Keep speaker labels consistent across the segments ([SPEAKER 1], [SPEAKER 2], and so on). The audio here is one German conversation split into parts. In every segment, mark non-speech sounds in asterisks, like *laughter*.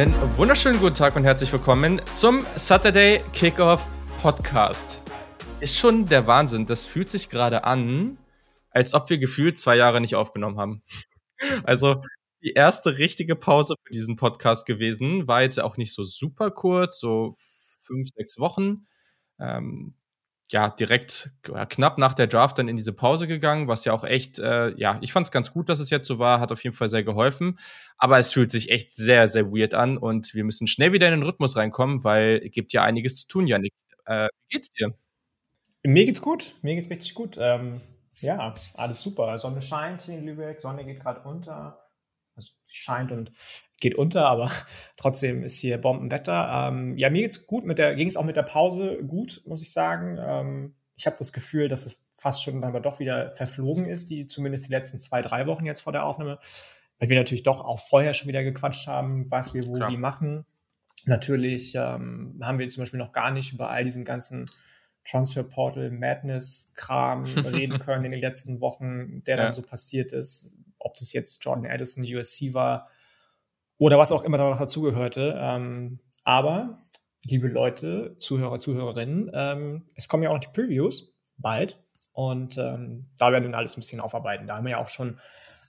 [SPEAKER 1] Einen wunderschönen guten Tag und herzlich willkommen zum Saturday Kickoff Podcast. Ist schon der Wahnsinn. Das fühlt sich gerade an, als ob wir gefühlt zwei Jahre nicht aufgenommen haben. *laughs* Also die erste richtige Pause für diesen Podcast gewesen. War jetzt auch nicht so super kurz, so fünf, sechs Wochen. Ähm, ja, direkt ja, knapp nach der Draft dann in diese Pause gegangen, was ja auch echt, äh, ja, ich fand es ganz gut, dass es jetzt so war, hat auf jeden Fall sehr geholfen. Aber es fühlt sich echt sehr, sehr weird an und wir müssen schnell wieder in den Rhythmus reinkommen, weil es gibt ja einiges zu tun, Janik. Äh, wie geht's dir?
[SPEAKER 2] Mir geht's gut, mir geht's richtig gut. Ähm, ja, alles super. Sonne scheint hier in Lübeck, Sonne geht gerade unter. Also scheint und geht unter, aber *laughs* trotzdem ist hier Bombenwetter. Ähm, ja, mir geht's gut. Mit der ging es auch mit der Pause gut, muss ich sagen. Ähm, ich habe das Gefühl, dass es fast schon dann aber doch wieder verflogen ist, die zumindest die letzten zwei, drei Wochen jetzt vor der Aufnahme, weil wir natürlich doch auch vorher schon wieder gequatscht haben, was wir wo Klar. wie machen. Natürlich ähm, haben wir zum Beispiel noch gar nicht über all diesen ganzen Transfer Portal Madness Kram *laughs* reden können in den letzten Wochen, der ja. dann so passiert ist. Ob das jetzt Jordan Addison USC war oder was auch immer da noch dazugehörte. Ähm, aber, liebe Leute, Zuhörer, Zuhörerinnen, ähm, es kommen ja auch noch die Previews bald. Und ähm, da werden wir alles ein bisschen aufarbeiten. Da haben wir ja auch schon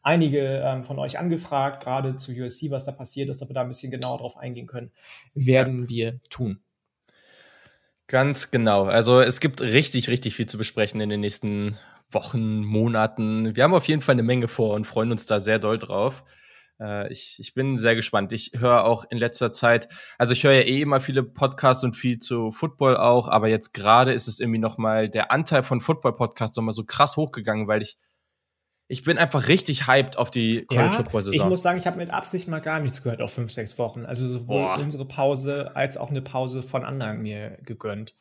[SPEAKER 2] einige ähm, von euch angefragt, gerade zu USC, was da passiert ist, ob wir da ein bisschen genauer drauf eingehen können, werden wir tun.
[SPEAKER 1] Ganz genau. Also es gibt richtig, richtig viel zu besprechen in den nächsten Wochen, Monaten. Wir haben auf jeden Fall eine Menge vor und freuen uns da sehr doll drauf. Äh, ich, ich bin sehr gespannt. Ich höre auch in letzter Zeit, also ich höre ja eh immer viele Podcasts und viel zu Football auch, aber jetzt gerade ist es irgendwie noch mal der Anteil von Football-Podcasts noch mal so krass hochgegangen, weil ich ich bin einfach richtig hyped auf die
[SPEAKER 2] College Football Saison. Ich muss sagen, ich habe mit Absicht mal gar nichts gehört auf fünf, sechs Wochen. Also sowohl Boah. unsere Pause als auch eine Pause von anderen mir gegönnt.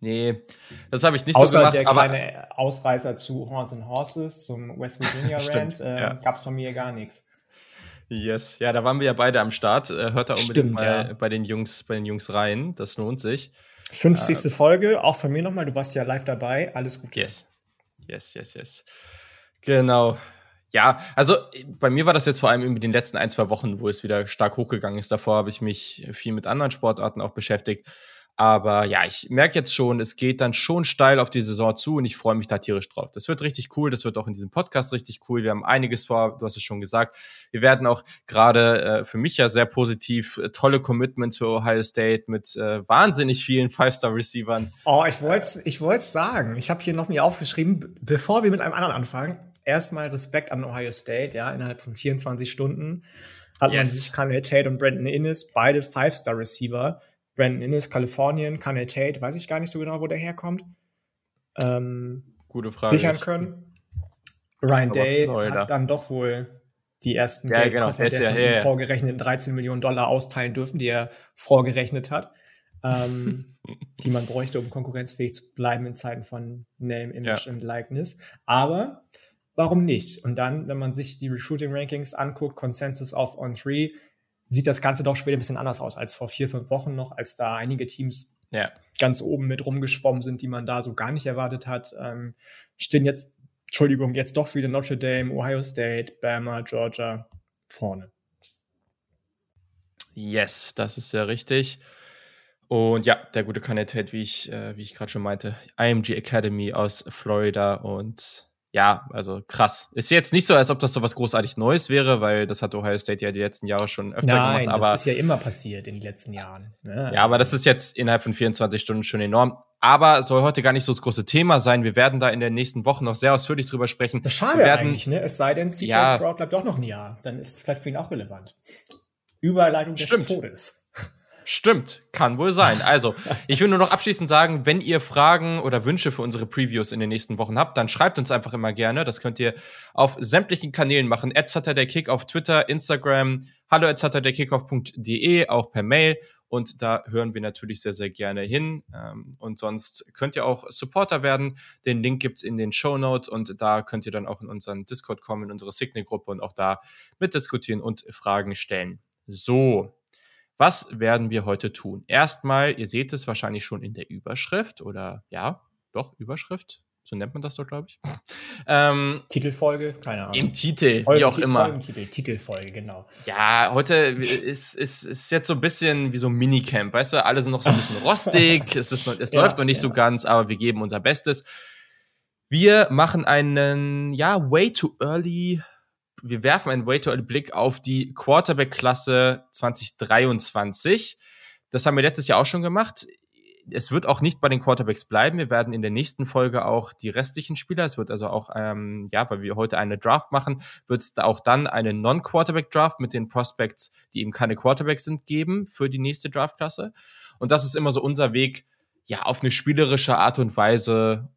[SPEAKER 1] Nee, das habe ich nicht
[SPEAKER 2] Außer
[SPEAKER 1] so gemacht.
[SPEAKER 2] der kleine Ausreißer zu Horse and Horses, zum West Virginia *laughs* Rant, äh, ja. gab es von mir gar nichts.
[SPEAKER 1] Yes, ja, da waren wir ja beide am Start. Äh, hört da unbedingt Stimmt, mal ja. bei den Jungs, bei den Jungs rein. Das lohnt sich.
[SPEAKER 2] 50. Äh, Folge, auch von mir nochmal. Du warst ja live dabei. Alles gut.
[SPEAKER 1] Yes, yes, yes, yes. Genau. Ja, also bei mir war das jetzt vor allem in den letzten ein, zwei Wochen, wo es wieder stark hochgegangen ist. Davor habe ich mich viel mit anderen Sportarten auch beschäftigt. Aber ja, ich merke jetzt schon, es geht dann schon steil auf die Saison zu und ich freue mich da tierisch drauf. Das wird richtig cool, das wird auch in diesem Podcast richtig cool. Wir haben einiges vor, du hast es schon gesagt. Wir werden auch gerade äh, für mich ja sehr positiv äh, tolle Commitments für Ohio State mit äh, wahnsinnig vielen Five-Star-Receivern.
[SPEAKER 2] Oh, ich wollte es ich wollt's sagen. Ich habe hier noch mir aufgeschrieben, bevor wir mit einem anderen anfangen, erstmal Respekt an Ohio State, ja, innerhalb von 24 Stunden hat yes. man sich Kanye Tate und Brandon Innes, beide Five-Star-Receiver, Brandon Innes, Kalifornien, Kanye Tate, weiß ich gar nicht so genau, wo der herkommt. Ähm,
[SPEAKER 1] Gute Frage.
[SPEAKER 2] Sichern können. Ryan Day hat dann doch wohl die ersten
[SPEAKER 1] ja, genau. der
[SPEAKER 2] von ja, vorgerechneten 13 Millionen Dollar austeilen dürfen, die er vorgerechnet hat, ähm, *laughs* die man bräuchte, um konkurrenzfähig zu bleiben in Zeiten von Name, Image ja. und Likeness. Aber warum nicht? Und dann, wenn man sich die Recruiting Rankings anguckt, Consensus of On 3, sieht das Ganze doch schon wieder ein bisschen anders aus als vor vier, fünf Wochen noch, als da einige Teams ja. ganz oben mit rumgeschwommen sind, die man da so gar nicht erwartet hat. Ähm, stehen jetzt, Entschuldigung, jetzt doch wieder Notre Dame, Ohio State, Bama, Georgia vorne.
[SPEAKER 1] Yes, das ist ja richtig. Und ja, der gute Kandidat, wie ich, äh, wie ich gerade schon meinte, IMG Academy aus Florida und ja, also krass. Ist jetzt nicht so, als ob das so was großartig Neues wäre, weil das hat Ohio State ja die letzten Jahre schon öfter Nein, gemacht.
[SPEAKER 2] Aber das ist ja immer passiert in den letzten Jahren.
[SPEAKER 1] Ne? Ja, aber das ist jetzt innerhalb von 24 Stunden schon enorm. Aber soll heute gar nicht so das große Thema sein. Wir werden da in den nächsten Wochen noch sehr ausführlich drüber sprechen.
[SPEAKER 2] Das schade werden, eigentlich, ne? Es sei denn, CJ ja, Stroud bleibt doch noch ein Jahr. Dann ist es vielleicht für ihn auch relevant. Überleitung des Stimmt. Todes.
[SPEAKER 1] Stimmt, kann wohl sein. Also, ich will nur noch abschließend sagen, wenn ihr Fragen oder Wünsche für unsere Previews in den nächsten Wochen habt, dann schreibt uns einfach immer gerne. Das könnt ihr auf sämtlichen Kanälen machen. der Kick auf Twitter, Instagram, hallo at auch per Mail. Und da hören wir natürlich sehr, sehr gerne hin. Ähm, und sonst könnt ihr auch Supporter werden. Den Link gibt's in den Show Notes und da könnt ihr dann auch in unseren Discord kommen, in unsere Signal-Gruppe und auch da mitdiskutieren und Fragen stellen. So, was werden wir heute tun? Erstmal, ihr seht es wahrscheinlich schon in der Überschrift oder ja, doch, Überschrift. So nennt man das doch, glaube ich. *laughs* Ähm,
[SPEAKER 2] Titelfolge, keine Ahnung.
[SPEAKER 1] Im Titel, Folgen, wie auch immer.
[SPEAKER 2] Folgentitel, Titelfolge, genau.
[SPEAKER 1] Ja, heute ist, ist, ist jetzt so ein bisschen wie so ein Minicamp, weißt du? Alle sind noch so ein bisschen rostig, *laughs* es, ist es ja, läuft noch nicht ja. so ganz, aber wir geben unser Bestes. Wir machen einen, ja, way too early wir werfen einen way too early Blick auf die Quarterback-Klasse 2023. Das haben wir letztes Jahr auch schon gemacht es wird auch nicht bei den Quarterbacks bleiben. Wir werden in der nächsten Folge auch die restlichen Spieler, es wird also auch, ähm, ja, weil wir heute eine Draft machen, wird es da auch dann eine Non-Quarterback-Draft mit den Prospects, die eben keine Quarterbacks sind, geben für die nächste Draftklasse. Und das ist immer so unser Weg, ja, auf eine spielerische Art und Weise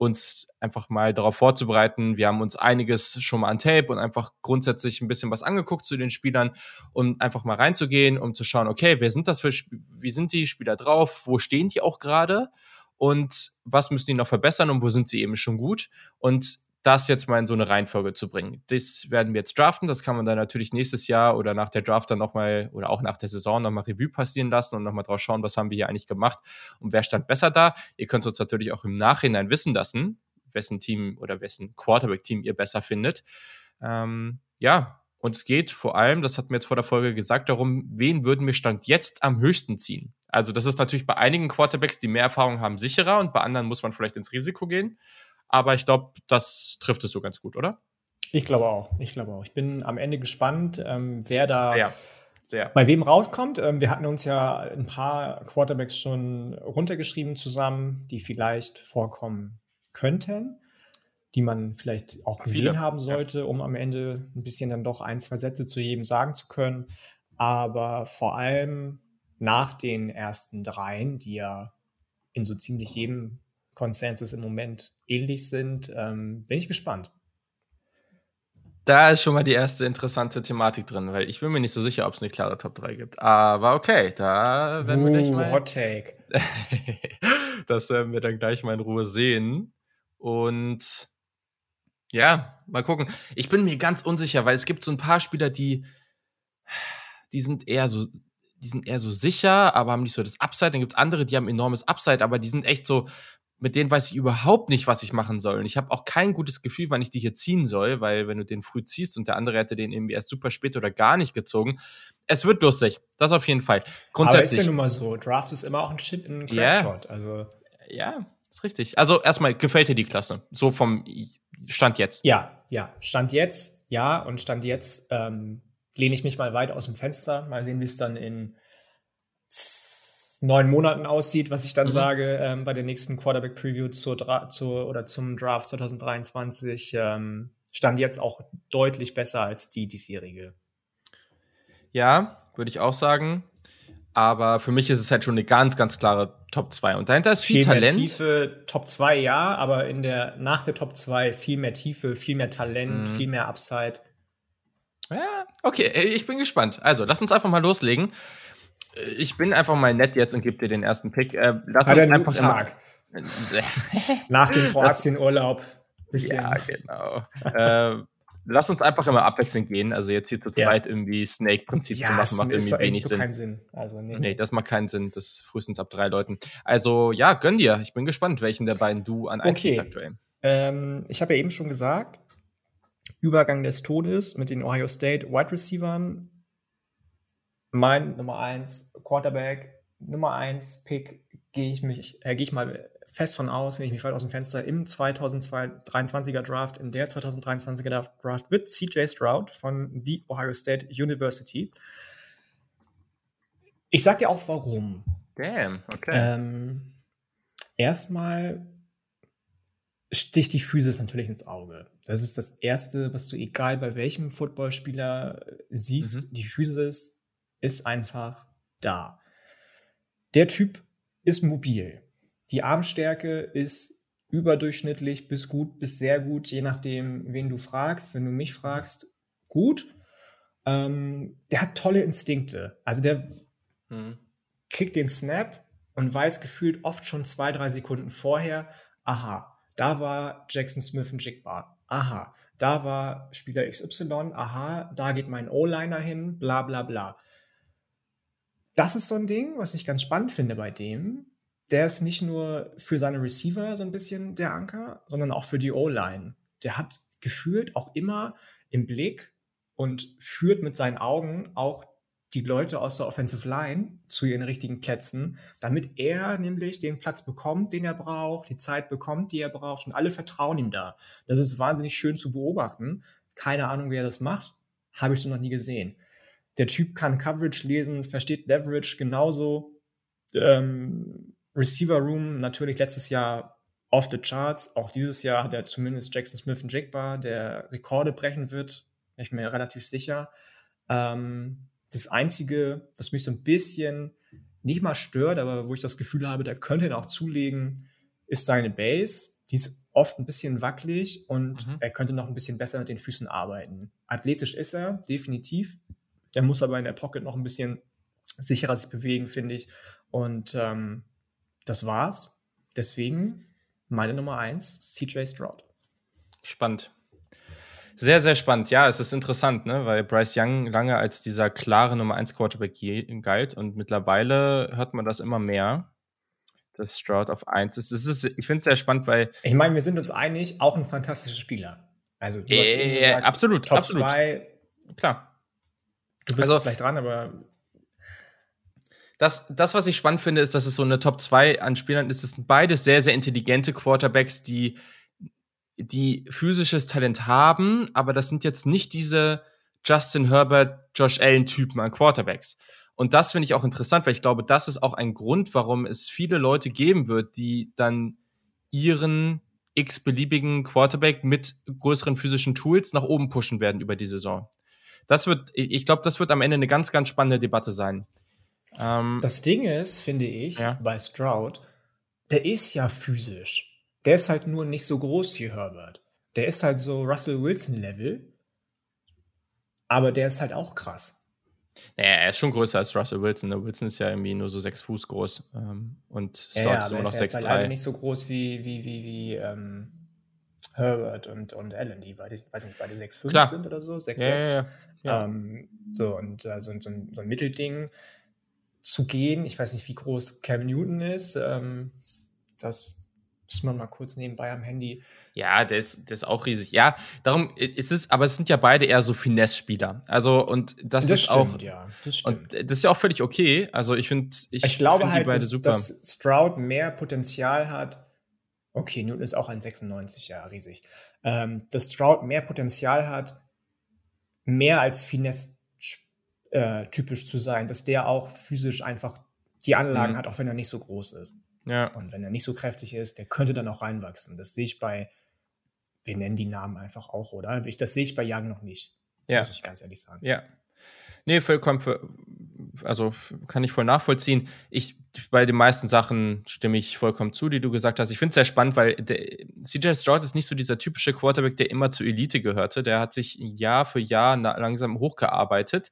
[SPEAKER 1] uns einfach mal darauf vorzubereiten. Wir haben uns einiges schon mal an Tape und einfach grundsätzlich ein bisschen was angeguckt zu den Spielern, um einfach mal reinzugehen, um zu schauen, okay, wer sind das für, wie sind die Spieler drauf, wo stehen die auch gerade? Und was müssen die noch verbessern und wo sind sie eben schon gut? Und das jetzt mal in so eine Reihenfolge zu bringen. Das werden wir jetzt draften. Das kann man dann natürlich nächstes Jahr oder nach der Draft dann nochmal oder auch nach der Saison nochmal Revue passieren lassen und nochmal drauf schauen, was haben wir hier eigentlich gemacht und wer stand besser da. Ihr könnt uns natürlich auch im Nachhinein wissen lassen, wessen Team oder wessen Quarterback-Team ihr besser findet. Ähm, ja, und es geht vor allem, das hat mir jetzt vor der Folge gesagt, darum, wen würden wir Stand jetzt am höchsten ziehen. Also das ist natürlich bei einigen Quarterbacks, die mehr Erfahrung haben, sicherer und bei anderen muss man vielleicht ins Risiko gehen. Aber ich glaube, das trifft es so ganz gut, oder?
[SPEAKER 2] Ich glaube auch. Ich glaube auch. Ich bin am Ende gespannt, ähm, wer da
[SPEAKER 1] sehr, sehr.
[SPEAKER 2] bei wem rauskommt. Ähm, wir hatten uns ja ein paar Quarterbacks schon runtergeschrieben zusammen, die vielleicht vorkommen könnten, die man vielleicht auch gesehen Viele. haben sollte, ja. um am Ende ein bisschen dann doch ein, zwei Sätze zu jedem sagen zu können. Aber vor allem nach den ersten dreien, die ja in so ziemlich jedem Consensus im Moment ähnlich sind, ähm, bin ich gespannt.
[SPEAKER 1] Da ist schon mal die erste interessante Thematik drin, weil ich bin mir nicht so sicher, ob es eine klare Top 3 gibt. Aber okay, da werden wir gleich mal.
[SPEAKER 2] Hot Take. *laughs*
[SPEAKER 1] das werden wir dann gleich mal in Ruhe sehen. Und ja, mal gucken. Ich bin mir ganz unsicher, weil es gibt so ein paar Spieler, die, die sind eher so, die sind eher so sicher, aber haben nicht so das Upside. Dann gibt es andere, die haben enormes Upside, aber die sind echt so, mit denen weiß ich überhaupt nicht, was ich machen soll. Und ich habe auch kein gutes Gefühl, wann ich die hier ziehen soll, weil wenn du den früh ziehst und der andere hätte den irgendwie erst super spät oder gar nicht gezogen, es wird lustig. Das auf jeden Fall.
[SPEAKER 2] Grundsätzlich. Aber ist ja nun mal so. Draft ist immer auch ein Shit in Crapshot. Yeah. Also.
[SPEAKER 1] Ja, ist richtig. Also erstmal gefällt dir die Klasse. So vom Stand jetzt.
[SPEAKER 2] Ja, ja. Stand jetzt, ja. Und Stand jetzt ähm, lehne ich mich mal weit aus dem Fenster. Mal sehen, wie es dann in neun Monaten aussieht, was ich dann mhm. sage ähm, bei der nächsten Quarterback Preview zur, zur oder zum Draft 2023 ähm, stand jetzt auch deutlich besser als die diesjährige.
[SPEAKER 1] Ja, würde ich auch sagen. Aber für mich ist es halt schon eine ganz, ganz klare Top 2. Und dahinter ist viel, viel Talent.
[SPEAKER 2] Mehr Tiefe, Top 2 ja, aber in der, nach der Top 2 viel mehr Tiefe, viel mehr Talent, mhm. viel mehr Upside.
[SPEAKER 1] Ja, okay, ich bin gespannt. Also, lass uns einfach mal loslegen ich bin einfach mal nett jetzt und gebe dir den ersten Pick. Äh,
[SPEAKER 2] lass Hat uns einfach Tag. *laughs* Nach dem Kroatien-Urlaub.
[SPEAKER 1] Ja, genau. äh, lass uns einfach immer abwechselnd gehen. Also jetzt hier zu zweit ja. irgendwie Snake-Prinzip ja, zu machen, macht irgendwie wenig Sinn. Keinen Sinn. Also, nee. nee, das macht keinen Sinn. Das frühestens ab drei Leuten. Also ja, gönn dir. Ich bin gespannt, welchen der beiden du an eins okay. aktuell.
[SPEAKER 2] Ähm, ich habe ja eben schon gesagt, Übergang des Todes mit den Ohio State Wide Receivern mein Nummer eins Quarterback, Nummer eins Pick, gehe ich mich, äh, gehe ich mal fest von aus, nehme ich mich weit aus dem Fenster, im 2023er Draft, in der 2023er Draft wird CJ Stroud von The Ohio State University. Ich sag dir auch warum.
[SPEAKER 1] Damn, okay.
[SPEAKER 2] Ähm, erstmal sticht die Physis natürlich ins Auge. Das ist das Erste, was du egal bei welchem Footballspieler siehst. Mhm. Die Physis ist einfach da. Der Typ ist mobil. Die Armstärke ist überdurchschnittlich bis gut, bis sehr gut, je nachdem, wen du fragst. Wenn du mich fragst, gut. Ähm, der hat tolle Instinkte. Also der mhm. kriegt den Snap und weiß gefühlt oft schon zwei, drei Sekunden vorher, aha, da war Jackson Smith ein Jigbar. Aha, da war Spieler XY. Aha, da geht mein O-Liner hin, bla bla bla das ist so ein Ding, was ich ganz spannend finde bei dem. der ist nicht nur für seine Receiver so ein bisschen der Anker, sondern auch für die O-Line. Der hat gefühlt auch immer im Blick und führt mit seinen Augen auch die Leute aus der Offensive Line zu ihren richtigen Plätzen, damit er nämlich den Platz bekommt, den er braucht, die Zeit bekommt, die er braucht und alle vertrauen ihm da. Das ist wahnsinnig schön zu beobachten. Keine Ahnung, wie er das macht. Habe ich so noch nie gesehen. Der Typ kann Coverage lesen, versteht Leverage genauso. Ähm, Receiver Room natürlich letztes Jahr off the charts. Auch dieses Jahr hat er zumindest Jackson Smith und Jigba, der Rekorde brechen wird. Bin ich mir relativ sicher. Ähm, das Einzige, was mich so ein bisschen nicht mal stört, aber wo ich das Gefühl habe, der könnte ihn auch zulegen, ist seine Base. Die ist oft ein bisschen wackelig und mhm. er könnte noch ein bisschen besser mit den Füßen arbeiten. Athletisch ist er, definitiv. Er muss aber in der Pocket noch ein bisschen sicherer sich bewegen, finde ich. Und ähm, das war's. Deswegen meine Nummer eins, CJ Stroud.
[SPEAKER 1] Spannend. Sehr, sehr spannend. Ja, es ist interessant, ne? weil Bryce Young lange als dieser klare Nummer 1 Quarterback galt und mittlerweile hört man das immer mehr, dass Stroud auf 1 ist. Es ist ich finde es sehr spannend, weil.
[SPEAKER 2] Ich meine, wir sind uns einig, auch ein fantastischer Spieler. Also,
[SPEAKER 1] du hast äh, gesagt, absolut,
[SPEAKER 2] Top
[SPEAKER 1] absolut.
[SPEAKER 2] Zwei,
[SPEAKER 1] Klar.
[SPEAKER 2] Du bist also, vielleicht dran, aber.
[SPEAKER 1] Das, das, was ich spannend finde, ist, dass es so eine Top 2 an Spielern ist. Es sind beides sehr, sehr intelligente Quarterbacks, die die physisches Talent haben, aber das sind jetzt nicht diese Justin Herbert, Josh Allen Typen an Quarterbacks. Und das finde ich auch interessant, weil ich glaube, das ist auch ein Grund, warum es viele Leute geben wird, die dann ihren x-beliebigen Quarterback mit größeren physischen Tools nach oben pushen werden über die Saison. Das wird, ich glaube, das wird am Ende eine ganz, ganz spannende Debatte sein.
[SPEAKER 2] Ähm, das Ding ist, finde ich, ja? bei Stroud, der ist ja physisch. Der ist halt nur nicht so groß wie Herbert. Der ist halt so Russell Wilson-Level. Aber der ist halt auch krass.
[SPEAKER 1] Naja, er ist schon größer als Russell Wilson. Ne? Wilson ist ja irgendwie nur so sechs Fuß groß. Ähm, und
[SPEAKER 2] Stott ja, ja, ist immer noch sechs Drei. nicht so groß wie, wie, wie, wie ähm, Herbert und, und Allen, die beide, weiß nicht, beide sechs Fuß sind oder so. Sechs, ja, ja, ja. Ähm, so, und äh, so, so, ein, so ein Mittelding zu gehen. Ich weiß nicht, wie groß Cam Newton ist. Ähm, das muss man mal kurz nebenbei am Handy.
[SPEAKER 1] Ja, der ist, der ist auch riesig. Ja, darum ist es, aber es sind ja beide eher so Finesse-Spieler. Also, und das, das ist stimmt, auch.
[SPEAKER 2] Ja, das stimmt.
[SPEAKER 1] Und das ist ja auch völlig okay. Also, ich finde,
[SPEAKER 2] ich, ich glaube find halt, beide dass, super. dass Stroud mehr Potenzial hat. Okay, Newton ist auch ein 96, ja, riesig. Ähm, dass Stroud mehr Potenzial hat, mehr als Finesse äh, typisch zu sein, dass der auch physisch einfach die Anlagen mhm. hat, auch wenn er nicht so groß ist.
[SPEAKER 1] Ja.
[SPEAKER 2] Und wenn er nicht so kräftig ist, der könnte dann auch reinwachsen. Das sehe ich bei, wir nennen die Namen einfach auch, oder? Ich, das sehe ich bei Young noch nicht.
[SPEAKER 1] Ja.
[SPEAKER 2] Muss ich ganz ehrlich sagen.
[SPEAKER 1] Ja. Nee, vollkommen, also kann ich voll nachvollziehen. Ich, bei den meisten Sachen stimme ich vollkommen zu, die du gesagt hast. Ich finde es sehr spannend, weil der, CJ Stroud ist nicht so dieser typische Quarterback, der immer zur Elite gehörte. Der hat sich Jahr für Jahr langsam hochgearbeitet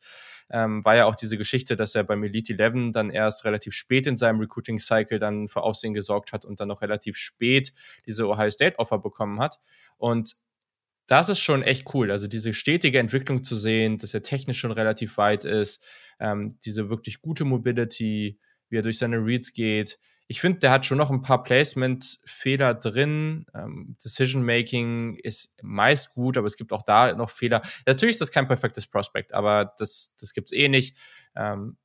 [SPEAKER 1] ähm, war ja auch diese Geschichte, dass er beim Elite 11 dann erst relativ spät in seinem Recruiting-Cycle dann für Aussehen gesorgt hat und dann noch relativ spät diese Ohio State-Offer bekommen hat. Und das ist schon echt cool. Also diese stetige Entwicklung zu sehen, dass er technisch schon relativ weit ist, ähm, diese wirklich gute Mobility, wie er durch seine Reads geht, ich finde, der hat schon noch ein paar Placement-Fehler drin. Ähm, Decision-Making ist meist gut, aber es gibt auch da noch Fehler. Natürlich ist das kein perfektes Prospect, aber das, das gibt's eh nicht. Ähm,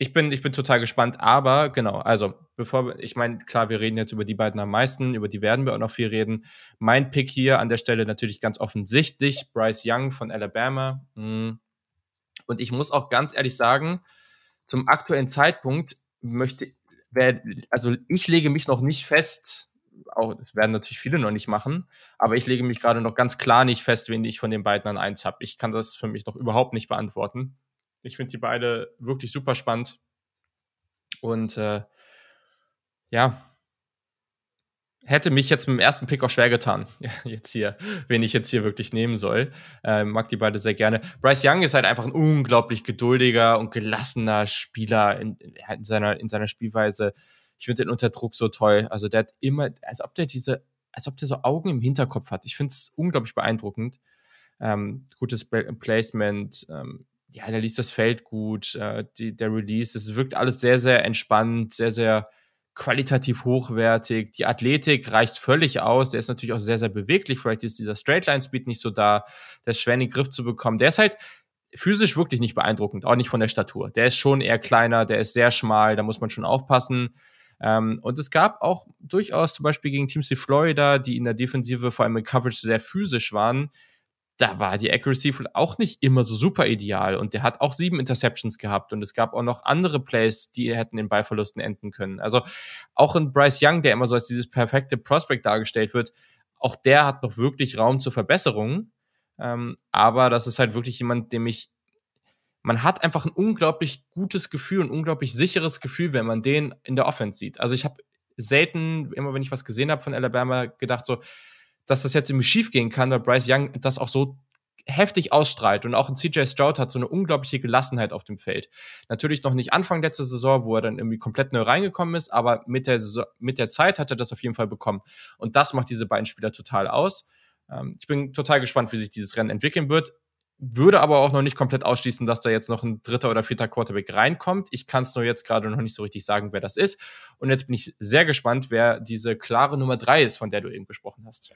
[SPEAKER 1] ich bin, ich bin total gespannt, aber genau, also bevor wir, ich meine, klar, wir reden jetzt über die beiden am meisten, über die werden wir auch noch viel reden. Mein Pick hier an der Stelle natürlich ganz offensichtlich, Bryce Young von Alabama. Hm. Und ich muss auch ganz ehrlich sagen, zum aktuellen Zeitpunkt möchte wär, also ich lege mich noch nicht fest, auch, das werden natürlich viele noch nicht machen, aber ich lege mich gerade noch ganz klar nicht fest, wen ich von den beiden an eins habe. Ich kann das für mich noch überhaupt nicht beantworten. Ich finde die beide wirklich super spannend. Und äh, ja, hätte mich jetzt mit dem ersten Pick auch schwer getan, *laughs* jetzt hier, wen ich jetzt hier wirklich nehmen soll. Äh, mag die beide sehr gerne. Bryce Young ist halt einfach ein unglaublich geduldiger und gelassener Spieler in, in seiner, in seiner Spielweise. Ich finde den unter Druck so toll. Also der hat immer, als ob der diese, als ob der so Augen im Hinterkopf hat. Ich finde es unglaublich beeindruckend. Ähm, gutes Placement, ähm, ja, der liest das Feld gut, äh, die, der Release, es wirkt alles sehr, sehr entspannt, sehr, sehr qualitativ hochwertig. Die Athletik reicht völlig aus. Der ist natürlich auch sehr, sehr beweglich. Vielleicht ist dieser Straightline-Speed nicht so da, der ist schwer in den Griff zu bekommen. Der ist halt physisch wirklich nicht beeindruckend, auch nicht von der Statur. Der ist schon eher kleiner, der ist sehr schmal, da muss man schon aufpassen. Ähm, und es gab auch durchaus zum Beispiel gegen Teams wie Florida, die in der Defensive vor allem in Coverage sehr physisch waren, da war die Accuracy auch nicht immer so super ideal und der hat auch sieben Interceptions gehabt und es gab auch noch andere Plays, die hätten in Ballverlusten enden können. Also auch in Bryce Young, der immer so als dieses perfekte Prospect dargestellt wird, auch der hat noch wirklich Raum zur Verbesserung. Ähm, aber das ist halt wirklich jemand, dem ich man hat einfach ein unglaublich gutes Gefühl, ein unglaublich sicheres Gefühl, wenn man den in der Offense sieht. Also ich habe selten, immer wenn ich was gesehen habe von Alabama, gedacht so, dass das jetzt irgendwie schief gehen kann, weil Bryce Young das auch so heftig ausstrahlt und auch ein CJ Stroud hat so eine unglaubliche Gelassenheit auf dem Feld. Natürlich noch nicht Anfang letzter Saison, wo er dann irgendwie komplett neu reingekommen ist, aber mit der, Saison, mit der Zeit hat er das auf jeden Fall bekommen. Und das macht diese beiden Spieler total aus. Ähm, ich bin total gespannt, wie sich dieses Rennen entwickeln wird. Würde aber auch noch nicht komplett ausschließen, dass da jetzt noch ein dritter oder vierter Quarterback reinkommt. Ich kann es nur jetzt gerade noch nicht so richtig sagen, wer das ist. Und jetzt bin ich sehr gespannt, wer diese klare Nummer drei ist, von der du eben gesprochen hast.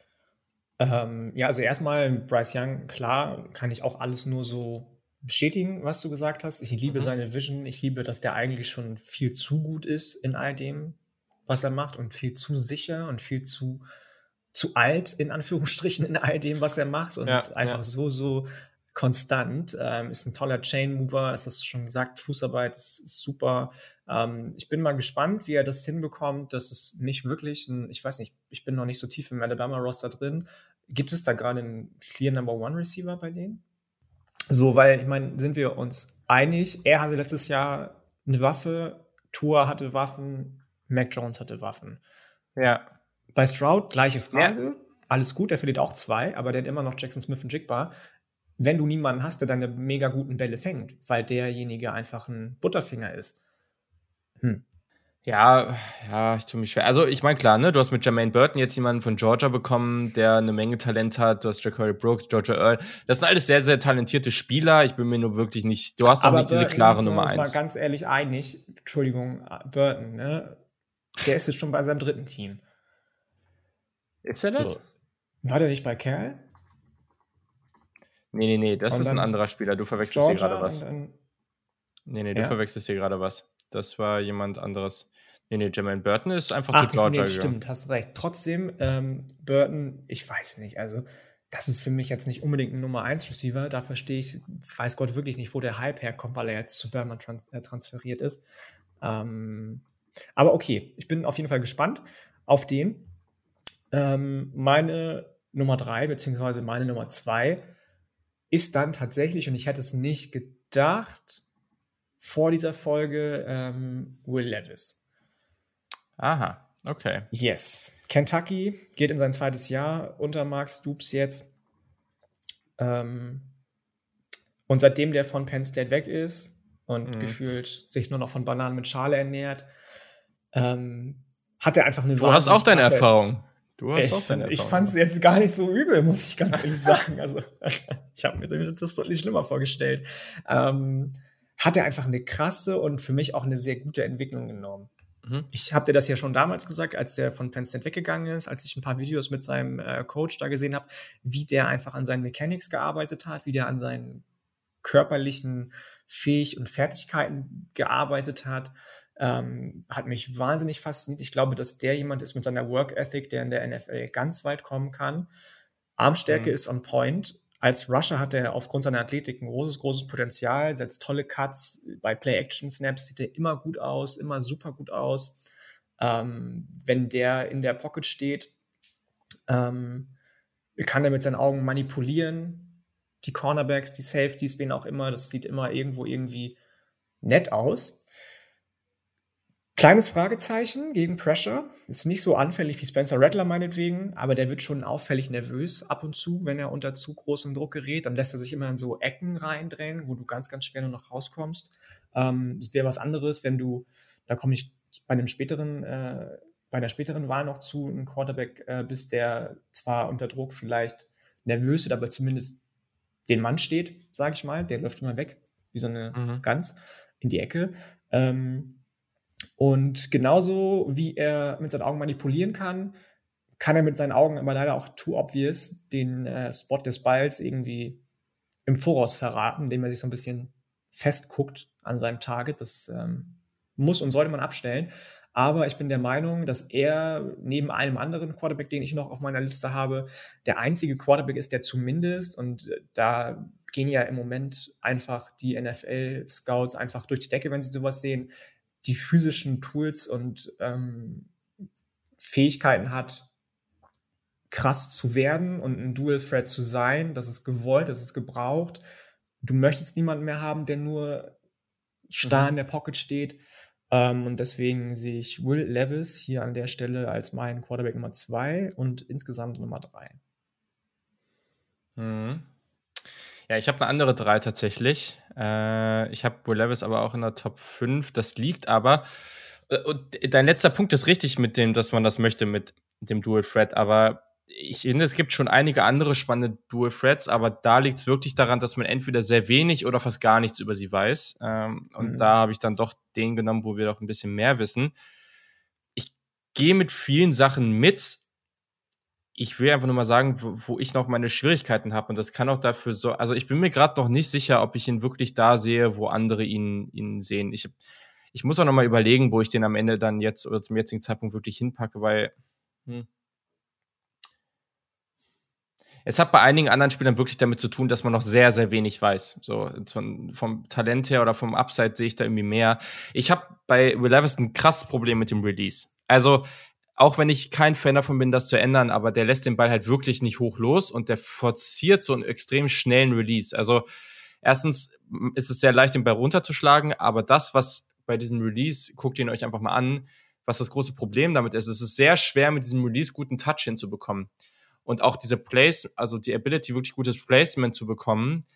[SPEAKER 2] Ähm, ja, also erstmal Bryce Young, klar, kann ich auch alles nur so bestätigen, was du gesagt hast. Ich liebe mhm. seine Vision. Ich liebe, dass der eigentlich schon viel zu gut ist in all dem, was er macht und viel zu sicher und viel zu zu alt in Anführungsstrichen in all dem, was er macht und ja, einfach ja. so so konstant. Ähm, ist ein toller Chain Mover, das hast du schon gesagt. Fußarbeit ist, ist super. Ähm, ich bin mal gespannt, wie er das hinbekommt. Das ist nicht wirklich ein, ich weiß nicht, ich bin noch nicht so tief im Alabama-Roster drin. Gibt es da gerade einen Clear Number One Receiver bei denen? So, weil ich meine, sind wir uns einig? Er hatte letztes Jahr eine Waffe, Tour hatte Waffen, Mac Jones hatte Waffen. Ja. Bei Stroud gleiche Frage. Ja. Alles gut, er verliert auch zwei, aber der hat immer noch Jackson Smith und Jigba. Wenn du niemanden hast, der deine mega guten Bälle fängt, weil derjenige einfach ein Butterfinger ist,
[SPEAKER 1] hm. Ja, ja, ich tue mich schwer. Also, ich meine, klar, ne, du hast mit Jermaine Burton jetzt jemanden von Georgia bekommen, der eine Menge Talent hat. Du hast Jacqueline Brooks, Georgia Earl. Das sind alles sehr, sehr talentierte Spieler. Ich bin mir nur wirklich nicht, du hast doch nicht Burton, diese klare Nummer eins.
[SPEAKER 2] Ich mal ganz ehrlich einig, Entschuldigung, Burton, ne, der ist jetzt schon bei seinem dritten Team.
[SPEAKER 1] Ist er das?
[SPEAKER 2] So. War der nicht bei Kerl?
[SPEAKER 1] Nee, nee, nee, das und ist ein anderer Spieler. Du verwechselst hier gerade was. nee, nee, du ja? verwechselst hier gerade was. Das war jemand anderes. Nee, nee, Jermaine Burton ist einfach
[SPEAKER 2] Ach, zu Georgia nee, Stimmt, hast recht. Trotzdem, ähm, Burton, ich weiß nicht, also das ist für mich jetzt nicht unbedingt ein Nummer 1 Receiver. Da verstehe ich, weiß Gott wirklich nicht, wo der Hype herkommt, weil er jetzt zu Berman trans äh, transferiert ist. Ähm, aber okay, ich bin auf jeden Fall gespannt auf den. Ähm, meine Nummer 3, beziehungsweise meine Nummer 2 ist dann tatsächlich, und ich hätte es nicht gedacht, vor dieser Folge ähm, Will Levis.
[SPEAKER 1] Aha, okay.
[SPEAKER 2] Yes. Kentucky geht in sein zweites Jahr unter Mark Stoops jetzt. Ähm, und seitdem der von Penn State weg ist und mhm. gefühlt sich nur noch von Bananen mit Schale ernährt, ähm, hat er einfach eine
[SPEAKER 1] Du hast auch deine Erfahrung.
[SPEAKER 2] Du hast ich, auch deine Erfahrung. Ich fand es jetzt gar nicht so übel, muss ich ganz ehrlich sagen. Also, *laughs* ich habe mir das deutlich schlimmer vorgestellt. Ähm, hat er einfach eine krasse und für mich auch eine sehr gute Entwicklung genommen. Mhm. Ich habe dir das ja schon damals gesagt, als der von Penn State weggegangen ist, als ich ein paar Videos mit seinem äh, Coach da gesehen habe, wie der einfach an seinen Mechanics gearbeitet hat, wie der an seinen körperlichen Fähig und Fertigkeiten gearbeitet hat. Ähm, hat mich wahnsinnig fasziniert. Ich glaube, dass der jemand ist mit seiner Work Ethic, der in der NFL ganz weit kommen kann. Armstärke mhm. ist on point als Rusher hat er aufgrund seiner Athletik ein großes, großes Potenzial, setzt tolle Cuts. Bei Play-Action-Snaps sieht er immer gut aus, immer super gut aus. Ähm, wenn der in der Pocket steht, ähm, kann er mit seinen Augen manipulieren. Die Cornerbacks, die Safeties, wen auch immer, das sieht immer irgendwo irgendwie nett aus. Kleines Fragezeichen gegen Pressure. Ist nicht so anfällig wie Spencer Rattler meinetwegen, aber der wird schon auffällig nervös ab und zu, wenn er unter zu großem Druck gerät. Dann lässt er sich immer in so Ecken reindrängen, wo du ganz, ganz schwer nur noch rauskommst. Ähm, es wäre was anderes, wenn du, da komme ich bei einem späteren, äh, bei der späteren Wahl noch zu, ein Quarterback äh, bist, der zwar unter Druck vielleicht nervös ist, aber zumindest den Mann steht, sage ich mal. Der läuft immer weg, wie so eine mhm. Gans in die Ecke. Ähm, Und genauso wie er mit seinen Augen manipulieren kann, kann er mit seinen Augen aber leider auch too obvious den äh, Spot des Balls irgendwie im Voraus verraten, indem er sich so ein bisschen festguckt an seinem Target. Das ähm, muss und sollte man abstellen. Aber ich bin der Meinung, dass er neben einem anderen Quarterback, den ich noch auf meiner Liste habe, der einzige Quarterback ist, der zumindest, und äh, da gehen ja im Moment einfach die NFL-Scouts einfach durch die Decke, wenn sie sowas sehen, die physischen Tools und ähm, Fähigkeiten hat, krass zu werden und ein Dual Threat zu sein. Das ist gewollt, das ist gebraucht. Du möchtest niemanden mehr haben, der nur starr mhm. in der Pocket steht. Ähm, und deswegen sehe ich Will Levis hier an der Stelle als mein Quarterback Nummer zwei und insgesamt Nummer drei.
[SPEAKER 1] Mhm. Ja, ich habe eine andere drei tatsächlich. Äh, ich habe Will Levis aber auch in der Top 5. Das liegt aber. Äh, und dein letzter Punkt ist richtig mit dem, dass man das möchte mit dem Dual Threat, aber ich finde, es gibt schon einige andere spannende Dual Threads, aber da liegt es wirklich daran, dass man entweder sehr wenig oder fast gar nichts über sie weiß. Ähm, und mhm. da habe ich dann doch den genommen, wo wir doch ein bisschen mehr wissen. Ich gehe mit vielen Sachen mit. Ich will einfach nur mal sagen, wo, wo ich noch meine Schwierigkeiten habe. Und das kann auch dafür so, also ich bin mir gerade noch nicht sicher, ob ich ihn wirklich da sehe, wo andere ihn, ihn sehen. Ich, ich muss auch noch mal überlegen, wo ich den am Ende dann jetzt oder zum jetzigen Zeitpunkt wirklich hinpacke, weil. Hm es hat bei einigen anderen Spielern wirklich damit zu tun, dass man noch sehr, sehr wenig weiß. So von, vom Talent her oder vom Upside sehe ich da irgendwie mehr. Ich habe bei Will Levis ein krasses Problem mit dem Release. Also auch wenn ich kein Fan davon bin, das zu ändern, aber der lässt den Ball halt wirklich nicht hoch los und der forciert so einen extrem schnellen Release. Also erstens ist es sehr leicht, den Ball runterzuschlagen, aber das, was bei diesem Release, guckt ihn euch einfach mal an, was das große Problem damit ist. Es ist sehr schwer, mit diesem Release guten Touch hinzubekommen und auch diese Place, also die Ability, wirklich gutes Placement zu bekommen,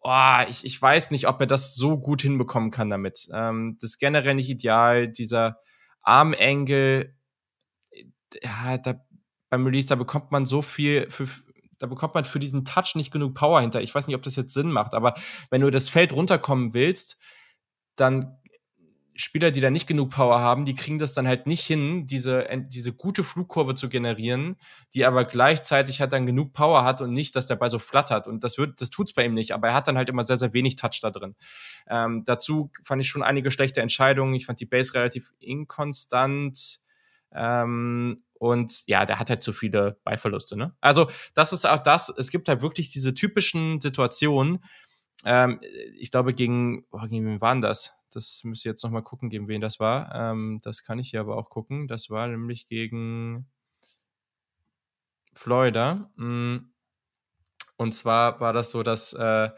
[SPEAKER 1] oh, ich, ich weiß nicht, ob er das so gut hinbekommen kann damit. Ähm, das ist generell nicht ideal. Dieser Arm-Angle, ja, da, beim Release, da bekommt man so viel für, da bekommt man für diesen Touch nicht genug Power hinter. Ich weiß nicht, ob das jetzt Sinn macht, aber wenn du das Feld runterkommen willst, dann Spieler, die da nicht genug Power haben, die kriegen das dann halt nicht hin, diese, diese gute Flugkurve zu generieren, die aber gleichzeitig halt dann genug Power hat und nicht, dass der Ball so flattert. Und das wird, das tut's bei ihm nicht, aber er hat dann halt immer sehr, sehr wenig Touch da drin. Ähm, dazu fand ich schon einige schlechte Entscheidungen. Ich fand die Base relativ inkonstant. Ähm, und ja, der hat halt zu viele Beiverluste. Ne? Also, das ist auch das. Es gibt halt wirklich diese typischen Situationen. Ähm, ich glaube, gegen, oh, gegen wen waren das? Das müsst ihr jetzt nochmal gucken, gegen wen das war. Ähm, das kann ich hier aber auch gucken. Das war nämlich gegen Florida. Mm. Und zwar war das so, dass äh,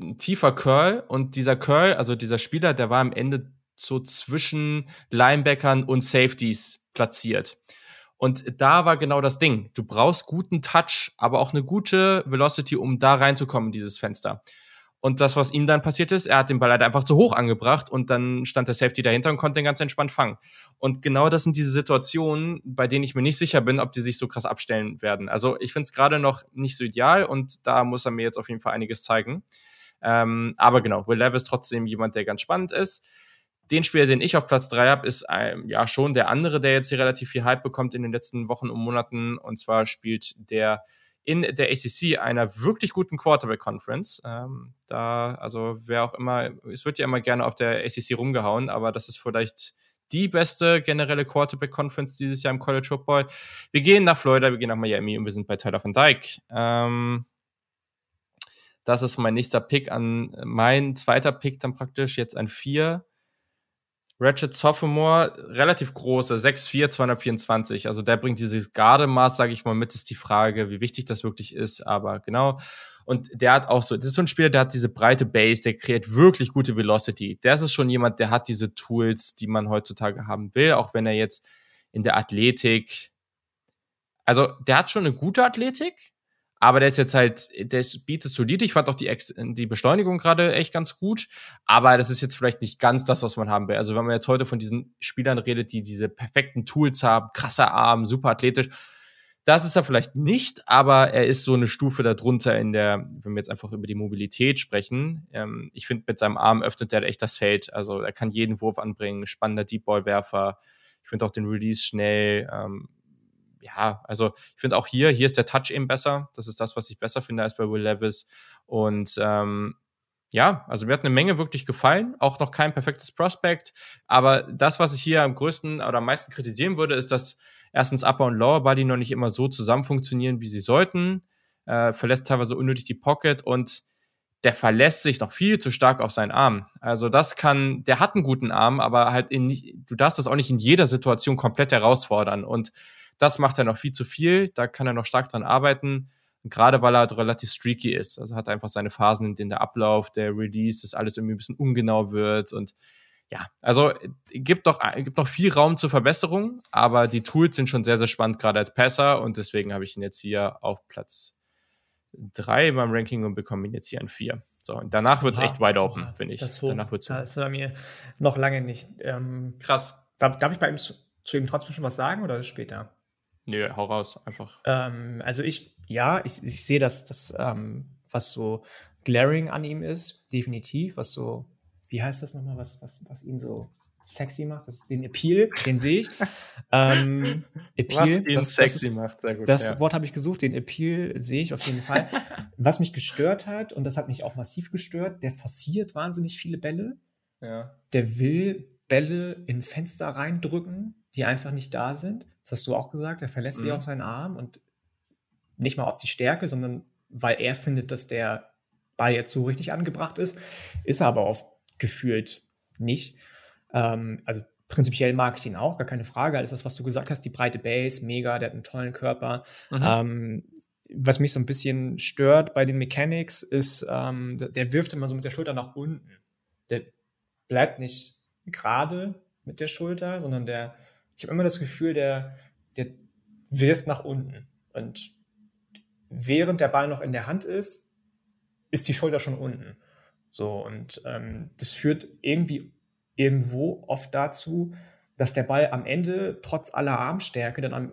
[SPEAKER 1] ein tiefer Curl und dieser Curl, also dieser Spieler, der war am Ende so zwischen Linebackern und Safeties platziert. Und da war genau das Ding. Du brauchst guten Touch, aber auch eine gute Velocity, um da reinzukommen in dieses Fenster. Und das, was ihm dann passiert ist, er hat den Ball halt einfach zu hoch angebracht und dann stand der Safety dahinter und konnte den ganz entspannt fangen. Und genau das sind diese Situationen, bei denen ich mir nicht sicher bin, ob die sich so krass abstellen werden. Also ich finde es gerade noch nicht so ideal und da muss er mir jetzt auf jeden Fall einiges zeigen. Ähm, aber genau, Will Levis trotzdem jemand, der ganz spannend ist. Den Spieler, den ich auf Platz drei habe, ist ähm, ja schon der andere, der jetzt hier relativ viel Hype bekommt in den letzten Wochen und Monaten. Und zwar spielt der in der ACC, einer wirklich guten Quarterback-Conference. Ähm, da, also wer auch immer, es wird ja immer gerne auf der ACC rumgehauen, aber das ist vielleicht die beste generelle Quarterback-Conference dieses Jahr im College Football. Wir gehen nach Florida, wir gehen nach Miami und wir sind bei Tyler van Dyke. Ähm, das ist mein nächster Pick an, mein zweiter Pick dann praktisch jetzt an vier. Ratchet Sophomore, relativ große, 6'4, 224. Also der bringt dieses Gardemaß, sage ich mal, mit, ist die Frage, wie wichtig das wirklich ist, aber genau. Und der hat auch so, das ist so ein Spieler, der hat diese breite Base, der kreiert wirklich gute Velocity. Der ist schon jemand, der hat diese Tools, die man heutzutage haben will, auch wenn er jetzt in der Athletik, also der hat schon eine gute Athletik, aber der ist jetzt halt, der bietet solide. Ich fand auch die, Ex die Beschleunigung gerade echt ganz gut. Aber das ist jetzt vielleicht nicht ganz das, was man haben will. Also wenn man jetzt heute von diesen Spielern redet, die diese perfekten Tools haben, krasser Arm, super athletisch, Das ist er vielleicht nicht, aber er ist so eine Stufe darunter in der, wenn wir jetzt einfach über die Mobilität sprechen. Ähm, ich finde, mit seinem Arm öffnet er echt das Feld. Also er kann jeden Wurf anbringen, spannender Deep Ball Werfer. Ich finde auch den Release schnell. Ähm, ja, also ich finde auch hier, hier ist der Touch eben besser. Das ist das, was ich besser finde als bei Will Levis. Und ähm, ja, also mir hat eine Menge wirklich gefallen. Auch noch kein perfektes Prospect. Aber das, was ich hier am größten oder am meisten kritisieren würde, ist, dass erstens Upper und Lower Body noch nicht immer so zusammen funktionieren, wie sie sollten. Äh, verlässt teilweise unnötig die Pocket und der verlässt sich noch viel zu stark auf seinen Arm. Also das kann, der hat einen guten Arm, aber halt in, du darfst das auch nicht in jeder Situation komplett herausfordern und das macht er noch viel zu viel. Da kann er noch stark dran arbeiten. Gerade weil er halt relativ streaky ist. Also hat einfach seine Phasen, in denen der Ablauf, der Release, das alles irgendwie ein bisschen ungenau wird und ja, also gibt doch gibt noch viel Raum zur Verbesserung, aber die Tools sind schon sehr, sehr spannend, gerade als Passer und deswegen habe ich ihn jetzt hier auf Platz drei beim Ranking und bekomme ihn jetzt hier an vier. So, und danach wird es echt wide open, finde ich.
[SPEAKER 2] Das
[SPEAKER 1] hoch, danach
[SPEAKER 2] wird's da ist bei mir noch lange nicht. Ähm,
[SPEAKER 1] Krass.
[SPEAKER 2] Darf, darf ich bei ihm zu, zu, ihm trotzdem schon was sagen oder später?
[SPEAKER 1] Nö, hau raus, einfach.
[SPEAKER 2] Ähm, also ich, ja, ich, ich sehe das, das ähm, was so glaring an ihm ist, definitiv, was so wie heißt das nochmal, was, was, was ihn so sexy macht? Das den Appeal, den sehe ich. *laughs* ähm,
[SPEAKER 1] Appeal, was ihn das, sexy das ist, macht, sehr gut.
[SPEAKER 2] Das ja. Wort habe ich gesucht, den Appeal sehe ich auf jeden Fall. *laughs* was mich gestört hat, und das hat mich auch massiv gestört, der forciert wahnsinnig viele Bälle.
[SPEAKER 1] Ja.
[SPEAKER 2] Der will Bälle in Fenster reindrücken, die einfach nicht da sind. Das hast du auch gesagt, er verlässt mhm. sich auf seinen Arm und nicht mal auf die Stärke, sondern weil er findet, dass der Ball jetzt so richtig angebracht ist, ist er aber oft gefühlt nicht. Ähm, also prinzipiell mag ich ihn auch, gar keine Frage. Alles das, was du gesagt hast, die breite Base, mega, der hat einen tollen Körper. Mhm. Ähm, was mich so ein bisschen stört bei den Mechanics ist, ähm, der wirft immer so mit der Schulter nach unten. Der bleibt nicht gerade mit der Schulter, sondern der, ich habe immer das Gefühl, der, der wirft nach unten. Und während der Ball noch in der Hand ist, ist die Schulter schon unten. So, und ähm, das führt irgendwie irgendwo oft dazu, dass der Ball am Ende trotz aller Armstärke dann am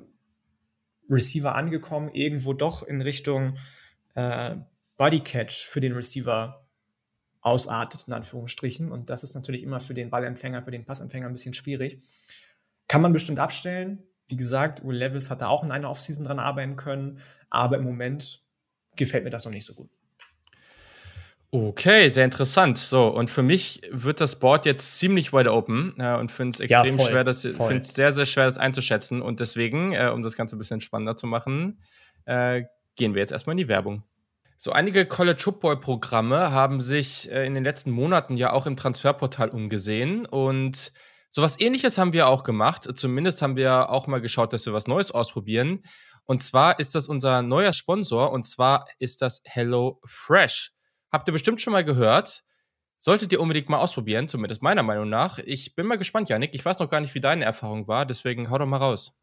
[SPEAKER 2] Receiver angekommen irgendwo doch in Richtung äh, Bodycatch für den Receiver ausartet, in Anführungsstrichen. Und das ist natürlich immer für den Ballempfänger, für den Passempfänger ein bisschen schwierig. Kann man bestimmt abstellen. Wie gesagt, Will Levis hat da auch in einer Offseason dran arbeiten können, aber im Moment gefällt mir das noch nicht so gut.
[SPEAKER 1] Okay, sehr interessant. So, und für mich wird das Board jetzt ziemlich wide open äh, und finde es extrem ja, schwer, das finde es sehr, sehr schwer, das einzuschätzen. Und deswegen, äh, um das Ganze ein bisschen spannender zu machen, äh, gehen wir jetzt erstmal in die Werbung. So, einige College Football Programme haben sich äh, in den letzten Monaten ja auch im Transferportal umgesehen und sowas ähnliches haben wir auch gemacht. Zumindest haben wir auch mal geschaut, dass wir was Neues ausprobieren. Und zwar ist das unser neuer Sponsor und zwar ist das Hello Fresh. Habt ihr bestimmt schon mal gehört. Solltet ihr unbedingt mal ausprobieren, zumindest meiner Meinung nach. Ich bin mal gespannt, Janik. Ich weiß noch gar nicht, wie deine Erfahrung war, deswegen hau doch mal raus.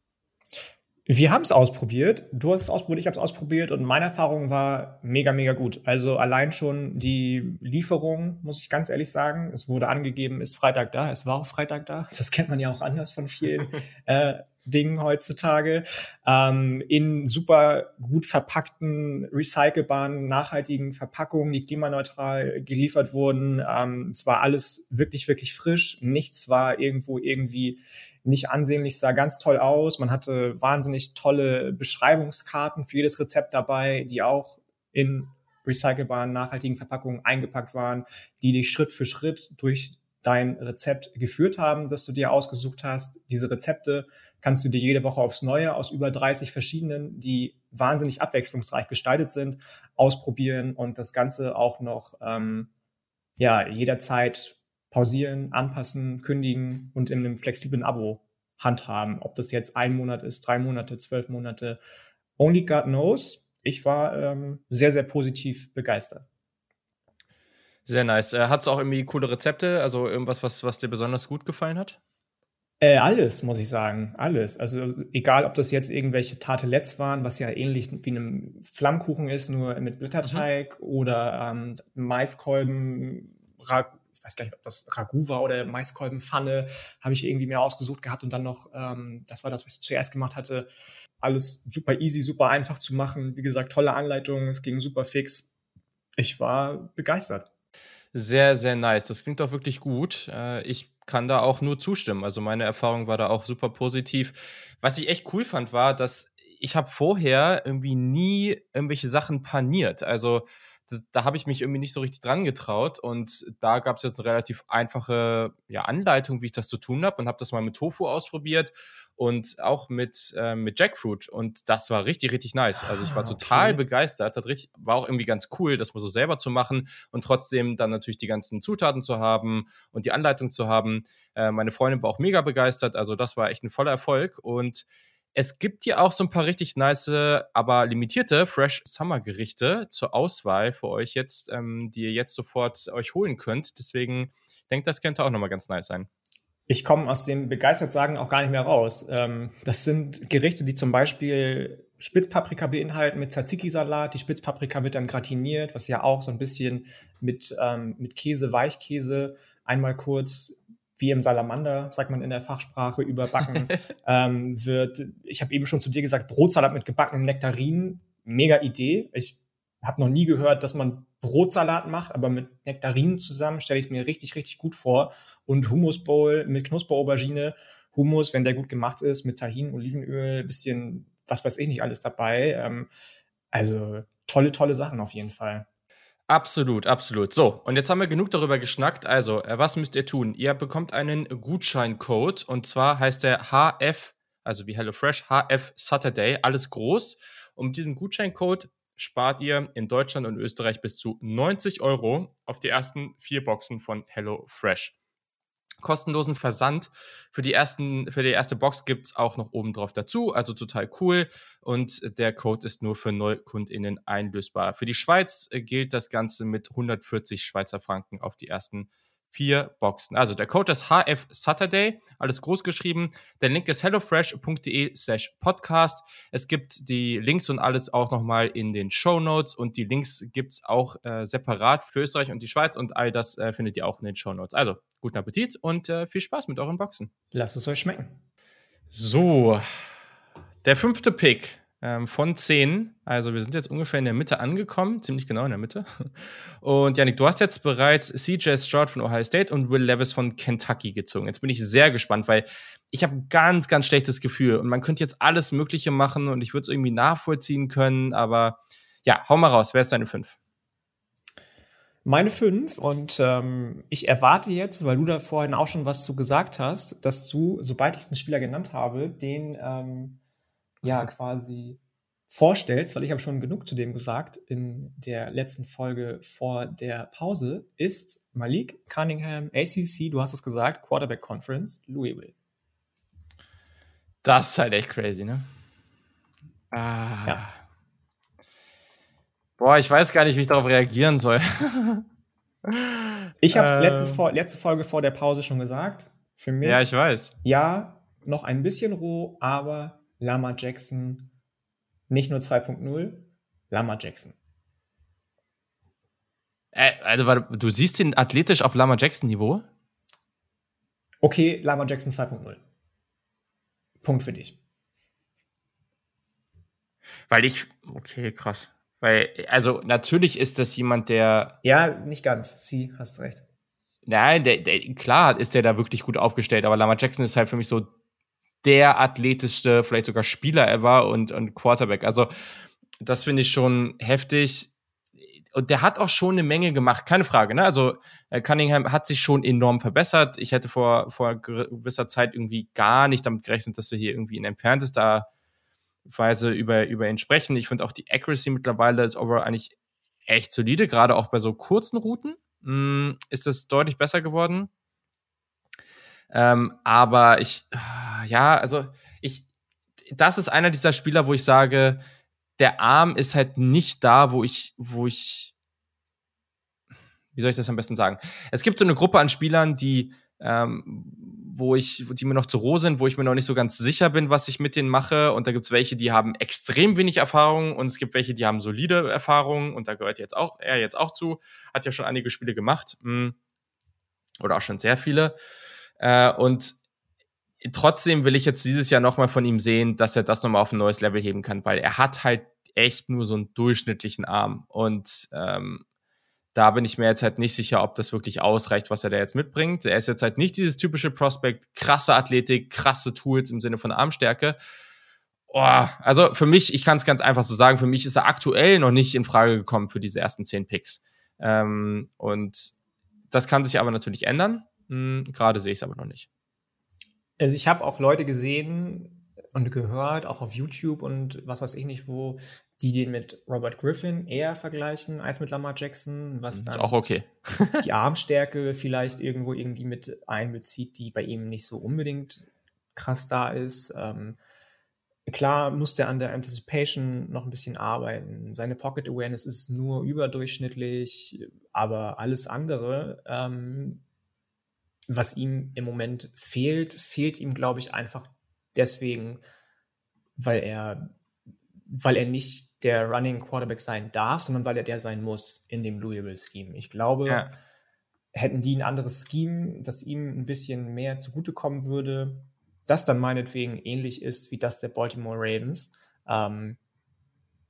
[SPEAKER 2] Wir haben es ausprobiert. Du hast es ausprobiert, ich habe es ausprobiert und meine Erfahrung war mega, mega gut. Also allein schon die Lieferung, muss ich ganz ehrlich sagen. Es wurde angegeben, ist Freitag da. Es war auch Freitag da. Das kennt man ja auch anders von vielen *laughs* äh, Dingen heutzutage, ähm, in super gut verpackten, recycelbaren, nachhaltigen Verpackungen, die klimaneutral geliefert wurden. Ähm, es war alles wirklich, wirklich frisch. Nichts war irgendwo irgendwie nicht ansehnlich, sah ganz toll aus. Man hatte wahnsinnig tolle Beschreibungskarten für jedes Rezept dabei, die auch in recycelbaren, nachhaltigen Verpackungen eingepackt waren, die dich Schritt für Schritt durch dein Rezept geführt haben, das du dir ausgesucht hast. Diese Rezepte kannst du dir jede Woche aufs Neue aus über 30 verschiedenen, die wahnsinnig abwechslungsreich gestaltet sind, ausprobieren und das Ganze auch noch ähm, ja jederzeit pausieren, anpassen, kündigen und in einem flexiblen Abo handhaben. Ob das jetzt ein Monat ist, drei Monate, zwölf Monate, only God knows. Ich war ähm, sehr, sehr positiv begeistert.
[SPEAKER 1] Sehr nice. Äh, Hat es auch irgendwie coole Rezepte? Also irgendwas, was, was dir besonders gut gefallen hat?
[SPEAKER 2] Äh, alles, muss ich sagen. Alles. Also egal, ob das jetzt irgendwelche Tartelets waren, was ja ähnlich wie einem Flammkuchen ist, nur mit Blätterteig mhm. oder ähm, Maiskolben, ich weiß gar nicht, ob das Ragout war oder Maiskolbenpfanne, habe ich irgendwie mehr ausgesucht gehabt und dann noch, ähm, das war das, was ich zuerst gemacht hatte, alles super easy, super einfach zu machen. Wie gesagt, tolle Anleitung, es ging super fix. Ich war begeistert.
[SPEAKER 1] Sehr, sehr nice. Das klingt auch wirklich gut. Äh, ich kann da auch nur zustimmen. Also meine Erfahrung war da auch super positiv. Was ich echt cool fand, war, dass ich habe vorher irgendwie nie irgendwelche Sachen paniert. Also das, da habe ich mich irgendwie nicht so richtig dran getraut und da gab es jetzt eine relativ einfache ja, Anleitung, wie ich das zu tun habe und habe das mal mit Tofu ausprobiert und auch mit, äh, mit Jackfruit und das war richtig, richtig nice. Also ich war ah, total okay. begeistert, hat richtig, war auch irgendwie ganz cool, das mal so selber zu machen und trotzdem dann natürlich die ganzen Zutaten zu haben und die Anleitung zu haben. Äh, meine Freundin war auch mega begeistert, also das war echt ein voller Erfolg und es gibt ja auch so ein paar richtig nice, aber limitierte Fresh Summer Gerichte zur Auswahl für euch jetzt, ähm, die ihr jetzt sofort euch holen könnt. Deswegen denkt, das könnte auch nochmal ganz nice sein.
[SPEAKER 2] Ich komme aus dem begeistert sagen auch gar nicht mehr raus. Ähm, das sind Gerichte, die zum Beispiel Spitzpaprika beinhalten mit Tzatziki-Salat. Die Spitzpaprika wird dann gratiniert, was ja auch so ein bisschen mit, ähm, mit Käse, Weichkäse einmal kurz wie im Salamander, sagt man in der Fachsprache, überbacken *laughs* ähm, wird. Ich habe eben schon zu dir gesagt, Brotsalat mit gebackenen Nektarinen, mega Idee. Ich habe noch nie gehört, dass man Brotsalat macht, aber mit Nektarinen zusammen stelle ich es mir richtig, richtig gut vor. Und Hummus Bowl mit Knusperaubergine, Hummus, wenn der gut gemacht ist, mit Tahin, Olivenöl, bisschen, was weiß ich nicht, alles dabei. Ähm, also tolle, tolle Sachen auf jeden Fall.
[SPEAKER 1] Absolut, absolut. So, und jetzt haben wir genug darüber geschnackt. Also, äh, was müsst ihr tun? Ihr bekommt einen Gutscheincode und zwar heißt der HF, also wie HelloFresh, HF Saturday, alles groß. Und mit diesem Gutscheincode spart ihr in Deutschland und Österreich bis zu 90 Euro auf die ersten vier Boxen von HelloFresh kostenlosen Versand für die, ersten, für die erste Box gibt es auch noch oben drauf dazu. Also total cool. Und der Code ist nur für NeukundInnen einlösbar. Für die Schweiz äh, gilt das Ganze mit 140 Schweizer Franken auf die ersten vier Boxen. Also der Code ist HF Saturday, alles groß geschrieben. Der Link ist hellofresh.de slash podcast. Es gibt die Links und alles auch nochmal in den Show Notes und die Links gibt's auch äh, separat für Österreich und die Schweiz und all das äh, findet ihr auch in den Show Notes. Also guten Appetit und äh, viel Spaß mit euren Boxen.
[SPEAKER 2] Lasst es euch schmecken.
[SPEAKER 1] So, der fünfte Pick ähm, von zehn. Also wir sind jetzt ungefähr in der Mitte angekommen, ziemlich genau in der Mitte. Und Janik, du hast jetzt bereits CJ Stroud von Ohio State und Will Levis von Kentucky gezogen. Jetzt bin ich sehr gespannt, weil ich habe ein ganz, ganz schlechtes Gefühl. Und man könnte jetzt alles Mögliche machen und ich würde es irgendwie nachvollziehen können. Aber ja, hau mal raus. Wer ist deine fünf?
[SPEAKER 2] Meine fünf und ähm, ich erwarte jetzt, weil du da vorhin auch schon was zu gesagt hast, dass du, sobald ich einen Spieler genannt habe, den ähm, ja quasi vorstellst, weil ich habe schon genug zu dem gesagt in der letzten Folge vor der Pause, ist Malik Cunningham, ACC, du hast es gesagt, Quarterback Conference, Louisville.
[SPEAKER 1] Das ist halt echt crazy, ne? Ah. Ja. Boah, ich weiß gar nicht, wie ich darauf reagieren soll.
[SPEAKER 2] ich habe es ähm. letzte Folge vor der Pause schon gesagt. Für mich.
[SPEAKER 1] Ja, ich weiß.
[SPEAKER 2] Ja, noch ein bisschen roh, aber Lama Jackson nicht nur 2.0, Lama Jackson.
[SPEAKER 1] Äh, also, du siehst ihn athletisch auf Lama Jackson Niveau?
[SPEAKER 2] Okay, Lama Jackson 2.0. Punkt für dich.
[SPEAKER 1] Weil ich, okay, krass. Weil, also natürlich ist das jemand, der.
[SPEAKER 2] Ja, nicht ganz. Sie, hast recht.
[SPEAKER 1] Nein, der, der, klar ist der da wirklich gut aufgestellt, aber Lama Jackson ist halt für mich so der athletischste, vielleicht sogar Spieler ever und, und Quarterback. Also, das finde ich schon heftig. Und der hat auch schon eine Menge gemacht, keine Frage. Ne? Also äh, Cunningham hat sich schon enorm verbessert. Ich hätte vor, vor gewisser Zeit irgendwie gar nicht damit gerechnet, dass wir hier irgendwie in entferntester Weise über, über ihn sprechen. Ich finde auch die Accuracy mittlerweile ist overall eigentlich echt solide, gerade auch bei so kurzen Routen. Mh, hm, ist es deutlich besser geworden. Ähm, aber ich, ja, also ich, das ist einer dieser Spieler, wo ich sage, der Arm ist halt nicht da, wo ich, wo ich, wie soll ich das am besten sagen? Es gibt so eine Gruppe an Spielern, die, ähm, wo ich, die mir noch zu roh sind, wo ich mir noch nicht so ganz sicher bin, was ich mit denen mache. Und da gibt's welche, die haben extrem wenig Erfahrung und es gibt welche, die haben solide Erfahrung und da gehört jetzt auch, er jetzt auch zu, hat ja schon einige Spiele gemacht. Hm Oder auch schon sehr viele. Äh, und trotzdem will ich jetzt dieses Jahr nochmal von ihm sehen, dass er das nochmal auf ein neues Level heben kann, weil er hat halt echt nur so einen durchschnittlichen Arm. Und ähm, da bin ich mir jetzt halt nicht sicher, ob das wirklich ausreicht, was er da jetzt mitbringt. Er ist jetzt halt nicht dieses typische Prospect, krasse Athletik, krasse Tools im Sinne von Armstärke. Oh, also für mich, ich kann es ganz einfach so sagen, für mich ist er aktuell noch nicht in Frage gekommen für diese ersten zehn Picks. Ähm, und das kann sich aber natürlich ändern. Hm, Gerade sehe ich es aber noch nicht.
[SPEAKER 2] Also ich habe auch Leute gesehen und gehört, auch auf YouTube und was weiß ich nicht wo, die den mit Robert Griffin eher vergleichen als mit Lamar Jackson, was dann
[SPEAKER 1] auch okay.
[SPEAKER 2] die *laughs* Armstärke vielleicht irgendwo irgendwie mit einbezieht, die bei ihm nicht so unbedingt krass da ist. Ähm, klar muss der an der Anticipation noch ein bisschen arbeiten. Seine Pocket Awareness ist nur überdurchschnittlich, aber alles andere, ähm, was ihm im Moment fehlt, fehlt ihm, glaube ich, einfach deswegen, weil er weil er nicht der Running Quarterback sein darf, sondern weil er der sein muss in dem Louisville Scheme. Ich glaube, ja. hätten die ein anderes Scheme, das ihm ein bisschen mehr zugutekommen würde, das dann meinetwegen ähnlich ist wie das der Baltimore Ravens, ähm,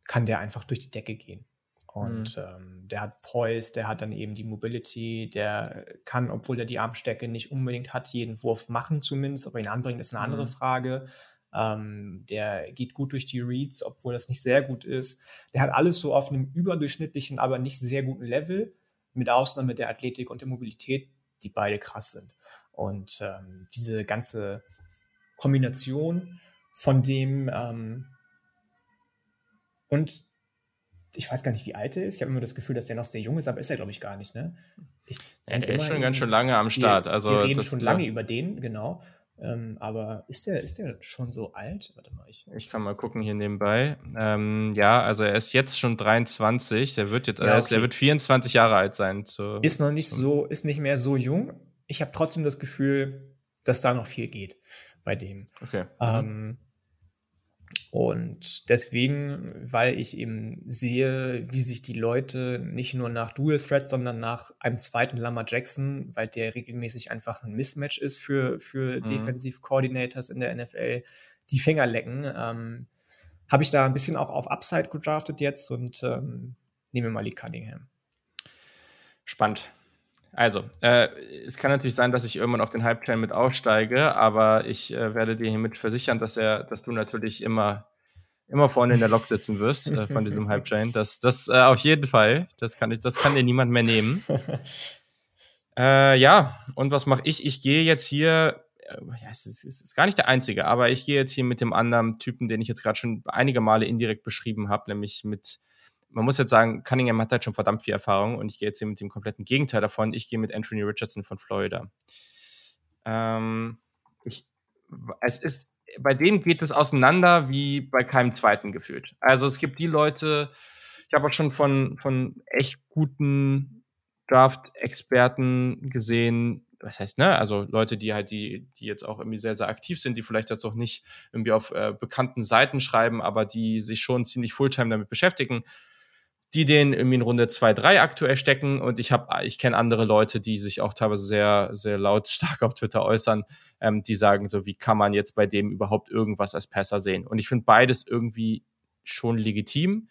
[SPEAKER 2] kann der einfach durch die Decke gehen. Und mhm. ähm, der hat Poise, der hat dann eben die Mobility, der kann, obwohl er die Armstärke nicht unbedingt hat, jeden Wurf machen zumindest, aber ihn anbringen ist eine andere mhm. Frage. Ähm, der geht gut durch die Reads, obwohl das nicht sehr gut ist. Der hat alles so auf einem überdurchschnittlichen, aber nicht sehr guten Level, mit Ausnahme der Athletik und der Mobilität, die beide krass sind. Und ähm, diese ganze Kombination von dem ähm, und ich weiß gar nicht, wie alt er ist. Ich habe immer das Gefühl, dass er noch sehr jung ist, aber ist er, glaube ich, gar nicht. Ne?
[SPEAKER 1] Ich ja, der ist schon ganz schön lange am Start.
[SPEAKER 2] Wir,
[SPEAKER 1] also,
[SPEAKER 2] wir reden schon lange über den, genau. Ähm, aber ist der, ist der schon so alt?
[SPEAKER 1] Warte mal, ich, ich kann mal gucken hier nebenbei. Ähm, ja, also er ist jetzt schon 23. Der wird jetzt, ja, okay. er wird 24 Jahre alt sein. Zu,
[SPEAKER 2] ist noch nicht so, ist nicht mehr so jung. Ich habe trotzdem das Gefühl, dass da noch viel geht bei dem.
[SPEAKER 1] Okay.
[SPEAKER 2] Ähm, und deswegen, weil ich eben sehe, wie sich die Leute nicht nur nach Dual Threat, sondern nach einem zweiten Lama Jackson, weil der regelmäßig einfach ein Mismatch ist für, für mhm. Defensive Coordinators in der NFL, die Finger lecken, ähm, habe ich da ein bisschen auch auf Upside gedraftet jetzt und ähm, nehme mal die Cunningham.
[SPEAKER 1] Spannend. Also, äh, es kann natürlich sein, dass ich irgendwann auf den Hype-Train mit aufsteige, aber ich äh, werde dir hiermit versichern, dass er, dass du natürlich immer, immer vorne in der Lok sitzen wirst äh, von diesem *laughs* Hype-Train. Das, das äh, auf jeden Fall. Das kann ich, das kann dir niemand mehr nehmen. *laughs* äh, ja, und was mache ich? Ich gehe jetzt hier. Äh, ja, es ist, es ist gar nicht der einzige, aber ich gehe jetzt hier mit dem anderen Typen, den ich jetzt gerade schon einige Male indirekt beschrieben habe, nämlich mit man muss jetzt sagen, Cunningham hat halt schon verdammt viel Erfahrung und ich gehe jetzt hier mit dem kompletten Gegenteil davon. Ich gehe mit Anthony Richardson von Florida. Ähm, ich, es ist, bei dem geht es auseinander wie bei keinem zweiten gefühlt. Also es gibt die Leute, ich habe auch schon von, von echt guten Draft-Experten gesehen, was heißt, ne, also Leute, die halt, die, die jetzt auch irgendwie sehr, sehr aktiv sind, die vielleicht jetzt auch nicht irgendwie auf äh, bekannten Seiten schreiben, aber die sich schon ziemlich Fulltime damit beschäftigen, die den irgendwie in Runde 2, 3 aktuell stecken. Und ich habe, ich kenne andere Leute, die sich auch teilweise sehr, sehr lautstark *laughs* auf Twitter äußern, ähm, die sagen so, wie kann man jetzt bei dem überhaupt irgendwas als Passer sehen? Und ich finde beides irgendwie schon legitim.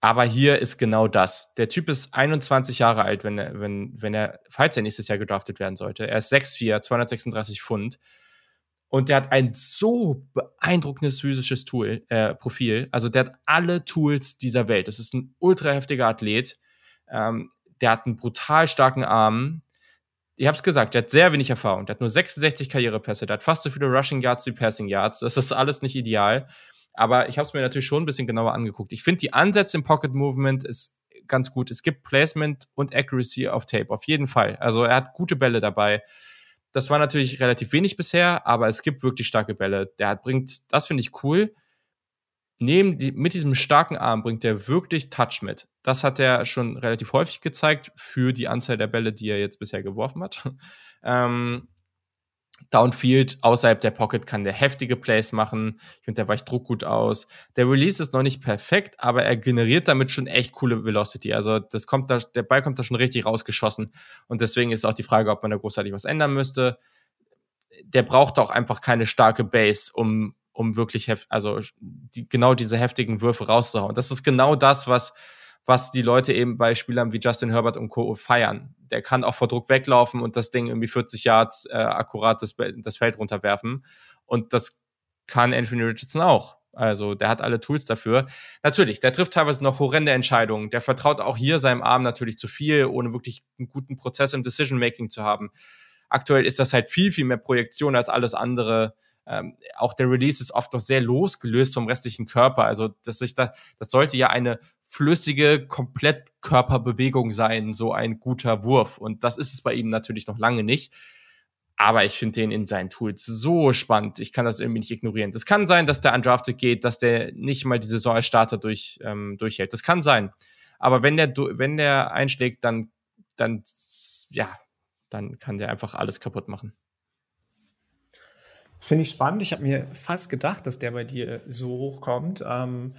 [SPEAKER 1] Aber hier ist genau das. Der Typ ist 21 Jahre alt, wenn er, wenn, wenn er, falls er nächstes Jahr gedraftet werden sollte. Er ist 6'4, 236 Pfund. Und der hat ein so beeindruckendes physisches Tool, äh, Profil. Also der hat alle Tools dieser Welt. Das ist ein ultra heftiger Athlet. Ähm, der hat einen brutal starken Arm. Ich habe es gesagt, der hat sehr wenig Erfahrung. Der hat nur 66 Karrierepässe. Der hat fast so viele Rushing Yards wie Passing Yards. Das ist alles nicht ideal. Aber ich habe es mir natürlich schon ein bisschen genauer angeguckt. Ich finde, die Ansätze im Pocket Movement ist ganz gut. Es gibt Placement und Accuracy auf Tape, auf jeden Fall. Also er hat gute Bälle dabei. Das war natürlich relativ wenig bisher, aber es gibt wirklich starke Bälle. Der hat, bringt, das finde ich cool. Neben die, mit diesem starken Arm bringt er wirklich Touch mit. Das hat er schon relativ häufig gezeigt für die Anzahl der Bälle, die er jetzt bisher geworfen hat. *laughs* ähm, Downfield, außerhalb der Pocket kann der heftige Plays machen. Ich finde, der weicht Druck gut aus. Der Release ist noch nicht perfekt, aber er generiert damit schon echt coole Velocity. Also das kommt da, der Ball kommt da schon richtig rausgeschossen. Und deswegen ist auch die Frage, ob man da großartig was ändern müsste. Der braucht auch einfach keine starke Base, um, um wirklich heft, also die, genau diese heftigen Würfe rauszuhauen. Das ist genau das, was was die Leute eben bei Spielern wie Justin Herbert und Co. feiern. Der kann auch vor Druck weglaufen und das Ding irgendwie 40 Yards äh, akkurat das, das Feld runterwerfen. Und das kann Anthony Richardson auch. Also der hat alle Tools dafür. Natürlich, der trifft teilweise noch horrende Entscheidungen. Der vertraut auch hier seinem Arm natürlich zu viel, ohne wirklich einen guten Prozess im Decision-Making zu haben. Aktuell ist das halt viel, viel mehr Projektion als alles andere. Ähm, auch der Release ist oft noch sehr losgelöst vom restlichen Körper. Also dass sich da, das sollte ja eine flüssige Komplettkörperbewegung sein, so ein guter Wurf. Und das ist es bei ihm natürlich noch lange nicht. Aber ich finde den in seinen Tools so spannend. Ich kann das irgendwie nicht ignorieren. Das kann sein, dass der undrafted geht, dass der nicht mal die Saison als Starter durch, ähm, durchhält. Das kann sein. Aber wenn der, wenn der einschlägt, dann, dann, ja, dann kann der einfach alles kaputt machen.
[SPEAKER 2] Finde ich spannend. Ich habe mir fast gedacht, dass der bei dir so hochkommt. Ähm,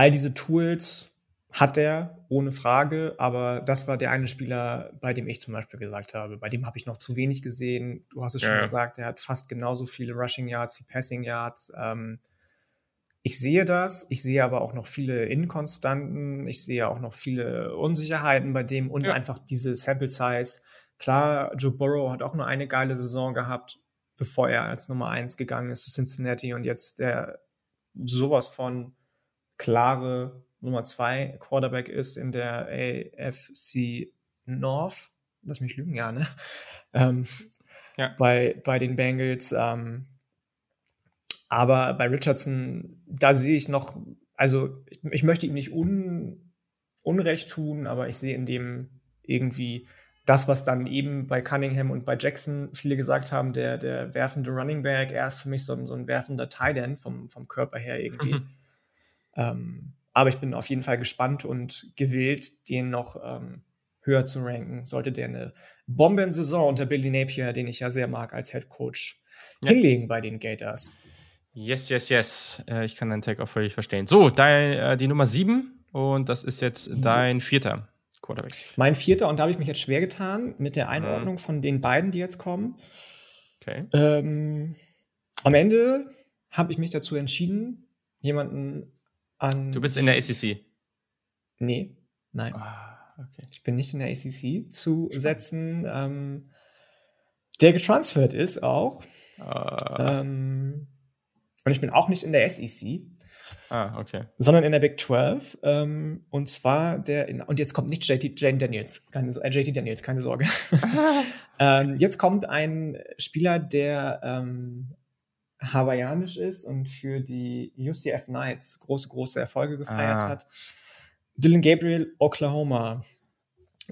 [SPEAKER 2] All diese Tools hat er, ohne Frage, aber das war der eine Spieler, bei dem ich zum Beispiel gesagt habe, bei dem habe ich noch zu wenig gesehen. Du hast es schon ja. gesagt, er hat fast genauso viele Rushing Yards wie Passing Yards. Ähm, ich sehe das, ich sehe aber auch noch viele Inkonstanten, ich sehe auch noch viele Unsicherheiten bei dem und ja. einfach diese Sample Size. Klar, Joe Burrow hat auch nur eine geile Saison gehabt, bevor er als Nummer eins gegangen ist zu Cincinnati und jetzt der sowas von klare Nummer zwei Quarterback ist in der AFC North. Lass mich lügen, ja, ne? *laughs* Ähm, ja. Bei, bei den Bengals. Ähm, aber bei Richardson, da sehe ich noch, also ich, ich möchte ihm nicht un, Unrecht tun, aber ich sehe in dem irgendwie das, was dann eben bei Cunningham und bei Jackson viele gesagt haben, der, der werfende Running Back, er ist für mich so, so ein werfender Tight End vom, vom Körper her irgendwie. Mhm. Ähm, aber ich bin auf jeden Fall gespannt und gewillt, den noch ähm, höher zu ranken, sollte der eine Bombensaison unter Billy Napier, den ich ja sehr mag als Head Coach, ja. hinlegen bei den Gators.
[SPEAKER 1] Yes, yes, yes. Äh, ich kann deinen Tag auch völlig verstehen. So, dein, äh, die Nummer sieben und das ist jetzt so. dein vierter Quarterback.
[SPEAKER 2] Mein vierter und da habe ich mich jetzt schwer getan mit der Einordnung mhm. von den beiden, die jetzt kommen. Okay. Ähm, am Ende habe ich mich dazu entschieden, jemanden an.
[SPEAKER 1] Du bist in der ACC?
[SPEAKER 2] Nee, nein. Ah, okay. Ich bin nicht in der ACC zu setzen, ähm, der getransfert ist auch. Ah. Ähm, und ich bin auch nicht in der SEC.
[SPEAKER 1] Ah, okay.
[SPEAKER 2] Sondern in der Big 12. Ähm, und zwar der, in, und jetzt kommt nicht JT, Jane Daniels, keine, äh, JT Daniels, keine Sorge. *laughs* *laughs* ähm, jetzt kommt ein Spieler, der ähm, hawaiianisch ist und für die UCF Knights große, große Erfolge gefeiert ah. hat. Dylan Gabriel, Oklahoma,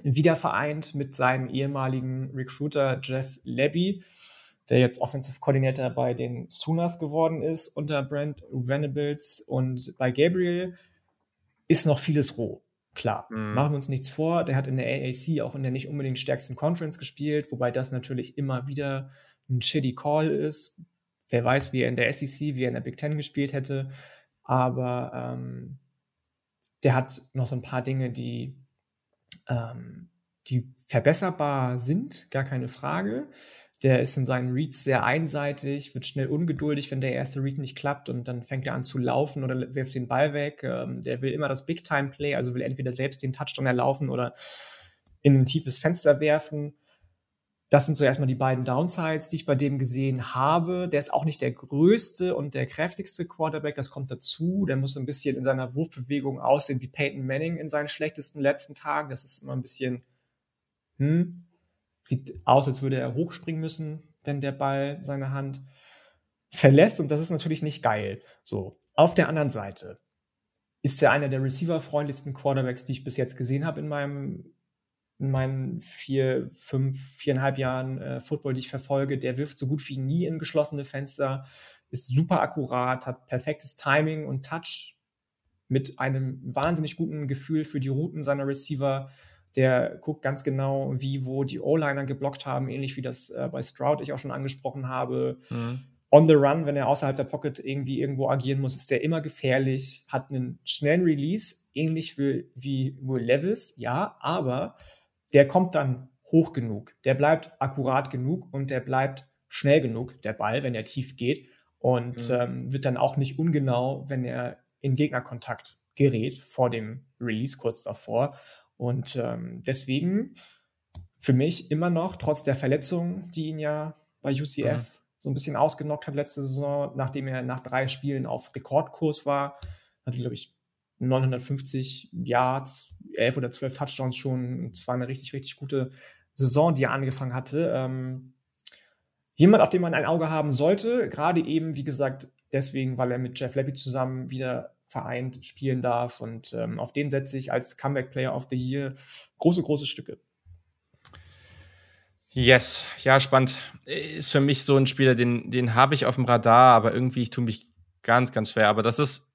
[SPEAKER 2] wieder vereint mit seinem ehemaligen Recruiter Jeff Lebby, der jetzt Offensive Coordinator bei den Sooners geworden ist unter Brent Venables. Und bei Gabriel ist noch vieles roh. Klar, mhm. machen wir uns nichts vor. Der hat in der AAC auch in der nicht unbedingt stärksten Conference gespielt, wobei das natürlich immer wieder ein shitty Call ist. Wer weiß, wie er in der SEC, wie er in der Big Ten gespielt hätte. Aber ähm, der hat noch so ein paar Dinge, die, ähm, die verbesserbar sind, gar keine Frage. Der ist in seinen Reads sehr einseitig, wird schnell ungeduldig, wenn der erste Read nicht klappt und dann fängt er an zu laufen oder wirft den Ball weg. Ähm, der will immer das Big-Time-Play, also will entweder selbst den Touchdown erlaufen oder in ein tiefes Fenster werfen. Das sind so erstmal die beiden Downsides, die ich bei dem gesehen habe. Der ist auch nicht der größte und der kräftigste Quarterback, das kommt dazu. Der muss ein bisschen in seiner Wurfbewegung aussehen wie Peyton Manning in seinen schlechtesten letzten Tagen. Das ist immer ein bisschen, hm, sieht aus, als würde er hochspringen müssen, wenn der Ball seine Hand verlässt. Und das ist natürlich nicht geil. So, auf der anderen Seite ist er einer der receiverfreundlichsten Quarterbacks, die ich bis jetzt gesehen habe in meinem in meinen vier, fünf, viereinhalb Jahren äh, Football, die ich verfolge, der wirft so gut wie nie in geschlossene Fenster, ist super akkurat, hat perfektes Timing und Touch mit einem wahnsinnig guten Gefühl für die Routen seiner Receiver. Der guckt ganz genau, wie, wo die O-Liner geblockt haben, ähnlich wie das äh, bei Stroud ich auch schon angesprochen habe. Mhm. On the run, wenn er außerhalb der Pocket irgendwie irgendwo agieren muss, ist er immer gefährlich, hat einen schnellen Release, ähnlich wie, wie Will Levis, ja, aber der kommt dann hoch genug, der bleibt akkurat genug und der bleibt schnell genug, der Ball, wenn er tief geht und mhm. ähm, wird dann auch nicht ungenau, wenn er in Gegnerkontakt gerät vor dem Release kurz davor. Und ähm, deswegen für mich immer noch, trotz der Verletzung, die ihn ja bei UCF mhm. so ein bisschen ausgenockt hat letzte Saison, nachdem er nach drei Spielen auf Rekordkurs war, hatte, glaube ich, 950 Yards, 11 oder 12 Touchdowns schon. Es war eine richtig, richtig gute Saison, die er angefangen hatte. Ähm, jemand, auf den man ein Auge haben sollte, gerade eben, wie gesagt, deswegen, weil er mit Jeff Leppi zusammen wieder vereint spielen darf. Und ähm, auf den setze ich als Comeback Player of the Year große, große Stücke.
[SPEAKER 1] Yes, ja, spannend. Ist für mich so ein Spieler, den, den habe ich auf dem Radar, aber irgendwie, ich tue mich ganz, ganz schwer. Aber das ist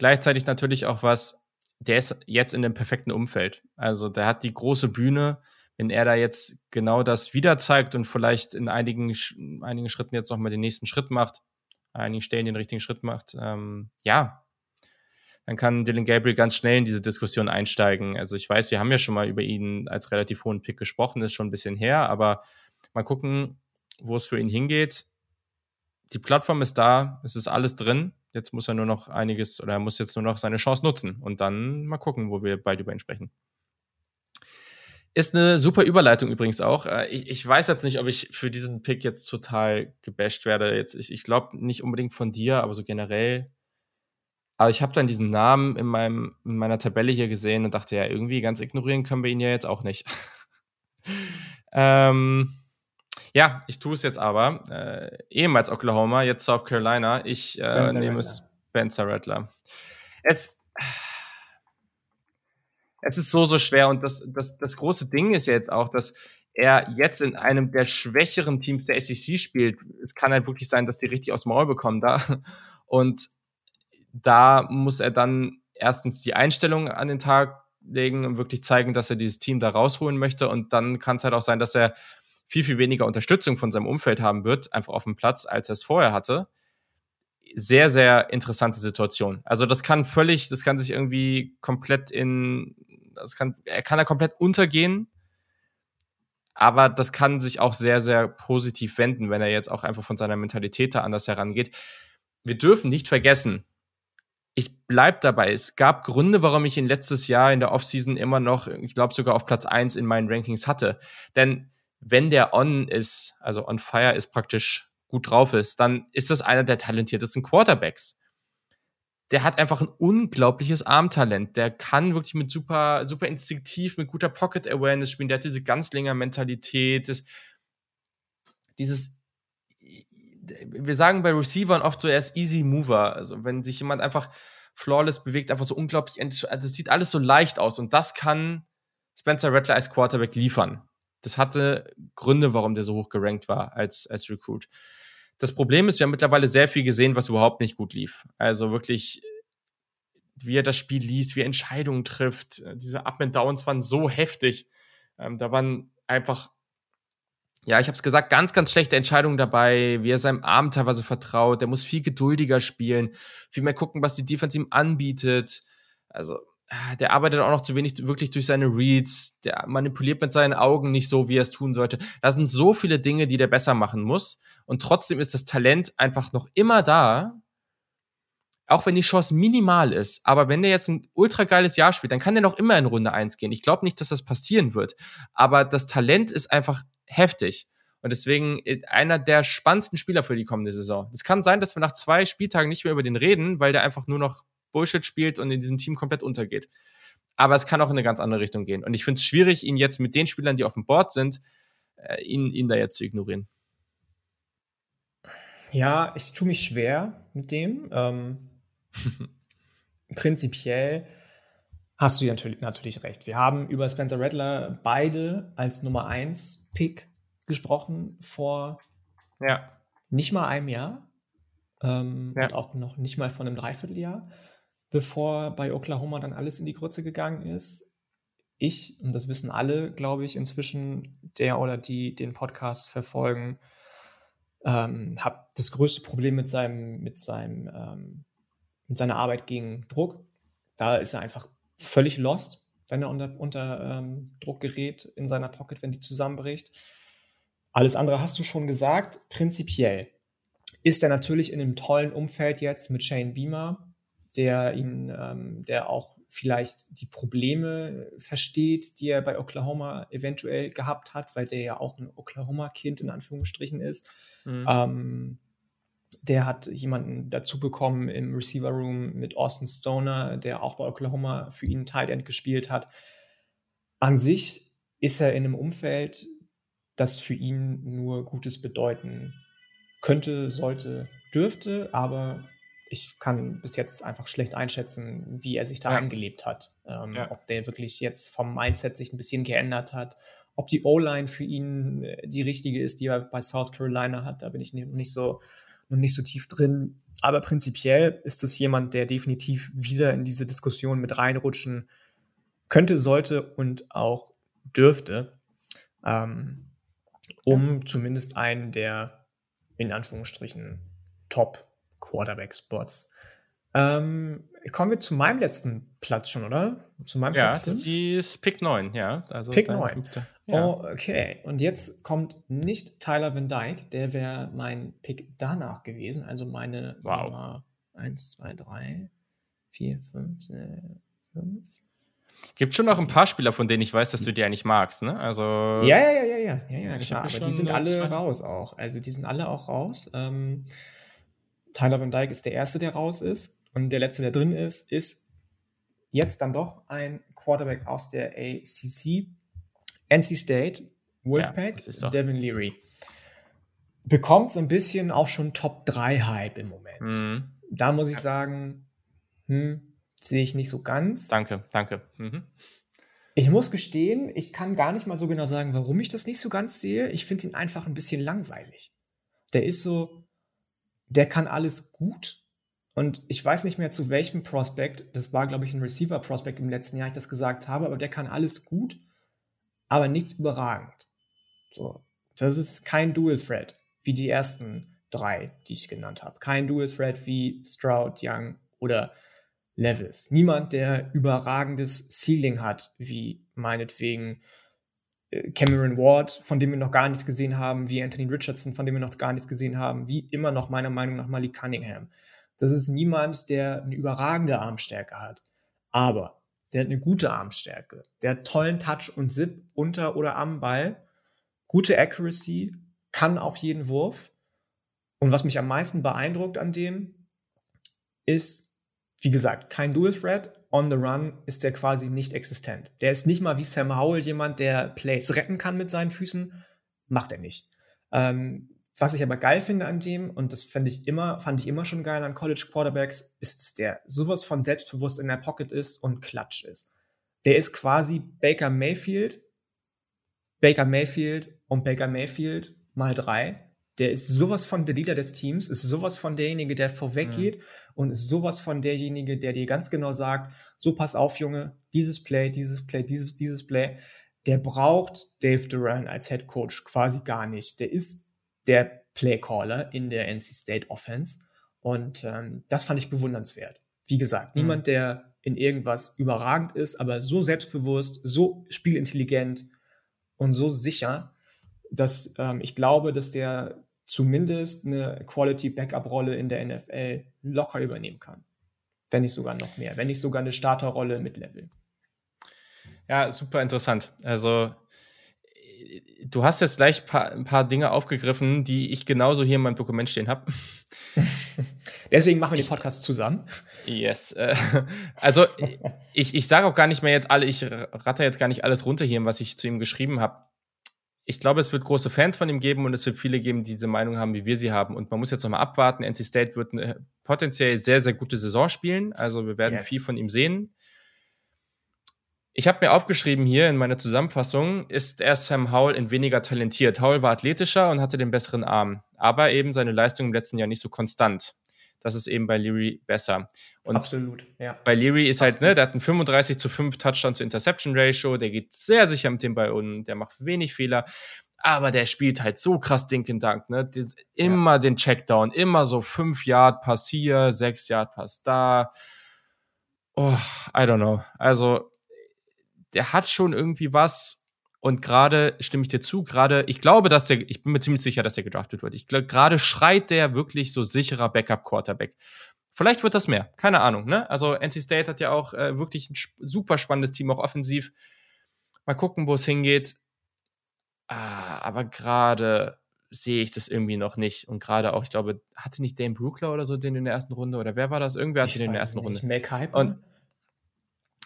[SPEAKER 1] gleichzeitig natürlich auch was, der ist jetzt in dem perfekten Umfeld. Also der hat die große Bühne. Wenn er da jetzt genau das wieder zeigt und vielleicht in einigen, einigen Schritten jetzt nochmal den nächsten Schritt macht, einigen Stellen den richtigen Schritt macht, ähm, ja, dann kann Dylan Gabriel ganz schnell in diese Diskussion einsteigen. Also ich weiß, wir haben ja schon mal über ihn als relativ hohen Pick gesprochen, ist schon ein bisschen her, aber mal gucken, wo es für ihn hingeht. Die Plattform ist da, es ist alles drin. Jetzt muss er nur noch einiges oder er muss jetzt nur noch seine Chance nutzen und dann mal gucken, wo wir bald über ihn sprechen. Ist eine super Überleitung übrigens auch. Äh, ich, ich weiß jetzt nicht, ob ich für diesen Pick jetzt total gebasht werde. Jetzt, ich, ich glaube nicht unbedingt von dir, aber so generell aber ich habe dann diesen Namen in, meinem, in meiner Tabelle hier gesehen und dachte, ja, irgendwie ganz ignorieren können wir ihn ja jetzt auch nicht. *laughs* ähm, ja, ich tue es jetzt aber. Äh, ehemals Oklahoma, jetzt South Carolina. Ich äh, nehme Spencer Rattler. Es, es ist so, so schwer und das, das, das große Ding ist ja jetzt auch, dass er jetzt in einem der schwächeren Teams der SEC spielt. Es kann halt wirklich sein, dass die richtig aufs Maul bekommen da. Und da muss er dann erstens die Einstellung an den Tag legen und wirklich zeigen, dass er dieses Team da rausholen möchte. Und dann kann es halt auch sein, dass er viel, viel weniger Unterstützung von seinem Umfeld haben wird, einfach auf dem Platz, als er es vorher hatte. Sehr, sehr interessante Situation. Also das kann völlig, das kann sich irgendwie komplett in, das kann, er kann da komplett untergehen, aber das kann sich auch sehr, sehr positiv wenden, wenn er jetzt auch einfach von seiner Mentalität da anders herangeht. Wir dürfen nicht vergessen, ich bleib dabei. Es gab Gründe, warum ich ihn letztes Jahr in der Offseason immer noch, ich glaube sogar auf Platz eins in meinen Rankings hatte. Denn wenn der on ist, also on fire ist praktisch gut drauf ist, dann ist das einer der talentiertesten Quarterbacks. Der hat einfach ein unglaubliches Armtalent. Der kann wirklich mit super, super instinktiv, mit guter Pocket Awareness spielen. Der hat diese Ganzlinger Mentalität, das, dieses wir sagen bei Receivern oft so, er ist easy mover. Also wenn sich jemand einfach flawless bewegt, einfach so unglaublich, das sieht alles so leicht aus und das kann Spencer Rattler als Quarterback liefern. Das hatte Gründe, warum der so hoch gerankt war als, als Recruit. Das Problem ist, wir haben mittlerweile sehr viel gesehen, was überhaupt nicht gut lief. Also wirklich, wie er das Spiel liest, wie er Entscheidungen trifft. Diese Up and Downs waren so heftig. Ähm, da waren einfach ja, ich habe es gesagt, ganz, ganz schlechte Entscheidungen dabei, wie er seinem Arm teilweise vertraut. Der muss viel geduldiger spielen, viel mehr gucken, was die Defense ihm anbietet. Also, der arbeitet auch noch zu wenig wirklich durch seine Reads. Der manipuliert mit seinen Augen nicht so, wie er es tun sollte. Da sind so viele Dinge, die der besser machen muss. Und trotzdem ist das Talent einfach noch immer da. Auch wenn die Chance minimal ist. Aber wenn der jetzt ein ultra geiles Jahr spielt, dann kann der noch immer in Runde 1 gehen. Ich glaube nicht, dass das passieren wird. Aber das Talent ist einfach heftig. Und deswegen einer der spannendsten Spieler für die kommende Saison. Es kann sein, dass wir nach zwei Spieltagen nicht mehr über den reden, weil der einfach nur noch Bullshit spielt und in diesem Team komplett untergeht. Aber es kann auch in eine ganz andere Richtung gehen. Und ich finde es schwierig, ihn jetzt mit den Spielern, die auf dem Board sind, äh, ihn, ihn da jetzt zu ignorieren.
[SPEAKER 2] Ja, ich tue mich schwer mit dem. Ähm, *laughs* prinzipiell hast du natürlich, natürlich recht. Wir haben über Spencer Rattler beide als Nummer 1 Pick gesprochen vor ja. nicht mal einem Jahr ähm, ja. und auch noch nicht mal vor einem Dreivierteljahr, bevor bei Oklahoma dann alles in die Grütze gegangen ist. ich, und das wissen alle, glaube ich, inzwischen, der oder die den Podcast verfolgen, ähm, habe das größte Problem mit seinem, mit seinem, ähm, mit seiner Arbeit gegen Druck. Da ist er einfach völlig lost, wenn er unter, unter ähm, Druck gerät in seiner Pocket, wenn die zusammenbricht. Alles andere hast du schon gesagt. Prinzipiell ist er natürlich in einem tollen Umfeld jetzt mit Shane Beamer, der ihn, ähm, der auch vielleicht die Probleme versteht, die er bei Oklahoma eventuell gehabt hat, weil der ja auch ein Oklahoma-Kind in Anführungsstrichen ist. Mhm. Ähm, der hat jemanden dazu bekommen im Receiver Room mit Austin Stoner, der auch bei Oklahoma für ihn Tight End gespielt hat. An sich ist er in einem Umfeld, das für ihn nur Gutes bedeuten könnte, sollte, dürfte, aber ich kann bis jetzt einfach schlecht einschätzen, wie er sich da ja. eingelebt hat. Ähm, ja. Ob der wirklich jetzt vom Mindset sich ein bisschen geändert hat, ob die O-Line für ihn äh, die richtige ist, die er bei South Carolina hat, da bin ich nicht so, noch nicht so tief drin. Aber prinzipiell ist es jemand, der definitiv wieder in diese Diskussion mit reinrutschen könnte, sollte und auch dürfte, ähm, um ja. zumindest einen der in Anführungsstrichen Top Quarterback-Spots. Ähm, kommen wir zu meinem letzten Platz schon, oder? Zu meinem
[SPEAKER 1] ja, Platz 5? die ist Pick 9, ja.
[SPEAKER 2] Also Pick 9. Ja. Oh, okay. Und jetzt kommt nicht Tyler Van Dyke, der wäre mein Pick danach gewesen. Also meine
[SPEAKER 1] wow. Nummer
[SPEAKER 2] 1, 2, 3, 4, 5, 5.
[SPEAKER 1] Gibt schon noch ein paar Spieler, von denen ich weiß, dass du die eigentlich magst, ne? Also.
[SPEAKER 2] Ja, ja, ja, ja, ja, ja, ja klar. Aber die sind alle raus auch. Also die sind alle auch raus. Ähm, Tyler Van Dyke ist der Erste, der raus ist. Und der Letzte, der drin ist, ist jetzt dann doch ein Quarterback aus der ACC. NC State, Wolfpack, ja, Devin Leary. Bekommt so ein bisschen auch schon Top 3 Hype im Moment. Mhm. Da muss ich sagen, hm, sehe ich nicht so ganz.
[SPEAKER 1] Danke, danke. Mhm.
[SPEAKER 2] Ich muss gestehen, ich kann gar nicht mal so genau sagen, warum ich das nicht so ganz sehe. Ich finde ihn einfach ein bisschen langweilig. Der ist so, der kann alles gut. Und ich weiß nicht mehr zu welchem Prospect, das war, glaube ich, ein Receiver-Prospect im letzten Jahr, ich das gesagt habe, aber der kann alles gut, aber nichts überragend. So. Das ist kein Dual Threat, wie die ersten drei, die ich genannt habe. Kein Dual Threat wie Stroud, Young oder Levis. Niemand, der überragendes Ceiling hat, wie meinetwegen Cameron Ward, von dem wir noch gar nichts gesehen haben, wie Anthony Richardson, von dem wir noch gar nichts gesehen haben, wie immer noch meiner Meinung nach Malik Cunningham. Das ist niemand, der eine überragende Armstärke hat. Aber der hat eine gute Armstärke. Der hat tollen Touch und Zip unter oder am Ball, gute Accuracy, kann auch jeden Wurf. Und was mich am meisten beeindruckt an dem, ist, wie gesagt, kein Dual Threat, on the run ist der quasi nicht existent. Der ist nicht mal wie Sam Howell jemand, der Plays retten kann mit seinen Füßen. Macht er nicht. Ähm, was ich aber geil finde an dem, und das fand ich immer, fand ich immer schon geil an College Quarterbacks, ist, dass der sowas von selbstbewusst in der Pocket ist und klatsch ist. Der ist quasi Baker Mayfield, Baker Mayfield und Baker Mayfield mal drei der ist sowas von der Leader des Teams, ist sowas von derjenige, der vorweggeht mhm. und ist sowas von derjenige, der dir ganz genau sagt, so pass auf, Junge, dieses Play, dieses Play, dieses, dieses Play. Der braucht Dave Duran als Head Coach quasi gar nicht. Der ist der Playcaller in der NC State Offense und ähm, das fand ich bewundernswert. Wie gesagt, mhm. niemand, der in irgendwas überragend ist, aber so selbstbewusst, so spielintelligent und so sicher, dass ähm, ich glaube, dass der zumindest eine Quality-Backup-Rolle in der NFL locker übernehmen kann. Wenn nicht sogar noch mehr. Wenn nicht sogar eine Starterrolle mit Level.
[SPEAKER 1] Ja, super interessant. Also, du hast jetzt gleich ein paar, Dinge aufgegriffen, die ich genauso hier in meinem Dokument stehen habe. *laughs*
[SPEAKER 2] Deswegen machen wir den Podcast zusammen.
[SPEAKER 1] Yes. Äh, also, ich, ich sage auch gar nicht mehr jetzt alle, ich ratter jetzt gar nicht alles runter hier, was ich zu ihm geschrieben habe ich glaube, es wird große Fans von ihm geben und es wird viele geben, die diese Meinung haben, wie wir sie haben. Und man muss jetzt nochmal abwarten. NC State wird eine potenziell sehr, sehr gute Saison spielen. Also wir werden yes. viel von ihm sehen. Ich habe mir aufgeschrieben hier in meiner Zusammenfassung, ist er Sam Howell in weniger talentiert. Howell war athletischer und hatte den besseren Arm, aber eben seine Leistung im letzten Jahr nicht so konstant. Das ist eben bei Leary besser.
[SPEAKER 2] Und Absolut,
[SPEAKER 1] ja. Bei Leary ist Absolut. halt, ne, der hat ein 35 zu 5 Touchdown zu Interception Ratio, der geht sehr sicher mit dem Ball um, der macht wenig Fehler aber der spielt halt so krass Dinken Dank, ne? Immer ja. den Checkdown, immer so fünf Yard Pass hier, sechs Yard Pass da. Oh, I don't know. Also, der hat schon irgendwie was. Und gerade stimme ich dir zu, gerade, ich glaube, dass der, ich bin mir ziemlich sicher, dass der gedraftet wird. Ich glaube, gerade schreit der wirklich so sicherer Backup-Quarterback. Vielleicht wird das mehr, keine Ahnung, ne? Also, NC State hat ja auch äh, wirklich ein super spannendes Team, auch offensiv. Mal gucken, wo es hingeht. Ah, aber gerade sehe ich das irgendwie noch nicht. Und gerade auch, ich glaube, hatte nicht Dane Brookler oder so den in der ersten Runde? Oder wer war das? Irgendwer hatte den in der ersten nicht. Runde.
[SPEAKER 2] Make Hyper?
[SPEAKER 1] Und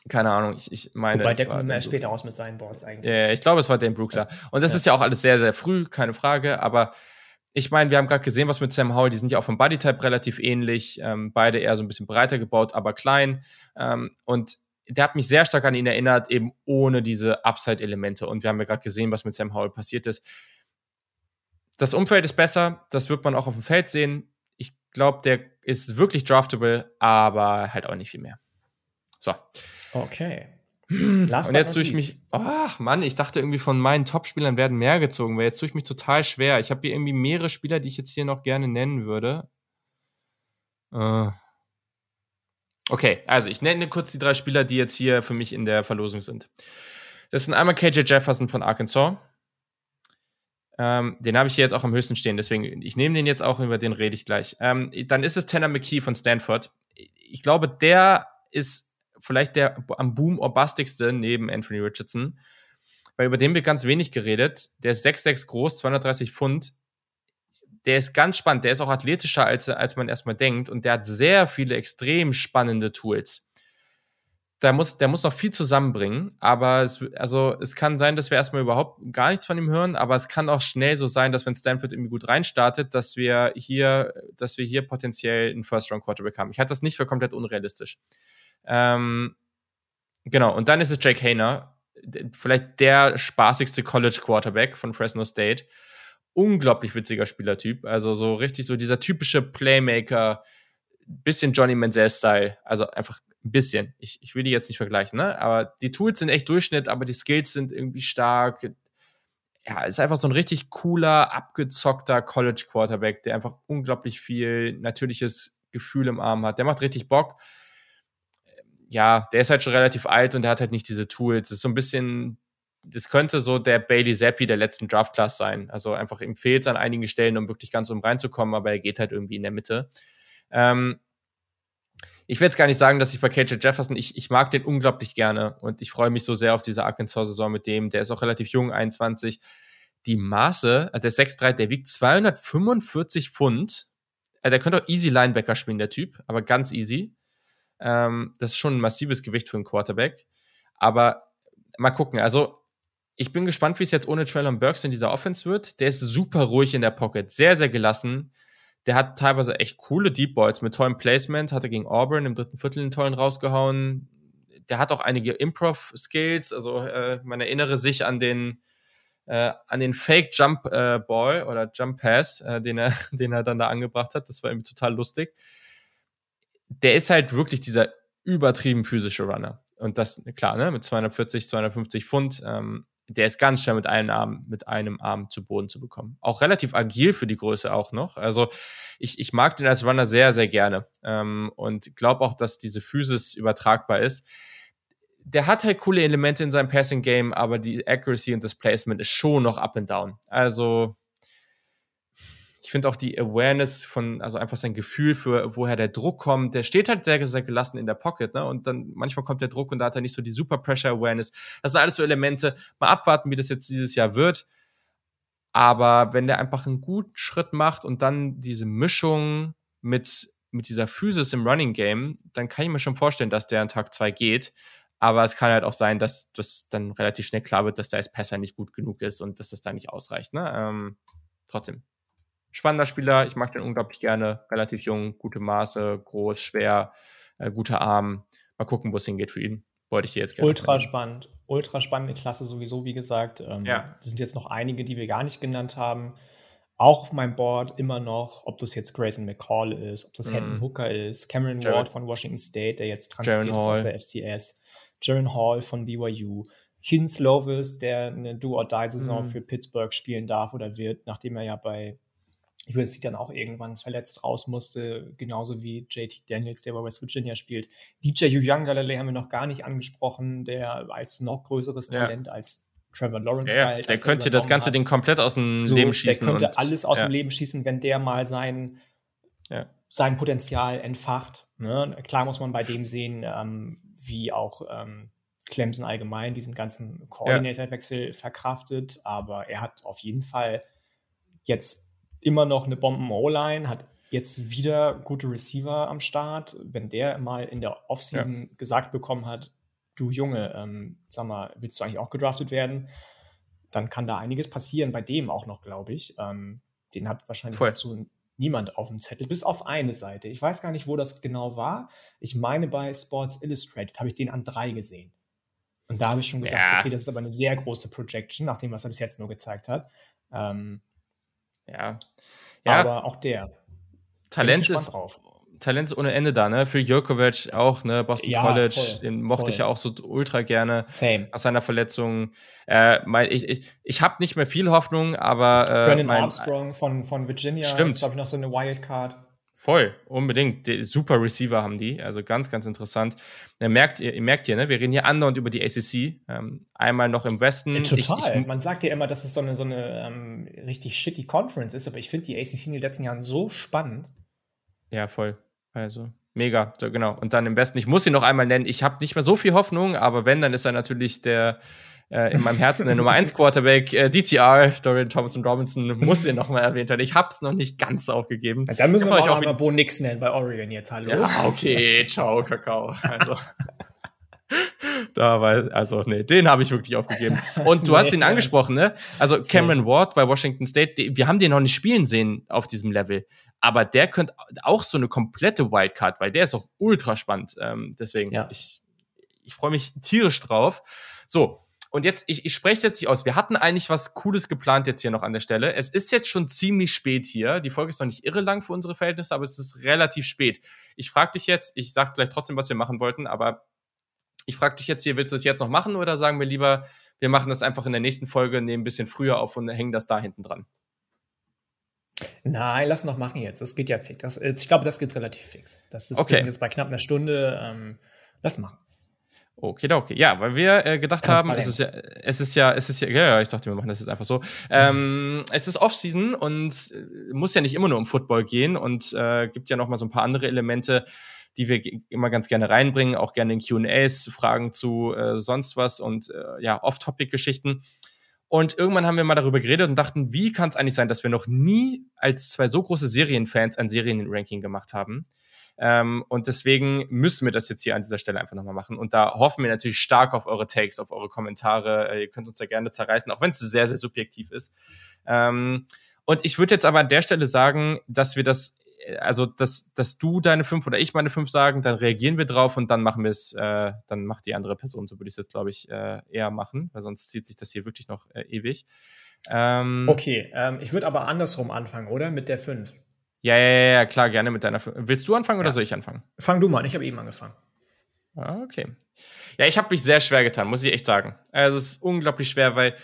[SPEAKER 1] keine Ahnung, ich, ich meine.
[SPEAKER 2] Wobei der kommt mehr später aus mit seinen Boards eigentlich.
[SPEAKER 1] Ja, ich glaube, es war Dane Brookler. Und das ja. ist ja auch alles sehr, sehr früh, keine Frage. Aber ich meine, wir haben gerade gesehen, was mit Sam Howell, die sind ja auch vom Bodytype relativ ähnlich. Ähm, beide eher so ein bisschen breiter gebaut, aber klein. Ähm, und der hat mich sehr stark an ihn erinnert, eben ohne diese Upside-Elemente. Und wir haben ja gerade gesehen, was mit Sam Howell passiert ist. Das Umfeld ist besser, das wird man auch auf dem Feld sehen. Ich glaube, der ist wirklich draftable, aber halt auch nicht viel mehr. So.
[SPEAKER 2] Okay.
[SPEAKER 1] Last und jetzt tue ich mich, ach Mann, ich dachte irgendwie von meinen Top-Spielern werden mehr gezogen, weil jetzt tue ich mich total schwer. Ich habe hier irgendwie mehrere Spieler, die ich jetzt hier noch gerne nennen würde. Äh, Okay, also ich nenne kurz die drei Spieler, die jetzt hier für mich in der Verlosung sind. Das sind einmal KJ Jefferson von Arkansas. Ähm, den habe ich hier jetzt auch am höchsten stehen, deswegen ich nehme den jetzt auch, über den rede ich gleich. Ähm, dann ist es Tanner McKee von Stanford. Ich glaube, der ist vielleicht der am Boom orbastigste neben Anthony Richardson, weil über den wird ganz wenig geredet. Der ist 6'6 groß, 230 Pfund, der ist ganz spannend. Der ist auch athletischer, als, als man erstmal denkt. Und der hat sehr viele extrem spannende Tools. Da muss, der muss noch viel zusammenbringen. Aber es, also, es kann sein, dass wir erstmal überhaupt gar nichts von ihm hören. Aber es kann auch schnell so sein, dass wenn Stanford irgendwie gut reinstartet, dass wir hier, dass wir hier potenziell einen First-Round-Quarterback haben. Ich halte das nicht für komplett unrealistisch. Ähm, genau. Und dann ist es Jake Hayner. Vielleicht der spaßigste College-Quarterback von Fresno State unglaublich witziger Spielertyp. Also so richtig so dieser typische Playmaker, bisschen Johnny Manziel-Style. Also einfach ein bisschen. Ich, ich will die jetzt nicht vergleichen, ne? Aber die Tools sind echt Durchschnitt, aber die Skills sind irgendwie stark. Ja, ist einfach so ein richtig cooler, abgezockter College Quarterback, der einfach unglaublich viel natürliches Gefühl im Arm hat. Der macht richtig Bock. Ja, der ist halt schon relativ alt und der hat halt nicht diese Tools. Das ist so ein bisschen das könnte so der Bailey Zappi der letzten Draft-Class sein. Also einfach ihm fehlt es an einigen Stellen, um wirklich ganz um reinzukommen, aber er geht halt irgendwie in der Mitte. Ähm, ich will jetzt gar nicht sagen, dass ich bei KJ Jefferson, ich, ich mag den unglaublich gerne und ich freue mich so sehr auf diese Arkansas-Saison mit dem. Der ist auch relativ jung, 21. Die Maße, also der 6'3, der wiegt 245 Pfund. Also der könnte auch easy Linebacker spielen, der Typ, aber ganz easy. Ähm, das ist schon ein massives Gewicht für einen Quarterback. Aber mal gucken, also ich bin gespannt, wie es jetzt ohne Traylon Burks in dieser Offense wird. Der ist super ruhig in der Pocket, sehr, sehr gelassen. Der hat teilweise echt coole Deep Balls mit tollem Placement, hat er gegen Auburn im dritten Viertel einen tollen rausgehauen. Der hat auch einige Improv-Skills, also äh, man erinnere sich an den äh, an den Fake Jump äh, Ball oder Jump Pass, äh, den er *laughs* den er dann da angebracht hat. Das war irgendwie total lustig. Der ist halt wirklich dieser übertrieben physische Runner. Und das, klar, ne, mit 240, 250 Pfund, ähm, der ist ganz schnell mit einem Arm, mit einem Arm zu Boden zu bekommen. Auch relativ agil für die Größe auch noch. Also ich, ich mag den als Runner sehr, sehr gerne ähm, und glaube auch, dass diese Physis übertragbar ist. Der hat halt coole Elemente in seinem Passing Game, aber die Accuracy und das Placement ist schon noch up and down. Also ich finde auch die Awareness von, also einfach sein Gefühl für, woher der Druck kommt, der steht halt sehr, sehr gelassen in der Pocket, ne? Und dann manchmal kommt der Druck und da hat er nicht so die Super Pressure Awareness. Das sind alles so Elemente. Mal abwarten, wie das jetzt dieses Jahr wird. Aber wenn der einfach einen guten Schritt macht und dann diese Mischung mit, mit dieser Physis im Running Game, dann kann ich mir schon vorstellen, dass der an Tag zwei geht. Aber es kann halt auch sein, dass das dann relativ schnell klar wird, dass der als Passer nicht gut genug ist und dass das da nicht ausreicht. Ne? Ähm, trotzdem, spannender Spieler. Ich mag den unglaublich gerne. Relativ jung, gute Maße, groß, schwer, äh, guter Arm. Mal gucken, wo es hingeht für ihn. Wollte ich hier jetzt
[SPEAKER 2] gerne. Ultra spannend. Ultra spannende Klasse sowieso, wie gesagt. Ähm,
[SPEAKER 1] ja.
[SPEAKER 2] Das sind jetzt noch einige, die wir gar nicht genannt haben. auch auf meinem Board immer noch, ob das jetzt Grayson McCall ist, ob das mm. Hendon Hooker ist, Cameron Jared. Ward von Washington State, der jetzt transferiert ist aus der FCS, Jaron Hall von BYU, Keaton Slovis, der eine Do-or-Die-Saison mm. für Pittsburgh spielen darf oder wird, nachdem er ja bei USC dann auch irgendwann verletzt raus musste, genauso wie JT Daniels, der bei West Virginia spielt. DJ Uyangalele haben wir noch gar nicht angesprochen, der als noch größeres Talent ja. als Trevor Lawrence
[SPEAKER 1] ja, galt. Der könnte das ganze hat. Ding komplett aus dem so, Leben schießen.
[SPEAKER 2] Der könnte alles aus ja. dem Leben schießen, wenn der mal sein, ja. sein Potenzial entfacht. Ne? Klar muss man bei dem sehen, ähm, wie auch ähm, Clemson allgemein diesen ganzen Coordinator-Wechsel verkraftet, aber er hat auf jeden Fall jetzt immer noch eine Bomben-O-Line, hat jetzt wieder gute Receiver am Start. Wenn der mal in der Offseason gesagt bekommen hat, du Junge, ähm, sag mal, willst du eigentlich auch gedraftet werden? Dann kann da einiges passieren, bei dem auch noch, glaube ich. Ähm, den hat wahrscheinlich dazu niemand auf dem Zettel, bis auf eine Seite. Ich weiß gar nicht, wo das genau war. Ich meine, bei Sports Illustrated habe ich den an drei gesehen. Und da habe ich schon gedacht, ja. okay, das ist aber eine sehr große Projection, nach dem, was er bis jetzt nur gezeigt hat. Ähm,
[SPEAKER 1] ja.
[SPEAKER 2] ja. Aber auch der.
[SPEAKER 1] Talent ist, drauf. Talent ist ohne Ende da, ne? Für Jokovic auch, ne? Boston ja, College, voll, den mochte voll. ich ja auch so ultra gerne.
[SPEAKER 2] Same.
[SPEAKER 1] Nach seiner Verletzung. Äh, mein, ich ich, ich habe nicht mehr viel Hoffnung, aber.
[SPEAKER 2] Äh, Brandon mein, Armstrong von, von Virginia
[SPEAKER 1] stimmt. ist,
[SPEAKER 2] glaube ich, noch so eine Wildcard.
[SPEAKER 1] Voll, unbedingt. Die, super Receiver haben die, also ganz, ganz interessant. Ihr merkt, ihr, ihr merkt hier, ne, wir reden hier andauernd über die ACC. Ähm, einmal noch im Westen. Ja,
[SPEAKER 2] total. Ich, ich, Man sagt ja immer, dass es so eine, so eine ähm, richtig shitty Conference ist, aber ich finde die ACC in den letzten Jahren so spannend.
[SPEAKER 1] Ja, voll. Also mega, so, genau. Und dann im Westen, ich muss ihn noch einmal nennen, ich habe nicht mehr so viel Hoffnung, aber wenn, dann ist er natürlich der äh, in meinem Herzen der Nummer 1 Quarterback, äh, DTR, Dorian Thompson Robinson, muss ihn noch mal erwähnt werden. Ich habe es noch nicht ganz aufgegeben.
[SPEAKER 2] Ja, dann müssen wir auch, auch mal Bo Nix nennen bei Oregon jetzt, hallo.
[SPEAKER 1] Ja, okay, ciao, Kakao. Also. *laughs* da war, also, nee, den habe ich wirklich aufgegeben. Und du nee, hast ihn angesprochen, ne? Also Cameron Ward bei Washington State, die, wir haben den noch nicht spielen sehen auf diesem Level. Aber der könnte auch so eine komplette Wildcard, weil der ist auch ultra spannend. Ähm, deswegen, ja. ich, ich freue mich tierisch drauf. So, und jetzt, ich, ich spreche es jetzt nicht aus. Wir hatten eigentlich was Cooles geplant jetzt hier noch an der Stelle. Es ist jetzt schon ziemlich spät hier. Die Folge ist noch nicht irre lang für unsere Verhältnisse, aber es ist relativ spät. Ich frage dich jetzt, ich sag gleich trotzdem, was wir machen wollten, aber ich frage dich jetzt hier, willst du das jetzt noch machen oder sagen wir lieber, wir machen das einfach in der nächsten Folge, nehmen ein bisschen früher auf und hängen das da hinten dran?
[SPEAKER 2] Nein, lass noch machen jetzt. Das geht ja fix. Das, ich glaube, das geht relativ fix. Das ist
[SPEAKER 1] okay.
[SPEAKER 2] jetzt bei knapp einer Stunde. Ähm, lass machen.
[SPEAKER 1] Okay, okay. Ja, weil wir äh, gedacht haben, es ist ja, es ist ja, es ist ja, ja, ja, ich dachte, wir machen das jetzt einfach so. Ähm, es ist Offseason und äh, muss ja nicht immer nur um Football gehen und äh, gibt ja noch mal so ein paar andere Elemente, die wir immer ganz gerne reinbringen, auch gerne in Q&As, Fragen zu äh, sonst was und äh, ja, Off-Topic-Geschichten. Und irgendwann haben wir mal darüber geredet und dachten, wie kann es eigentlich sein, dass wir noch nie als zwei so große Serienfans ein Serienranking gemacht haben? Ähm, und deswegen müssen wir das jetzt hier an dieser Stelle einfach nochmal machen. Und da hoffen wir natürlich stark auf eure Takes, auf eure Kommentare. Äh, ihr könnt uns ja gerne zerreißen, auch wenn es sehr, sehr subjektiv ist. Ähm, und ich würde jetzt aber an der Stelle sagen, dass wir das also dass, dass du deine fünf oder ich meine fünf sagen, dann reagieren wir drauf und dann machen wir es, äh, dann macht die andere Person, so würde ich es jetzt, glaube ich, äh, eher machen, weil sonst zieht sich das hier wirklich noch äh, ewig.
[SPEAKER 2] Ähm, okay, ähm, ich würde aber andersrum anfangen, oder? Mit der fünf.
[SPEAKER 1] Ja, ja, ja, klar, gerne mit deiner. Willst du anfangen ja. oder soll ich anfangen?
[SPEAKER 2] Fang du mal an, ich habe eben angefangen.
[SPEAKER 1] Ah, okay. Ja, ich habe mich sehr schwer getan, muss ich echt sagen. Also es ist unglaublich schwer, weil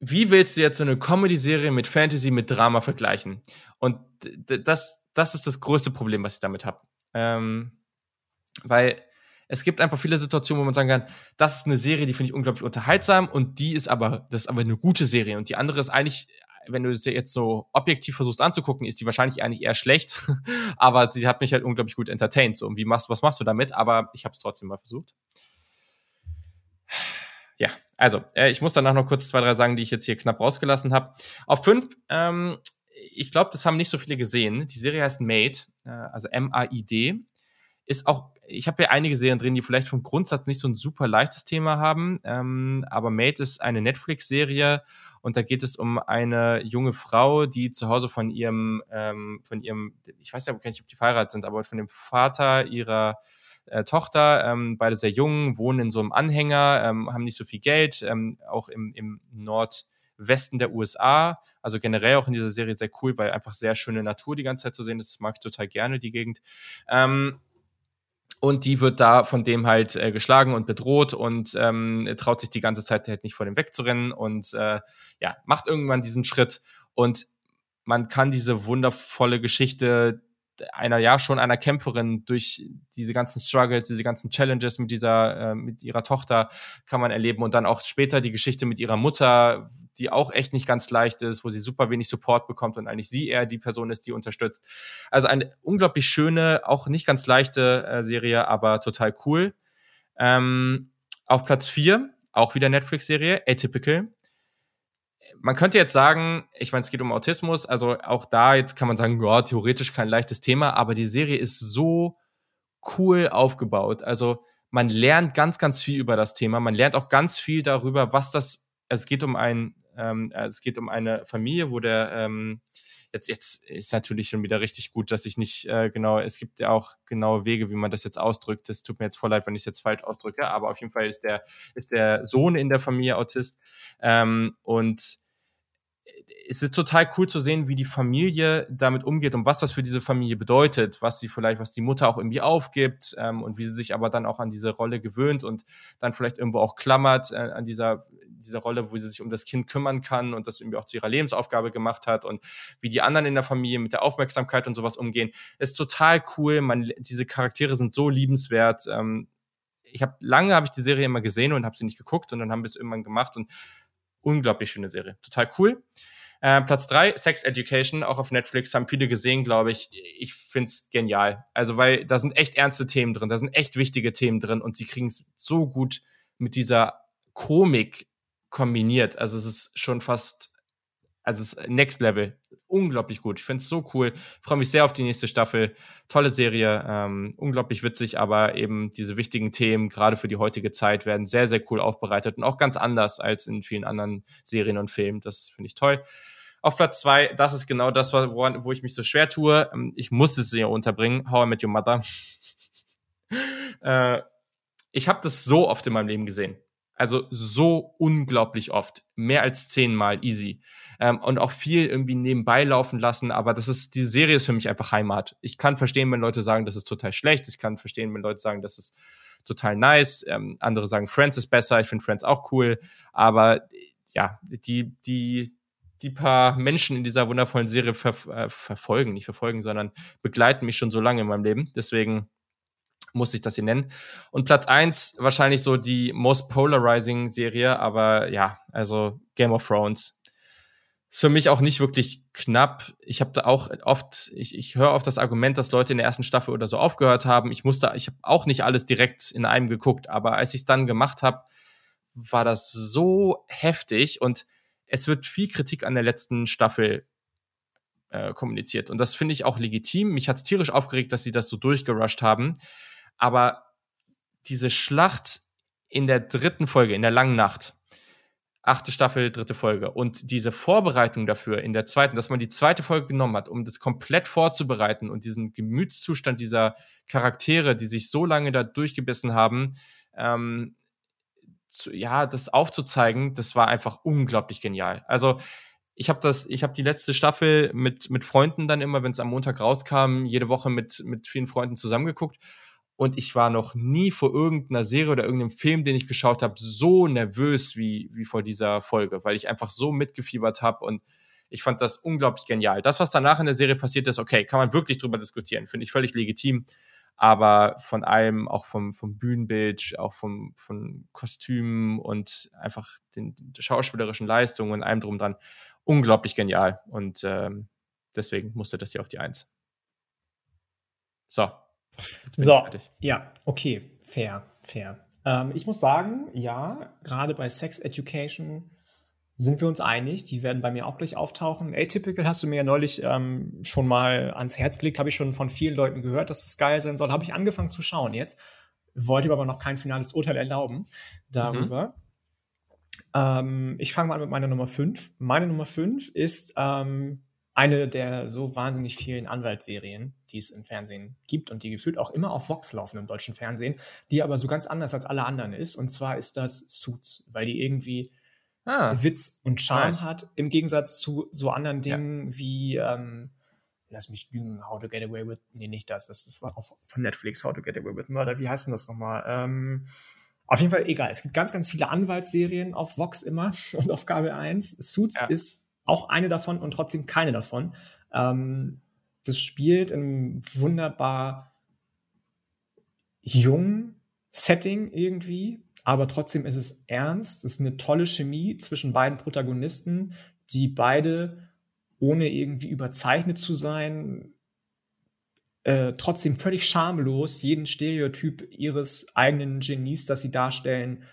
[SPEAKER 1] wie willst du jetzt so eine Comedy-Serie mit Fantasy, mit Drama vergleichen? Und das, das ist das größte Problem, was ich damit habe. Ähm, weil es gibt einfach viele Situationen, wo man sagen kann, das ist eine Serie, die finde ich unglaublich unterhaltsam und die ist aber, das ist aber eine gute Serie und die andere ist eigentlich, wenn du es jetzt so objektiv versuchst anzugucken, ist die wahrscheinlich eigentlich eher schlecht, *laughs* aber sie hat mich halt unglaublich gut entertained. So, und wie machst, was machst du damit? Aber ich habe es trotzdem mal versucht. Ja, also, äh, ich muss danach noch kurz zwei, drei sagen, die ich jetzt hier knapp rausgelassen habe. Auf fünf, ähm, ich glaube, das haben nicht so viele gesehen. Die Serie heißt Made, äh, also M-A-I-D. Ist auch, ich habe ja einige Serien drin, die vielleicht vom Grundsatz nicht so ein super leichtes Thema haben. Ähm, aber Made ist eine Netflix-Serie und da geht es um eine junge Frau, die zu Hause von ihrem, ähm, von ihrem, ich weiß ja nicht, ob die verheiratet sind, aber von dem Vater ihrer äh, Tochter, ähm, beide sehr jung, wohnen in so einem Anhänger, ähm, haben nicht so viel Geld, ähm, auch im, im Nordwesten Westen der USA. Also generell auch in dieser Serie sehr cool, weil einfach sehr schöne Natur die ganze Zeit zu sehen ist. Das mag ich total gerne, die Gegend. Ähm, und die wird da von dem halt äh, geschlagen und bedroht und ähm, traut sich die ganze Zeit halt nicht vor dem wegzurennen und äh, ja, macht irgendwann diesen Schritt. Und man kann diese wundervolle Geschichte einer ja schon einer Kämpferin durch diese ganzen Struggles, diese ganzen Challenges mit dieser äh, mit ihrer Tochter kann man erleben und dann auch später die Geschichte mit ihrer Mutter, die auch echt nicht ganz leicht ist, wo sie super wenig Support bekommt und eigentlich sie eher die Person ist, die unterstützt. Also eine unglaublich schöne, auch nicht ganz leichte äh, Serie, aber total cool. Ähm, auf Platz vier auch wieder Netflix-Serie, Atypical man könnte jetzt sagen, ich meine, es geht um Autismus, also auch da jetzt kann man sagen, ja, theoretisch kein leichtes Thema, aber die Serie ist so cool aufgebaut. Also man lernt ganz, ganz viel über das Thema. Man lernt auch ganz viel darüber, was das. Es geht um ein, ähm, es geht um eine Familie, wo der ähm, jetzt jetzt ist natürlich schon wieder richtig gut, dass ich nicht äh, genau. Es gibt ja auch genaue Wege, wie man das jetzt ausdrückt. Das tut mir jetzt voll leid, wenn ich es jetzt falsch ausdrücke, aber auf jeden Fall ist der ist der Sohn in der Familie Autist ähm, und es ist total cool zu sehen, wie die Familie damit umgeht und was das für diese Familie bedeutet, was sie vielleicht, was die Mutter auch irgendwie aufgibt ähm, und wie sie sich aber dann auch an diese Rolle gewöhnt und dann vielleicht irgendwo auch klammert äh, an dieser dieser Rolle, wo sie sich um das Kind kümmern kann und das irgendwie auch zu ihrer Lebensaufgabe gemacht hat und wie die anderen in der Familie mit der Aufmerksamkeit und sowas umgehen, ist total cool. Man, diese Charaktere sind so liebenswert. Ähm, ich habe lange habe ich die Serie immer gesehen und habe sie nicht geguckt und dann haben wir es irgendwann gemacht und unglaublich schöne Serie, total cool. Äh, Platz drei Sex Education, auch auf Netflix, haben viele gesehen, glaube ich. Ich find's genial. Also, weil da sind echt ernste Themen drin, da sind echt wichtige Themen drin und sie kriegen es so gut mit dieser Komik kombiniert. Also, es ist schon fast, also es ist Next Level. Unglaublich gut. Ich find's so cool. Freue mich sehr auf die nächste Staffel. Tolle Serie, ähm, unglaublich witzig, aber eben diese wichtigen Themen, gerade für die heutige Zeit, werden sehr, sehr cool aufbereitet und auch ganz anders als in vielen anderen Serien und Filmen. Das finde ich toll. Auf Platz zwei, das ist genau das, woran, wo ich mich so schwer tue. Ähm, ich muss es hier unterbringen. How I Met Your Mother. *laughs* äh, ich habe das so oft in meinem Leben gesehen. Also so unglaublich oft. Mehr als zehnmal easy. Ähm, und auch viel irgendwie nebenbei laufen lassen. Aber das ist, die Serie ist für mich einfach Heimat. Ich kann verstehen, wenn Leute sagen, das ist total schlecht. Ich kann verstehen, wenn Leute sagen, das ist total nice. Ähm, andere sagen, Friends ist besser. Ich finde Friends auch cool. Aber ja, die, die, die paar Menschen in dieser wundervollen Serie ver äh, verfolgen, nicht verfolgen, sondern begleiten mich schon so lange in meinem Leben. Deswegen muss ich das hier nennen. Und Platz eins wahrscheinlich so die most polarizing Serie, aber ja, also Game of Thrones. Ist für mich auch nicht wirklich knapp. Ich habe da auch oft, ich, ich höre oft das Argument, dass Leute in der ersten Staffel oder so aufgehört haben. Ich musste, ich habe auch nicht alles direkt in einem geguckt, aber als ich es dann gemacht habe, war das so heftig und es wird viel Kritik an der letzten Staffel äh, kommuniziert. Und das finde ich auch legitim. Mich hat es tierisch aufgeregt, dass sie das so durchgerusht haben. Aber diese Schlacht in der dritten Folge, in der langen Nacht, achte Staffel, dritte Folge. Und diese Vorbereitung dafür in der zweiten, dass man die zweite Folge genommen hat, um das komplett vorzubereiten und diesen Gemütszustand dieser Charaktere, die sich so lange da durchgebissen haben, ähm, zu, ja, das aufzuzeigen, das war einfach unglaublich genial. Also ich habe das, ich habe die letzte Staffel mit mit Freunden dann immer, wenn es am Montag rauskam, jede Woche mit mit vielen Freunden zusammengeguckt und ich war noch nie vor irgendeiner Serie oder irgendeinem Film, den ich geschaut habe, so nervös wie wie vor dieser Folge, weil ich einfach so mitgefiebert habe und ich fand das unglaublich genial. Das, was danach in der Serie passiert ist, okay, kann man wirklich drüber diskutieren, finde ich völlig legitim aber von allem, auch vom, vom Bühnenbild, auch vom, von Kostümen und einfach den, den schauspielerischen Leistungen und allem drum dran, unglaublich genial. Und ähm, deswegen musste das hier auf die Eins. So.
[SPEAKER 2] So, ja, okay, fair, fair. Ähm, ich muss sagen, ja, gerade bei Sex Education sind wir uns einig. Die werden bei mir auch gleich auftauchen. Atypical hast du mir ja neulich ähm, schon mal ans Herz gelegt, habe ich schon von vielen Leuten gehört, dass es geil sein soll. Habe ich angefangen zu schauen jetzt. Wollte aber noch kein finales Urteil erlauben darüber. Mhm. Ähm, ich fange mal an mit meiner Nummer 5. Meine Nummer 5 ist ähm, eine der so wahnsinnig vielen Anwaltsserien, die es im Fernsehen gibt und die gefühlt auch immer auf Vox laufen im deutschen Fernsehen, die aber so ganz anders als alle anderen ist. Und zwar ist das Suits, weil die irgendwie ah, Witz und Charme nice. hat, im Gegensatz zu so anderen Dingen ja. wie, ähm, lass mich lügen, How to Get Away with, nee, nicht das, das ist von Netflix, How to Get Away with Murder, wie heißt denn das nochmal? Ähm, auf jeden Fall egal. Es gibt ganz, ganz viele Anwaltsserien auf Vox immer *laughs* und auf Kabel 1. Suits ja. ist auch eine davon und trotzdem keine davon. Ähm, das spielt im wunderbar jungen Setting irgendwie, aber trotzdem ist es ernst. Es ist eine tolle Chemie zwischen beiden Protagonisten, die beide, ohne irgendwie überzeichnet zu sein, äh, trotzdem völlig schamlos jeden Stereotyp ihres eigenen Genies, das sie darstellen,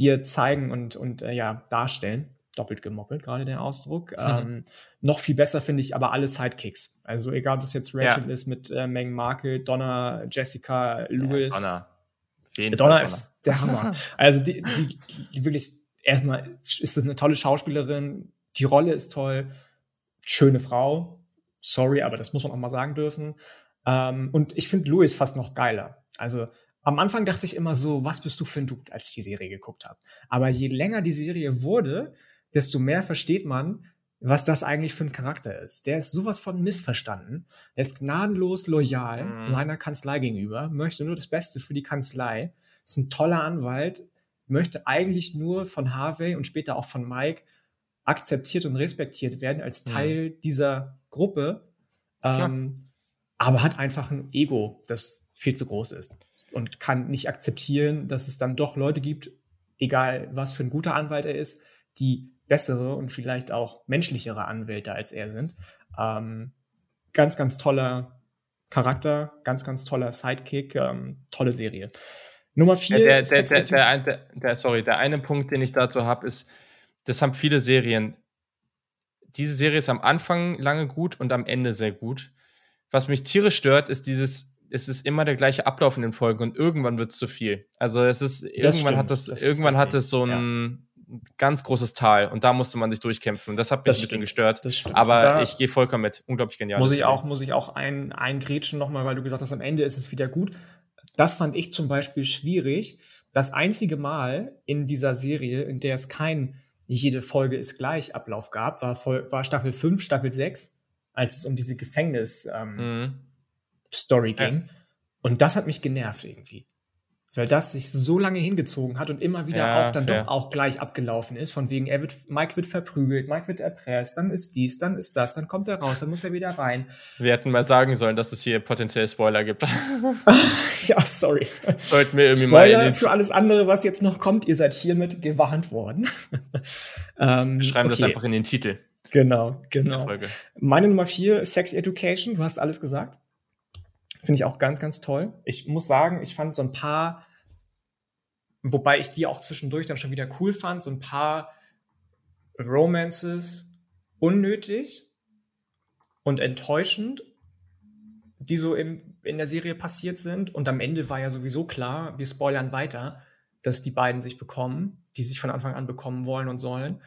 [SPEAKER 2] dir zeigen und, und äh, ja, darstellen doppelt gemoppelt, gerade der Ausdruck. *laughs* Mhm. Ähm, noch viel besser finde ich aber alle Sidekicks. Also egal, ob das jetzt Rachel ja. ist mit äh, Meghan Markle, Donna, Jessica, Lewis. Ja, Donna. Donna ist der Hammer. *laughs* also die, die, die wirklich, erstmal ist das eine tolle Schauspielerin, die Rolle ist toll, schöne Frau. Sorry, aber das muss man auch mal sagen dürfen. Ähm, und ich finde Louis fast noch geiler. Also am Anfang dachte ich immer so, was bist du für ein Dude, als ich die Serie geguckt habe. Aber je länger die Serie wurde, desto mehr versteht man, was das eigentlich für ein Charakter ist. Der ist sowas von missverstanden. Er ist gnadenlos loyal mhm. seiner Kanzlei gegenüber, möchte nur das Beste für die Kanzlei, ist ein toller Anwalt, möchte eigentlich nur von Harvey und später auch von Mike akzeptiert und respektiert werden als mhm. Teil mhm. dieser Gruppe, ähm, aber hat einfach ein Ego, das viel zu groß ist und kann nicht akzeptieren, dass es dann doch Leute gibt, egal was für ein guter Anwalt er ist, die bessere und vielleicht auch menschlichere Anwälte als er sind. Ähm, ganz, ganz toller Charakter, ganz, ganz toller Sidekick, ähm, tolle Serie. Nummer vier.
[SPEAKER 1] Der, der, der, der, der, sorry, der eine Punkt, den ich dazu habe, ist, das haben viele Serien. Diese Serie ist am Anfang lange gut und am Ende sehr gut. Was mich tierisch stört, ist dieses, es ist immer der gleiche Ablauf in den Folgen und irgendwann wird es zu viel. Also es ist, das irgendwann stimmt, hat das, das irgendwann hat es so ein, ganz großes Tal und da musste man sich durchkämpfen. Und das hat mich das ein bisschen gestört. Das stimmt. Aber da ich gehe vollkommen mit. Unglaublich genial.
[SPEAKER 2] Muss ich auch, muss ich auch ein, eingrätschen nochmal, weil du gesagt hast, am Ende ist es wieder gut. Das fand ich zum Beispiel schwierig. Das einzige Mal in dieser Serie, in der es kein jede Folge ist gleich Ablauf gab, war, war Staffel 5, Staffel 6, als es um diese Gefängnis-Story ähm, mhm. ging. Ja. Und das hat mich genervt irgendwie weil das sich so lange hingezogen hat und immer wieder ja, auch dann fair. doch auch gleich abgelaufen ist, von wegen, er wird, Mike wird verprügelt, Mike wird erpresst, dann ist dies, dann ist das, dann kommt er raus, dann muss er wieder rein.
[SPEAKER 1] Wir hätten mal sagen sollen, dass es hier potenziell Spoiler gibt. *laughs* *laughs*
[SPEAKER 2] ja, sorry.
[SPEAKER 1] Sollten wir irgendwie
[SPEAKER 2] Spoiler mal für alles andere, was jetzt noch kommt, ihr seid hiermit gewarnt worden. *laughs*
[SPEAKER 1] ähm, wir schreiben okay. das einfach in den Titel.
[SPEAKER 2] Genau, genau. Meine Nummer vier, Sex Education, du hast alles gesagt. Finde ich auch ganz, ganz toll. Ich muss sagen, ich fand so ein paar, wobei ich die auch zwischendurch dann schon wieder cool fand, so ein paar Romances unnötig und enttäuschend, die so im, in der Serie passiert sind. Und am Ende war ja sowieso klar, wir spoilern weiter, dass die beiden sich bekommen, die sich von Anfang an bekommen wollen und sollen.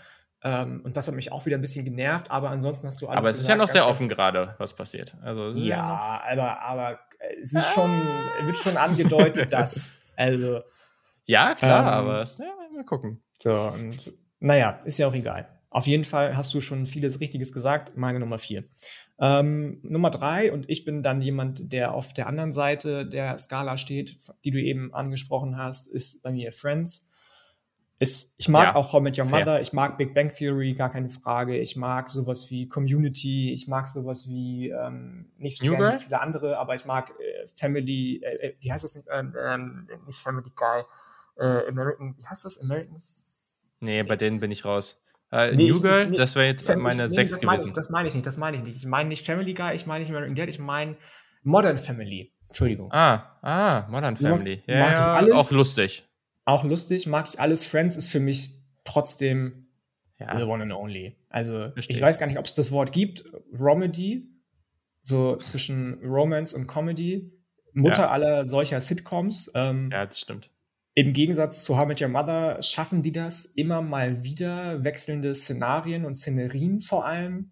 [SPEAKER 2] Ähm, und das hat mich auch wieder ein bisschen genervt, aber ansonsten hast du
[SPEAKER 1] alles. Aber es gesagt, ist ja noch sehr offen gerade, was passiert. Also,
[SPEAKER 2] ja, ja aber, aber es ist schon, wird schon angedeutet, *laughs* dass. Also.
[SPEAKER 1] Ja, klar, ähm, aber ja, mal gucken.
[SPEAKER 2] So, und naja, ist ja auch egal. Auf jeden Fall hast du schon vieles Richtiges gesagt. Meine Nummer vier. Ähm, Nummer drei, und ich bin dann jemand, der auf der anderen Seite der Skala steht, die du eben angesprochen hast, ist bei mir Friends. Ist, ich mag ja, auch How Met Your fair. Mother, ich mag Big Bang Theory, gar keine Frage. Ich mag sowas wie Community, ich mag sowas wie ähm, nicht so New gerne viele andere, aber ich mag äh, Family, äh, äh wie heißt das? Ähm, ähm, nicht Family Guy, äh, American, wie heißt das? American?
[SPEAKER 1] Nee, bei denen bin ich raus. Uh, nee, New Girl, das wäre jetzt Fam meine nee, sechs
[SPEAKER 2] das
[SPEAKER 1] gewesen.
[SPEAKER 2] Meine, das meine ich nicht, das meine ich nicht. Ich meine nicht Family Guy, ich meine nicht American Dad, ich meine Modern Family. Entschuldigung.
[SPEAKER 1] Ah, ah, Modern Family. Ja, ja auch lustig
[SPEAKER 2] auch lustig, mag ich alles. Friends ist für mich trotzdem ja. the one and only. Also Verstehe ich weiß gar nicht, ob es das Wort gibt. Romedy, so zwischen Romance und Comedy. Mutter ja. aller solcher Sitcoms. Ähm,
[SPEAKER 1] ja, das stimmt.
[SPEAKER 2] Im Gegensatz zu How Met Your Mother schaffen die das immer mal wieder, wechselnde Szenarien und Szenerien vor allem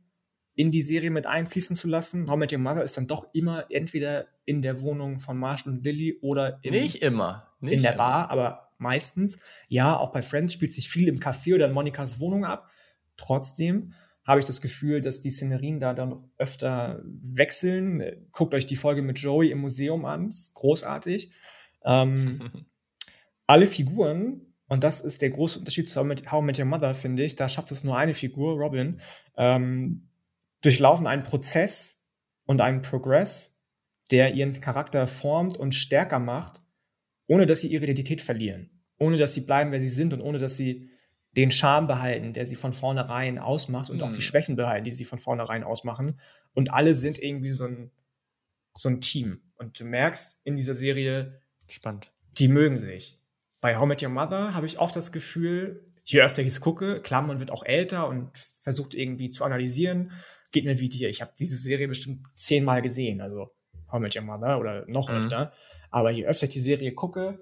[SPEAKER 2] in die Serie mit einfließen zu lassen. How Met Your Mother ist dann doch immer entweder in der Wohnung von Marshall und Lily oder
[SPEAKER 1] im, nicht immer. Nicht
[SPEAKER 2] in der immer. Bar, aber meistens. Ja, auch bei Friends spielt sich viel im Café oder in Monikas Wohnung ab. Trotzdem habe ich das Gefühl, dass die Szenerien da dann öfter wechseln. Guckt euch die Folge mit Joey im Museum an, ist großartig. Ähm, *laughs* alle Figuren, und das ist der große Unterschied zu How I Met Your Mother, finde ich, da schafft es nur eine Figur, Robin, ähm, durchlaufen einen Prozess und einen Progress, der ihren Charakter formt und stärker macht, ohne dass sie ihre Identität verlieren, ohne dass sie bleiben, wer sie sind und ohne dass sie den Charme behalten, der sie von vornherein ausmacht und mhm. auch die mhm. Schwächen behalten, die sie von vornherein ausmachen. Und alle sind irgendwie so ein, so ein Team. Und du merkst in dieser Serie,
[SPEAKER 1] spannend,
[SPEAKER 2] die mögen sich. Bei How Met Your Mother habe ich oft das Gefühl, je öfter ich es gucke, klar, man wird auch älter und versucht irgendwie zu analysieren. Geht mir wie dir. Ich habe diese Serie bestimmt zehnmal gesehen, also How Met Your Mother oder noch mhm. öfter. Aber je öfter ich die Serie gucke,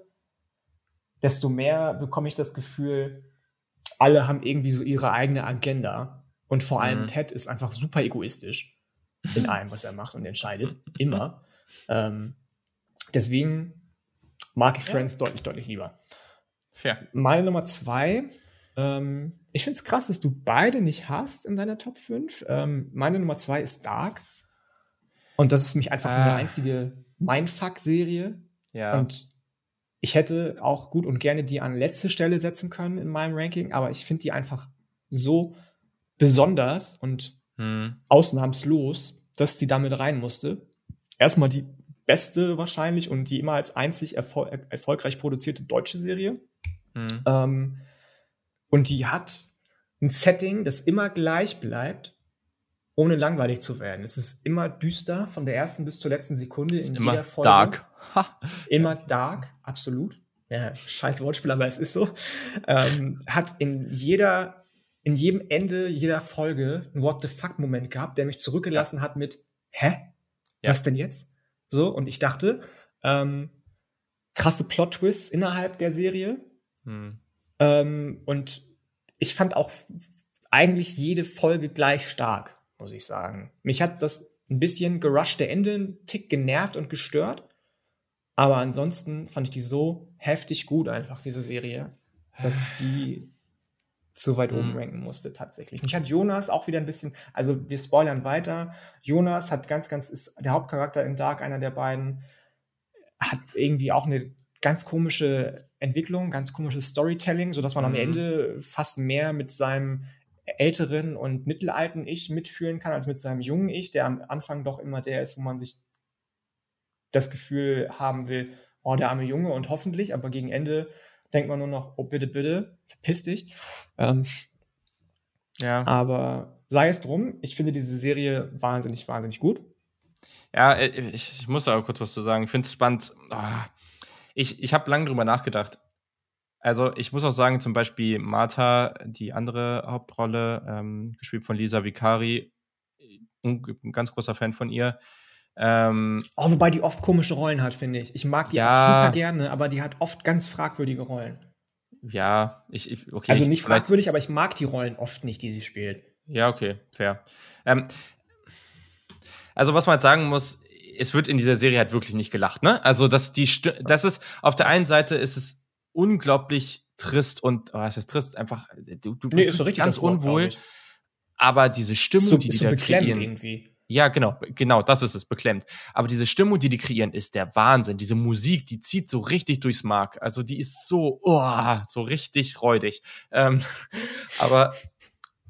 [SPEAKER 2] desto mehr bekomme ich das Gefühl, alle haben irgendwie so ihre eigene Agenda. Und vor allem mhm. Ted ist einfach super egoistisch in allem, was er macht und entscheidet. Immer. Ähm, deswegen mag ich Friends ja. deutlich, deutlich lieber.
[SPEAKER 1] Fair.
[SPEAKER 2] Meine Nummer zwei. Ähm, ich finde es krass, dass du beide nicht hast in deiner Top 5. Ähm, meine Nummer zwei ist Dark. Und das ist für mich einfach ah. eine einzige Mindfuck-Serie.
[SPEAKER 1] Ja.
[SPEAKER 2] Und ich hätte auch gut und gerne die an letzte Stelle setzen können in meinem Ranking, aber ich finde die einfach so besonders und hm. ausnahmslos, dass die damit rein musste. Erstmal die beste wahrscheinlich und die immer als einzig erfol erfolgreich produzierte deutsche Serie. Hm. Ähm, und die hat ein Setting, das immer gleich bleibt, ohne langweilig zu werden. Es ist immer düster von der ersten bis zur letzten Sekunde in
[SPEAKER 1] immer jeder Folge. Dark.
[SPEAKER 2] Ha. Immer dark, absolut. Ja, scheiß Wortspiel, aber es ist so. Ähm, hat in jeder, in jedem Ende jeder Folge einen What the fuck-Moment gehabt, der mich zurückgelassen hat mit Hä? Ja. Was denn jetzt? So, und ich dachte, ähm, krasse Plot-Twists innerhalb der Serie. Hm. Ähm, und ich fand auch eigentlich jede Folge gleich stark, muss ich sagen. Mich hat das ein bisschen gerushte Ende einen Tick genervt und gestört. Aber ansonsten fand ich die so heftig gut einfach, diese Serie, dass ich die zu weit oben mhm. ranken musste tatsächlich. Mich hat Jonas auch wieder ein bisschen, also wir spoilern weiter. Jonas hat ganz, ganz, ist der Hauptcharakter in Dark, einer der beiden, hat irgendwie auch eine ganz komische Entwicklung, ganz komisches Storytelling, sodass man mhm. am Ende fast mehr mit seinem älteren und mittelalten Ich mitfühlen kann, als mit seinem jungen Ich, der am Anfang doch immer der ist, wo man sich das Gefühl haben will, oh, der arme Junge und hoffentlich, aber gegen Ende denkt man nur noch, oh, bitte, bitte, verpiss dich. Ähm, ja. Aber sei es drum, ich finde diese Serie wahnsinnig, wahnsinnig gut.
[SPEAKER 1] Ja, äh, ich, ich muss da auch kurz was zu sagen. Ich finde es spannend. Oh, ich ich habe lange drüber nachgedacht. Also, ich muss auch sagen, zum Beispiel Martha, die andere Hauptrolle, ähm, gespielt von Lisa Vicari, ein, ein ganz großer Fan von ihr. Ähm,
[SPEAKER 2] oh, wobei die oft komische Rollen hat, finde ich. Ich mag die ja, super gerne, aber die hat oft ganz fragwürdige Rollen.
[SPEAKER 1] Ja, ich, ich okay.
[SPEAKER 2] Also nicht fragwürdig, aber ich mag die Rollen oft nicht, die sie spielt.
[SPEAKER 1] Ja, okay, fair. Ähm, also, was man halt sagen muss, es wird in dieser Serie halt wirklich nicht gelacht, ne? Also, dass die, das ist, auf der einen Seite ist es unglaublich trist und, oh, es ist trist, einfach, du, du
[SPEAKER 2] nee, ist so richtig
[SPEAKER 1] ganz unwohl. Aber diese Stimmung,
[SPEAKER 2] so,
[SPEAKER 1] die die
[SPEAKER 2] so da kreieren, irgendwie.
[SPEAKER 1] Ja, genau, genau, das ist es, beklemmt. Aber diese Stimmung, die die kreieren, ist der Wahnsinn. Diese Musik, die zieht so richtig durchs Mark. Also die ist so, oh, so richtig räudig. Ähm, *laughs* aber,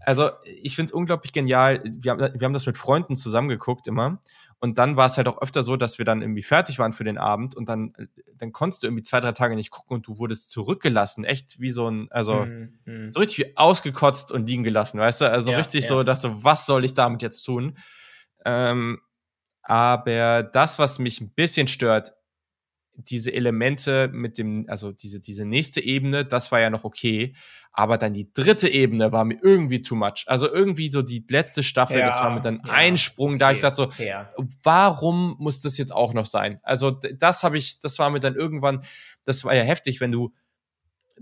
[SPEAKER 1] also ich finde es unglaublich genial. Wir haben, wir haben das mit Freunden zusammengeguckt immer. Und dann war es halt auch öfter so, dass wir dann irgendwie fertig waren für den Abend und dann, dann konntest du irgendwie zwei, drei Tage nicht gucken und du wurdest zurückgelassen. Echt wie so ein, also mm, mm. so richtig wie ausgekotzt und liegen gelassen, weißt du? Also ja, richtig ja. so, du, was soll ich damit jetzt tun? Ähm, aber das, was mich ein bisschen stört, diese Elemente mit dem, also diese, diese nächste Ebene, das war ja noch okay. Aber dann die dritte Ebene war mir irgendwie too much. Also irgendwie so die letzte Staffel, ja, das war mit einem ja, Einsprung, okay, da ich sagte so, fair. warum muss das jetzt auch noch sein? Also das habe ich, das war mir dann irgendwann, das war ja heftig, wenn du,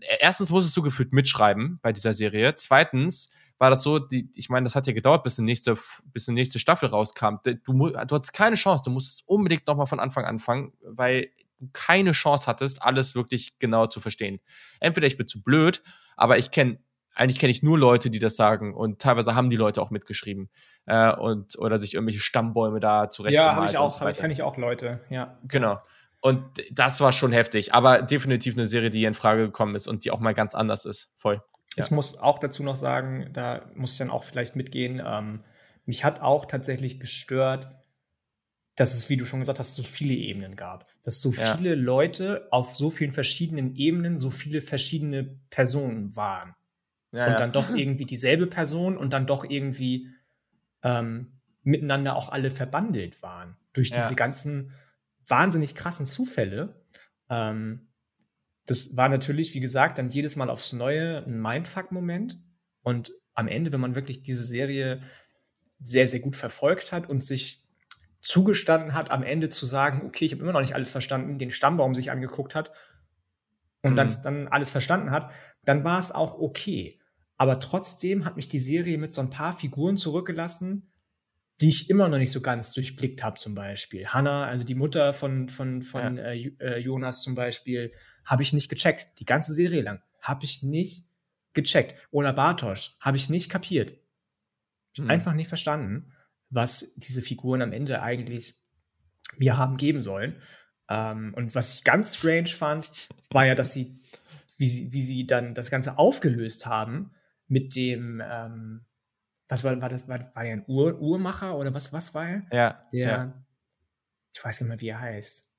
[SPEAKER 1] erstens musstest du gefühlt mitschreiben bei dieser Serie. Zweitens, war das so, die, ich meine, das hat ja gedauert, bis die nächste, bis die nächste Staffel rauskam. Du, du hattest keine Chance, du musstest unbedingt nochmal von Anfang anfangen, weil du keine Chance hattest, alles wirklich genau zu verstehen. Entweder ich bin zu blöd, aber ich kenne eigentlich kenne ich nur Leute, die das sagen und teilweise haben die Leute auch mitgeschrieben äh, und oder sich irgendwelche Stammbäume da zurecht.
[SPEAKER 2] Ja, habe ich auch, so hab ich, kann ich auch Leute, ja.
[SPEAKER 1] Genau. Und das war schon heftig, aber definitiv eine Serie, die in Frage gekommen ist und die auch mal ganz anders ist. Voll.
[SPEAKER 2] Ja. Ich muss auch dazu noch sagen, da muss ich dann auch vielleicht mitgehen. Ähm, mich hat auch tatsächlich gestört, dass es, wie du schon gesagt hast, so viele Ebenen gab. Dass so ja. viele Leute auf so vielen verschiedenen Ebenen so viele verschiedene Personen waren. Ja, und dann doch *laughs* irgendwie dieselbe Person und dann doch irgendwie ähm, miteinander auch alle verbandelt waren. Durch diese ganzen wahnsinnig krassen Zufälle. Ähm, das war natürlich, wie gesagt, dann jedes Mal aufs Neue ein Mindfuck-Moment. Und am Ende, wenn man wirklich diese Serie sehr, sehr gut verfolgt hat und sich zugestanden hat, am Ende zu sagen, okay, ich habe immer noch nicht alles verstanden, den Stammbaum sich angeguckt hat und mhm. dann, dann alles verstanden hat, dann war es auch okay. Aber trotzdem hat mich die Serie mit so ein paar Figuren zurückgelassen, die ich immer noch nicht so ganz durchblickt habe, zum Beispiel. Hannah, also die Mutter von, von, von ja. äh, äh Jonas zum Beispiel, habe ich nicht gecheckt. Die ganze Serie lang. Habe ich nicht gecheckt. Oder Bartosch, habe ich nicht kapiert. Hm. Einfach nicht verstanden, was diese Figuren am Ende eigentlich mir haben geben sollen. Ähm, und was ich ganz strange fand, war ja, dass sie, wie sie, wie sie dann das Ganze aufgelöst haben mit dem, ähm, was war, war das, war, war er ein Uhr, Uhrmacher oder was, was war er?
[SPEAKER 1] Ja.
[SPEAKER 2] Der,
[SPEAKER 1] ja.
[SPEAKER 2] ich weiß nicht mehr, wie er heißt.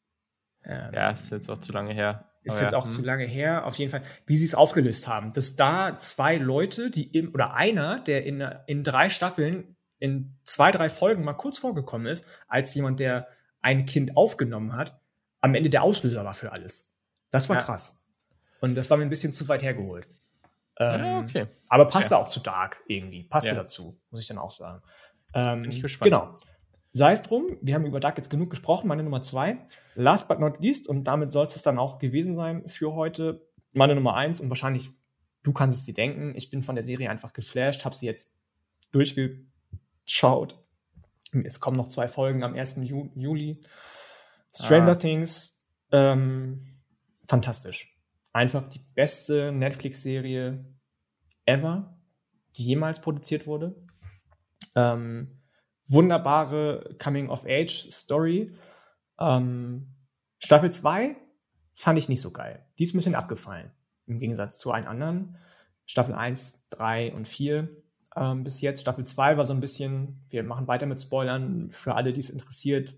[SPEAKER 1] Ähm, ja, ist jetzt auch zu lange her.
[SPEAKER 2] Ist oh, jetzt ja. auch hm. zu lange her, auf jeden Fall, wie sie es aufgelöst haben. Dass da zwei Leute, die im, oder einer, der in, in drei Staffeln, in zwei, drei Folgen mal kurz vorgekommen ist, als jemand, der ein Kind aufgenommen hat, am Ende der Auslöser war für alles. Das war ja. krass. Und das war mir ein bisschen zu weit hergeholt. Ähm, ja, okay. Aber passte auch zu Dark irgendwie. Passte dazu, muss ich dann auch sagen. Ähm, bin ich gespannt. Genau. Sei es drum, wir haben über Dark jetzt genug gesprochen, meine Nummer zwei. Last but not least, und damit soll es dann auch gewesen sein für heute, meine Nummer eins und wahrscheinlich, du kannst es dir denken, ich bin von der Serie einfach geflasht, habe sie jetzt durchgeschaut. Es kommen noch zwei Folgen am 1. Ju Juli. Stranger ah. Things, ähm, fantastisch. Einfach die beste Netflix-Serie ever, die jemals produziert wurde. Ähm, wunderbare Coming-of-Age-Story. Ähm, Staffel 2 fand ich nicht so geil. Die ist ein bisschen abgefallen. Im Gegensatz zu allen anderen. Staffel 1, 3 und 4 ähm, bis jetzt. Staffel 2 war so ein bisschen, wir machen weiter mit Spoilern. Für alle, die es interessiert,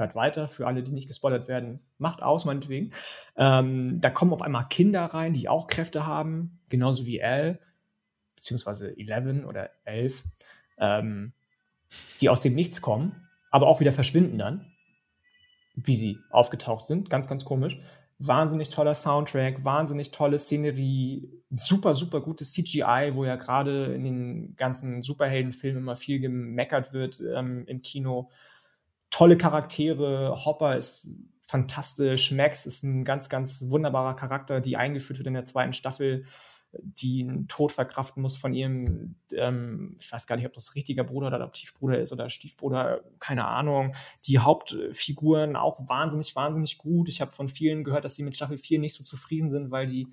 [SPEAKER 2] hört weiter. Für alle, die nicht gespoilert werden, macht aus, meinetwegen. Ähm, da kommen auf einmal Kinder rein, die auch Kräfte haben, genauso wie Al, beziehungsweise 11 oder 11. Ähm, die aus dem Nichts kommen, aber auch wieder verschwinden dann, wie sie aufgetaucht sind. Ganz, ganz komisch. Wahnsinnig toller Soundtrack, wahnsinnig tolle Szenerie, super, super gutes CGI, wo ja gerade in den ganzen Superheldenfilmen immer viel gemeckert wird ähm, im Kino. Tolle Charaktere, Hopper ist fantastisch, Max ist ein ganz, ganz wunderbarer Charakter, die eingeführt wird in der zweiten Staffel die einen Tod verkraften muss von ihrem, ähm, ich weiß gar nicht, ob das richtiger Bruder oder Adoptivbruder ist oder Stiefbruder, keine Ahnung. Die Hauptfiguren auch wahnsinnig, wahnsinnig gut. Ich habe von vielen gehört, dass sie mit Staffel 4 nicht so zufrieden sind, weil die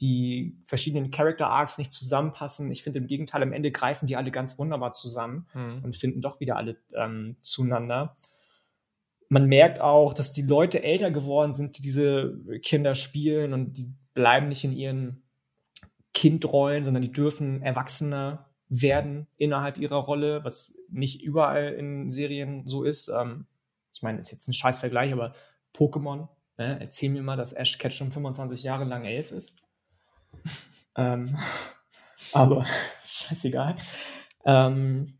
[SPEAKER 2] die verschiedenen Character Arcs nicht zusammenpassen. Ich finde im Gegenteil, am Ende greifen die alle ganz wunderbar zusammen mhm. und finden doch wieder alle ähm, zueinander. Man merkt auch, dass die Leute älter geworden sind, die diese Kinder spielen und die bleiben nicht in ihren Kindrollen, sondern die dürfen erwachsener werden innerhalb ihrer Rolle, was nicht überall in Serien so ist. Ähm, ich meine, ist jetzt ein scheiß Vergleich, aber Pokémon, ne? erzähl mir mal, dass Ash Ketchum 25 Jahre lang elf ist. *laughs* ähm, *laughs* aber *laughs* scheißegal. Ähm,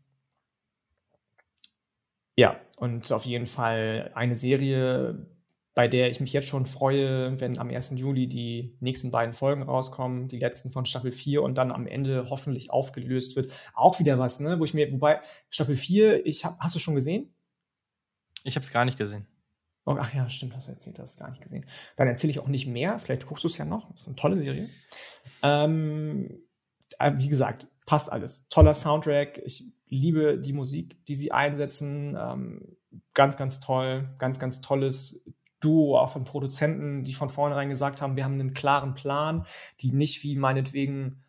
[SPEAKER 2] ja, und auf jeden Fall eine Serie, bei der ich mich jetzt schon freue, wenn am 1. Juli die nächsten beiden Folgen rauskommen, die letzten von Staffel 4 und dann am Ende hoffentlich aufgelöst wird. Auch wieder was, ne, wo ich mir, wobei Staffel 4, ich hab, hast du schon gesehen?
[SPEAKER 1] Ich habe es gar nicht gesehen.
[SPEAKER 2] Oh, ach ja, stimmt, hast du erzählt, du hast es gar nicht gesehen. Dann erzähle ich auch nicht mehr, vielleicht guckst du es ja noch, das ist eine tolle Serie. Ähm, äh, wie gesagt, passt alles. Toller Soundtrack, ich liebe die Musik, die sie einsetzen. Ähm, ganz, ganz toll, ganz, ganz tolles Duo auch von Produzenten, die von vornherein gesagt haben, wir haben einen klaren Plan, die nicht wie meinetwegen,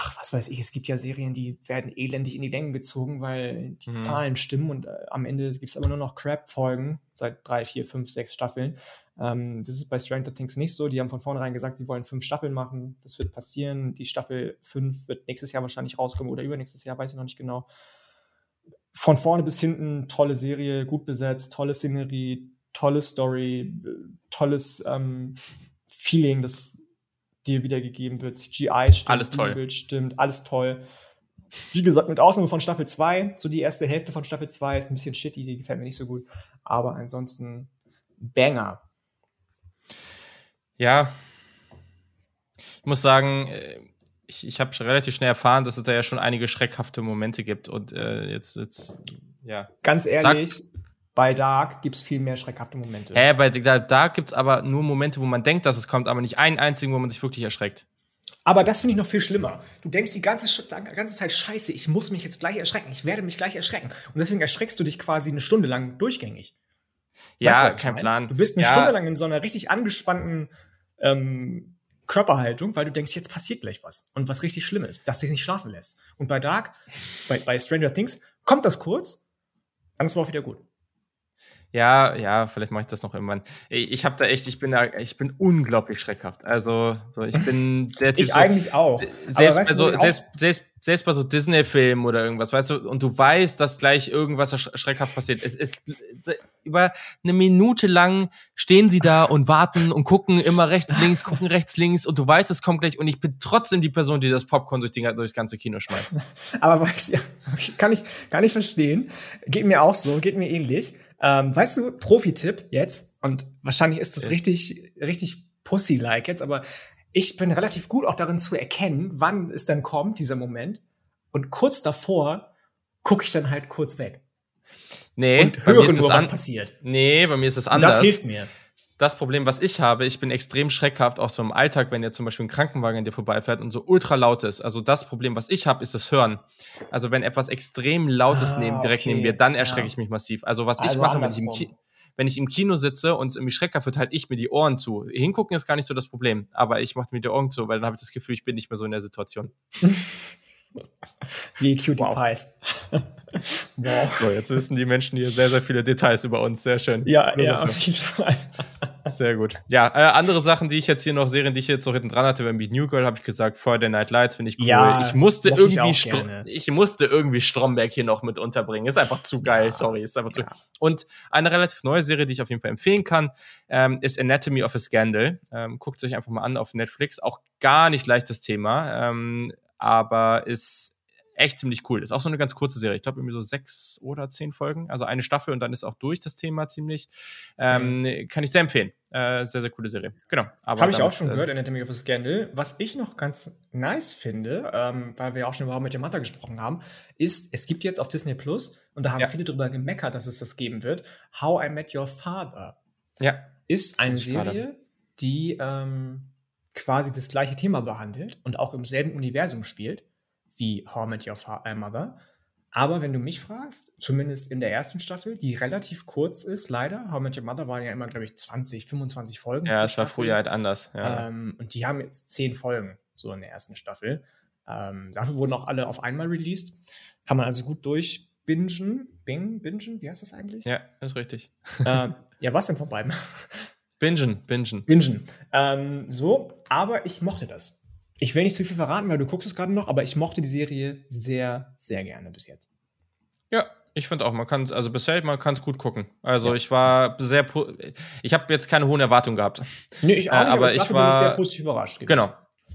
[SPEAKER 2] ach, was weiß ich, es gibt ja Serien, die werden elendig in die Länge gezogen, weil die mhm. Zahlen stimmen und äh, am Ende gibt es aber nur noch Crap-Folgen seit drei, vier, fünf, sechs Staffeln. Ähm, das ist bei Stranger Things nicht so. Die haben von vornherein gesagt, sie wollen fünf Staffeln machen. Das wird passieren. Die Staffel fünf wird nächstes Jahr wahrscheinlich rauskommen oder übernächstes Jahr, weiß ich noch nicht genau. Von vorne bis hinten tolle Serie, gut besetzt, tolle Szenerie, tolle Story, tolles ähm, Feeling, das dir wiedergegeben wird. CGI stimmt,
[SPEAKER 1] alles toll.
[SPEAKER 2] Bild stimmt, alles toll. Wie gesagt, mit Ausnahme von Staffel 2, so die erste Hälfte von Staffel 2 ist ein bisschen shitty, die gefällt mir nicht so gut. Aber ansonsten Banger.
[SPEAKER 1] Ja. Ich muss sagen, äh, ich, ich habe relativ schnell erfahren, dass es da ja schon einige schreckhafte Momente gibt. Und äh, jetzt, jetzt, ja.
[SPEAKER 2] Ganz ehrlich, Sag, bei Dark gibt es viel mehr schreckhafte Momente.
[SPEAKER 1] Hä, bei Dark gibt es aber nur Momente, wo man denkt, dass es kommt, aber nicht einen einzigen, wo man sich wirklich erschreckt.
[SPEAKER 2] Aber das finde ich noch viel schlimmer. Du denkst die ganze, ganze Zeit, scheiße, ich muss mich jetzt gleich erschrecken. Ich werde mich gleich erschrecken. Und deswegen erschreckst du dich quasi eine Stunde lang durchgängig.
[SPEAKER 1] Ja, weißt du, kein Plan.
[SPEAKER 2] Du bist eine
[SPEAKER 1] ja.
[SPEAKER 2] Stunde lang in so einer richtig angespannten ähm, Körperhaltung, weil du denkst, jetzt passiert gleich was. Und was richtig schlimm ist, dass dich nicht schlafen lässt. Und bei Dark, bei, bei Stranger Things, kommt das kurz, dann ist es auch wieder gut.
[SPEAKER 1] Ja, ja, vielleicht mache ich das noch irgendwann. Ich habe da echt, ich bin da, ich bin unglaublich schreckhaft. Also, so, ich bin *laughs* der Typ.
[SPEAKER 2] ich so, eigentlich auch.
[SPEAKER 1] Selbst, bei so, selbst, selbst, selbst bei so Disney-Filmen oder irgendwas, weißt du, und du weißt, dass gleich irgendwas schreckhaft passiert. Es ist über eine Minute lang stehen sie da und warten und gucken immer rechts, links, gucken rechts, links und du weißt, es kommt gleich und ich bin trotzdem die Person, die das Popcorn durch, die, durchs ganze Kino schmeißt. *laughs*
[SPEAKER 2] Aber weißt du, *laughs* kann ich, kann ich verstehen. Geht mir auch so, geht mir ähnlich. Ähm, weißt du, Profi-Tipp jetzt, und wahrscheinlich ist das richtig, richtig pussy-like jetzt, aber ich bin relativ gut auch darin zu erkennen, wann es dann kommt, dieser Moment. Und kurz davor gucke ich dann halt kurz weg.
[SPEAKER 1] Nee,
[SPEAKER 2] und höre nur, was passiert.
[SPEAKER 1] Nee, bei mir ist es anders.
[SPEAKER 2] Und das hilft mir.
[SPEAKER 1] Das Problem, was ich habe, ich bin extrem schreckhaft, auch so im Alltag, wenn ihr zum Beispiel ein Krankenwagen an dir vorbeifährt und so ultra laut ist. Also das Problem, was ich habe, ist das Hören. Also wenn etwas extrem Lautes ah, neben, direkt okay. neben mir, dann erschrecke ja. ich mich massiv. Also was also ich mache, wenn ich, im Ki wenn ich im Kino sitze und es irgendwie schreckhaft wird, halt ich mir die Ohren zu. Hingucken ist gar nicht so das Problem, aber ich mache mir die Ohren zu, weil dann habe ich das Gefühl, ich bin nicht mehr so in der Situation. *laughs*
[SPEAKER 2] Wie Cutie wow. Pies. *laughs*
[SPEAKER 1] wow. So, jetzt wissen die Menschen hier sehr, sehr viele Details über uns. Sehr schön.
[SPEAKER 2] Ja, ja, auf jeden Fall. *laughs*
[SPEAKER 1] Sehr gut. Ja, äh, andere Sachen, die ich jetzt hier noch, Serien, die ich jetzt noch hinten dran hatte, wenn Meet New Girl, habe ich gesagt, Friday Night Lights finde ich cool. Ja, ich musste irgendwie, ich, ich, musste irgendwie Stromberg hier noch mit unterbringen. Ist einfach zu geil, ja, sorry. Ist einfach zu. Ja. Und eine relativ neue Serie, die ich auf jeden Fall empfehlen kann, ähm, ist Anatomy of a Scandal. Ähm, guckt euch einfach mal an auf Netflix. Auch gar nicht leichtes Thema. Ähm, aber ist echt ziemlich cool. Ist auch so eine ganz kurze Serie. Ich glaube, irgendwie so sechs oder zehn Folgen. Also eine Staffel und dann ist auch durch das Thema ziemlich. Ähm, mhm. Kann ich sehr empfehlen. Äh, sehr, sehr coole Serie. Genau.
[SPEAKER 2] Habe ich auch schon äh, gehört, Anatomy of a Scandal. Was ich noch ganz nice finde, ähm, weil wir auch schon überhaupt mit dem Mutter gesprochen haben, ist, es gibt jetzt auf Disney Plus, und da haben ja. viele drüber gemeckert, dass es das geben wird, How I Met Your Father.
[SPEAKER 1] Ja.
[SPEAKER 2] Ist eine Serie, die ähm, quasi das gleiche Thema behandelt und auch im selben Universum spielt wie How I Met Your äh, Mother. Aber wenn du mich fragst, zumindest in der ersten Staffel, die relativ kurz ist, leider. How I Met Your Mother waren ja immer, glaube ich, 20, 25 Folgen.
[SPEAKER 1] Ja, es war früher halt anders. Ja.
[SPEAKER 2] Ähm, und die haben jetzt 10 Folgen, so in der ersten Staffel. Ähm, dafür wurden auch alle auf einmal released. Kann man also gut durchbingen. Bing, bingen, wie heißt das eigentlich?
[SPEAKER 1] Ja, ist richtig.
[SPEAKER 2] Äh, ja, was denn von beiden? *laughs*
[SPEAKER 1] Bingen, bingen.
[SPEAKER 2] Bingen. Ähm, so, aber ich mochte das. Ich will nicht zu viel verraten, weil du guckst es gerade noch, aber ich mochte die Serie sehr, sehr gerne bis jetzt.
[SPEAKER 1] Ja, ich finde auch, man kann also bisher, man kann es gut gucken. Also ja. ich war sehr, ich habe jetzt keine hohen Erwartungen gehabt.
[SPEAKER 2] Nee, ich auch
[SPEAKER 1] nicht, aber, aber ich war
[SPEAKER 2] sehr positiv überrascht.
[SPEAKER 1] Genau,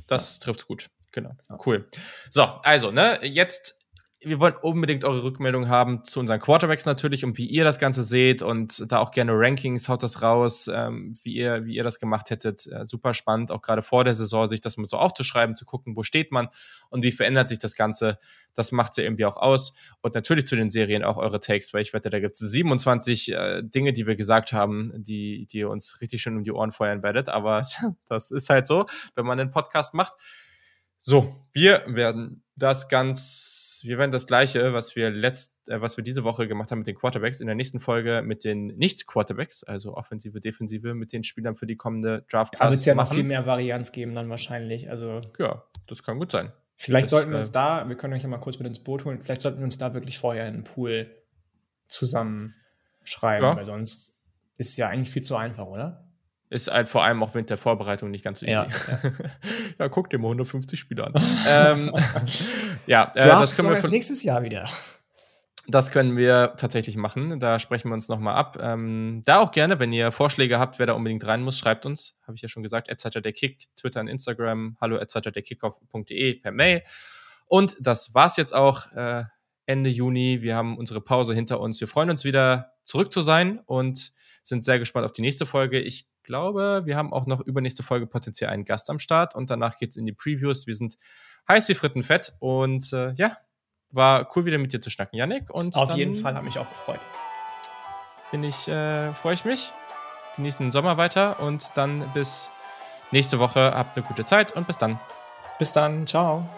[SPEAKER 1] das ja. trifft gut. Genau, cool. So, also, ne, jetzt wir wollen unbedingt eure Rückmeldung haben zu unseren Quarterbacks natürlich und wie ihr das Ganze seht und da auch gerne Rankings, haut das raus, ähm, wie, ihr, wie ihr das gemacht hättet. Äh, super spannend, auch gerade vor der Saison, sich das mal so aufzuschreiben, zu gucken, wo steht man und wie verändert sich das Ganze. Das macht ja irgendwie auch aus. Und natürlich zu den Serien auch eure Takes, weil ich wette, da gibt es 27 äh, Dinge, die wir gesagt haben, die, die ihr uns richtig schön um die Ohren feuern werdet. Aber *laughs* das ist halt so, wenn man einen Podcast macht So, wir werden das ganz, wir werden das gleiche, was wir letzt, äh, was wir diese Woche gemacht haben mit den Quarterbacks, in der nächsten Folge mit den Nicht-Quarterbacks, also Offensive, Defensive, mit den Spielern für die kommende Draft
[SPEAKER 2] Class. Aber es ja noch viel mehr Varianz geben dann wahrscheinlich. Also
[SPEAKER 1] ja, das kann gut sein.
[SPEAKER 2] Vielleicht das, sollten wir uns äh, da, wir können euch ja mal kurz mit ins Boot holen, vielleicht sollten wir uns da wirklich vorher einen Pool zusammenschreiben, ja. weil sonst ist es ja eigentlich viel zu einfach, oder?
[SPEAKER 1] Ist halt vor allem auch während der Vorbereitung nicht ganz so easy. Ja, ja. *laughs* ja guck dir mal 150 Spiele an. *laughs* ähm,
[SPEAKER 2] ja, äh, das können wir für, nächstes Jahr wieder.
[SPEAKER 1] Das können wir tatsächlich machen. Da sprechen wir uns nochmal ab. Ähm, da auch gerne, wenn ihr Vorschläge habt, wer da unbedingt rein muss, schreibt uns. Habe ich ja schon gesagt. der Kick, Twitter und Instagram, hallo derkickoff.de per Mail. Und das war's jetzt auch. Äh, Ende Juni. Wir haben unsere Pause hinter uns. Wir freuen uns wieder zurück zu sein und sind sehr gespannt auf die nächste Folge. Ich glaube, wir haben auch noch übernächste Folge potenziell einen Gast am Start und danach geht's in die Previews. Wir sind heiß wie Frittenfett und äh, ja, war cool wieder mit dir zu schnacken, Yannick. Und
[SPEAKER 2] auf jeden Fall hat mich auch gefreut.
[SPEAKER 1] Bin ich, äh, freue ich mich. Genießen den Sommer weiter und dann bis nächste Woche. Habt eine gute Zeit und bis dann.
[SPEAKER 2] Bis dann. Ciao.